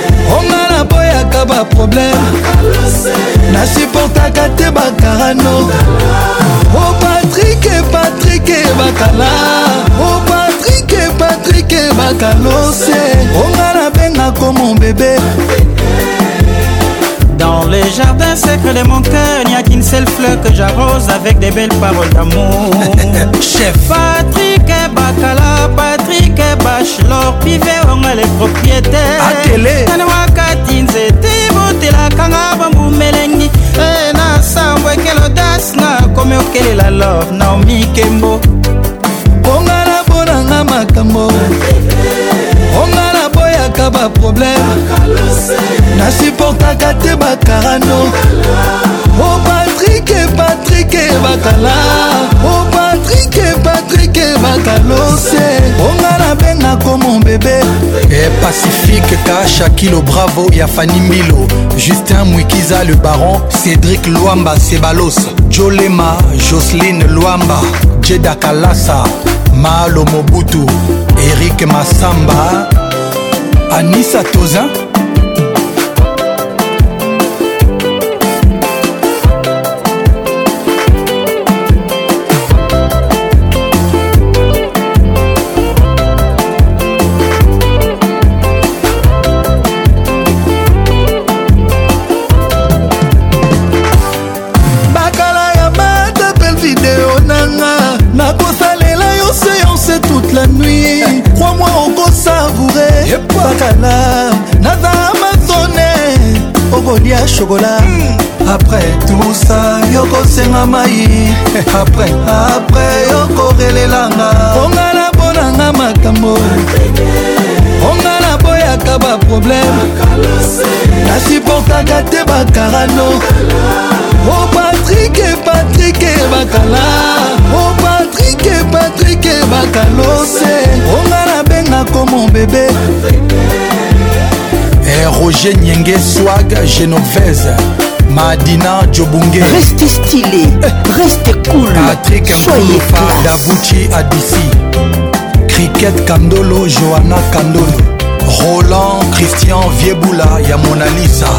nasalelaka Oh Patrick, et bakarano et patrike oh, Patrick, bakala o a la bakalose comme mon bébé. Dans le jardin secret de mon cœur, il n'y a qu'une seule fleur que j'arrose avec des belles paroles d'amour. <laughs> Chef Patrick Bacala, Patrick et Bachelor, pivé, on a les propriétaires. ezalaki nzete botelaka nga bambumelengi e eh, na sambo ekelo das nakomi okelela love naomi kembo ponga na mponanga makambo ponga naboyaka baproblème nasuportaka te bakarano o oh, patrike patrike bakala o oh, patrike patrike bakalose onga nabengako mobebe e eh, pacifique kasha kilo bravo ya fani mbilo justin mwikiza le baron cédrik lwamba sebalos jolema joseline lwamba jeda kalasa malo mobutu erik masamba anisa tozin toute la nuit crois-moi okosavoure bakala naza mazone okolia shokola après tout ça yokosenga mai après après yokorelelanga ongala mponanga makambo ongala boyaka baproblème nasuportaka te bakarano o oh, patrik patrik bakala o oh, patrik patrik ebaka lose onga nabenga komo bebe eh, roger nyenge swag genovese madina jobunge reste stylé eh, reste cool patrik nkulufa davuchi adisi cricket kandolo johanna kandolo roland christian viebula ya monalisa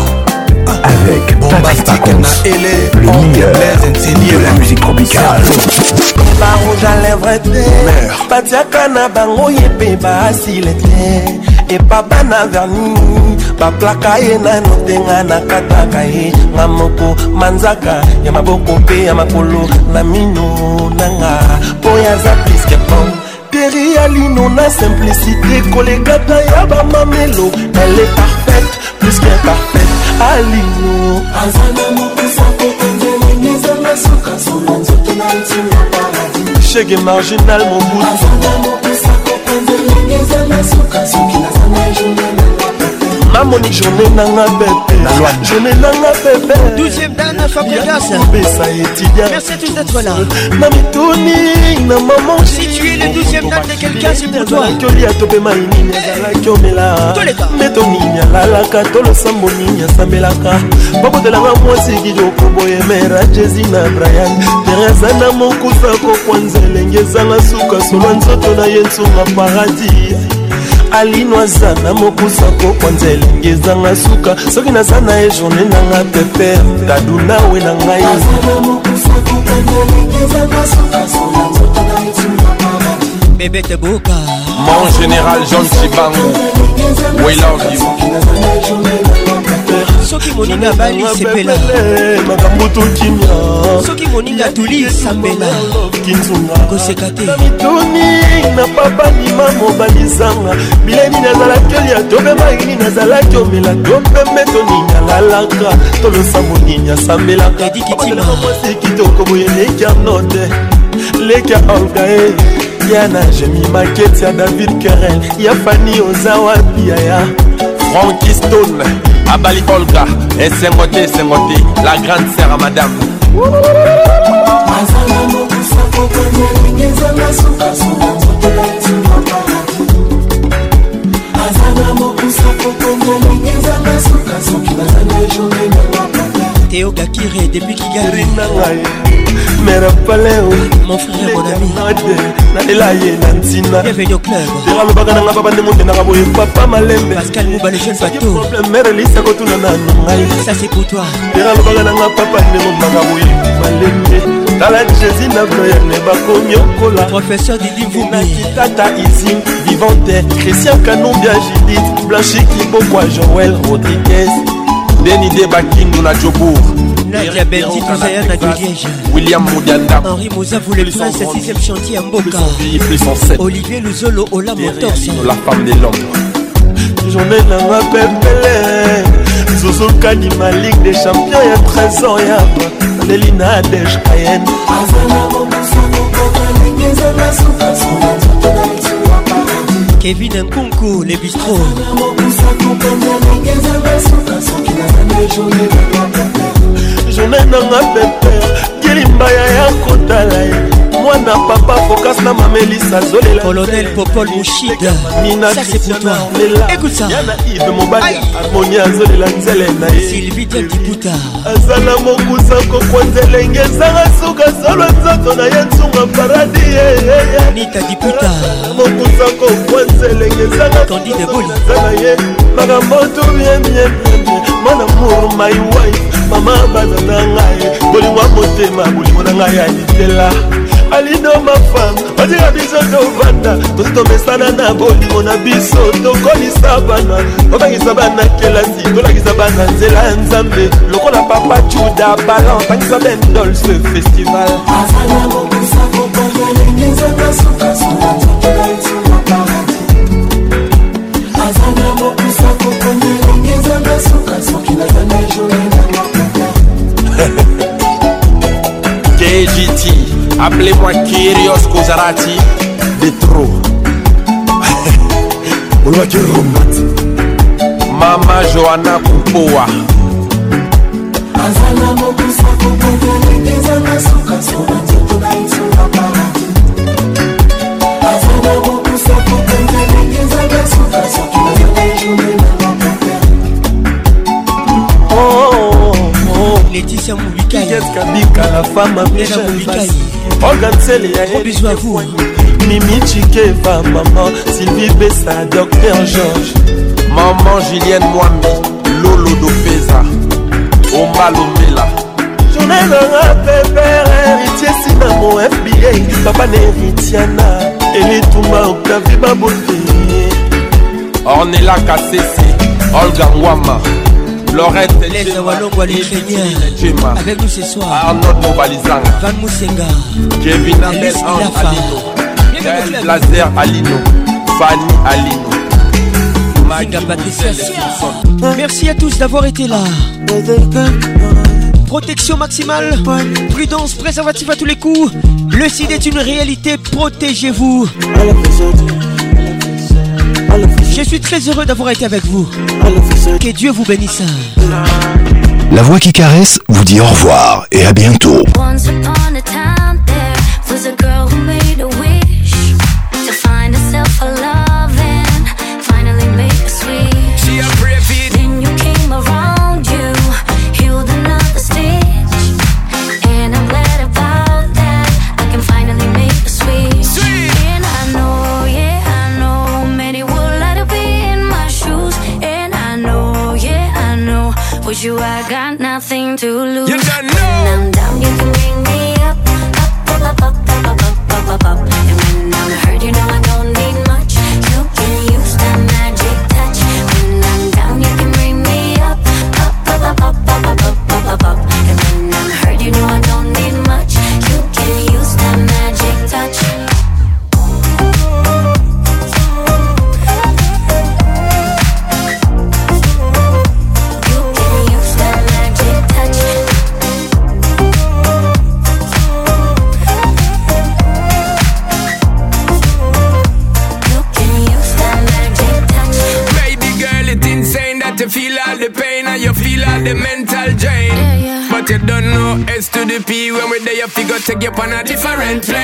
avec Patrick Pacons, le meilleur de la musique tropicale. barouge à lèvres te batiaka na bango ye mpe baasile te epapa na verni baplaka ye nano te nga nakataka ye nga moko manzaka ya maboko mpe ya makolo na mino nanga mpo yaza pliske pom mairie ya lino na simplicité kolekata ya bamamelo elle est parfaite plus qu'imparfaite alingo aza na mopesa po enzelenge ezanga suka sola nzoto na ntina paradis chege marginal mobutu aza na mopesa po enzelenge ezanga suka soki naza na jour namoni journée nanga pepe journée nanga pepe yakobesa étudiant na mituni na mamokolia topema inini azalaki omela meto nini alalaka to losambo nini asambelaka babotelanga mwasi kidokoboye mera jesi na brian teresa na mokusa kokwa nzelenge ezanga suka solwa nzoto na ye nsunga paradis alino aza na mokusa kokwanza elengi ezanga suka soki naza na ye journe nanga peper kadunawe na ngai bebete boka mon général john sibango we love you soki moninga bali sepela makambo tokimia soki moninga tuli sambela kinzunga koseka te mituni na papa ndima mobali zanga bileni nazalaki olia tobe maini nazalaki omela tompembe toninyangalaka tolosa moninya sambelaka edikitimaamwasi kitoko boye leka note leka olgae yana jemi maketi ya david karel ya fani oza wapi yaya Ronky Stone Abali Polka esengo te esengo te la grande sœur à madame azala mokusa kokanya ndenge ezanga sukasuka nzoto na ezumapala azala mokusa kokanya ndenge ezanga sukasuki bazanga ejomena Théo Gakire depuis Kigali Mère Paléo Mon frère mon ami naelaye na ntina bienvenue au club ekalobaka nanga babandemondena kaboye papa malembe pascal muba le jeune bateau mère elisa kotuna na nongai ça c'est pour toi ekalobaka nanga papa ndemondanga boye malembe tala jésus na bloyane bakomi okola professeur didimvuminakitata isin vivante christian kanobia judith blanchi kibokwa joel rodriguez denide bakindu na jobour Nadia Benji Touzaya Nadio Liège William Modianda Henri Moza voulait prince 6ème chantier à Mboka Olivier Luzolo Ola Motors La femme de l'homme Journée nanga pepele zozokani ma ligue des champions ya trésor ya aleli na adege cayenne kevin nkunku le bistro jone nanga pepe kilimbaya ya kotala ye mwana papa lucas na mamelisa zolelacolonel popol mushida minaekoutayana ive mobali harmoni azolela nzele na ye silvitediputa azala mokusa kokwa nzelenge ezanga suka zolwa nzoto na ye nsunga paradi nita diputa mokusa kokwa nzelenge ezangaana ye makambo tubyemyemye manamour my wife mama bana na ngai bolingo ya motema bolingo na ngai ya litela alido mafam badira biso tovanda tozi tomesana na bolingo na biso tokolisa bana tobangisa bana kelasi tolakisa bana nzela ya nzambe lokola papa cuda balan tangisa bendolse festival azana mokusa kokonye ongezanga suka soki nazana ejolena makaka kgt appelez-moi Kyrios Kozarati de trop <laughs> olobaki romati mama joana kupowa azala mokusa kokokolekizanga suka sonati Laetitia Moubikai Juliette Kabika la femme à Pierre Moubikai Organ Sele ya Gros bisous à vous Mimi Chikeva maman Sylvie Bessa Docteur Georges Maman Julienne Mwami Lolo Dopeza Omba Lomela Journée nanga pépère Héritier Sina mon FBA Papa Neritiana Elitouma Octavie Babote Ornella Kassese Olga Ngwama Lorette les avec nous ce soir Arnold Movalizang Van Moussenga Kevin Abel Alino Blazer Alino Fanny Alino Merci à tous d'avoir été là. Protection maximale, prudence, préservatif à tous les coups. Le sida est une réalité, protégez-vous. Je suis très heureux d'avoir été avec vous. Que Dieu vous bénisse. La voix qui caresse vous dit au revoir et à bientôt. take you on a different plane.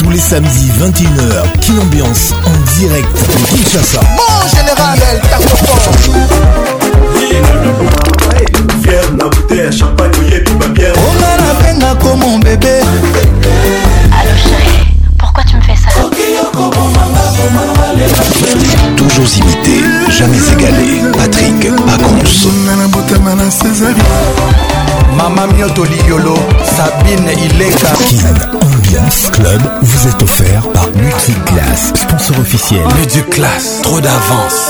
Tous les samedis 21h, quelle Ambiance en direct de Kinshasa. Bon général, comme mon bébé. Allo chérie, pourquoi tu me fais ça Toujours imité, jamais égalé. Patrick Mama Mioto Liolo, Sabine Ileka. Kin Ambiance Club vous est offert par Multiclass, sponsor officiel. Multiclass, trop d'avance.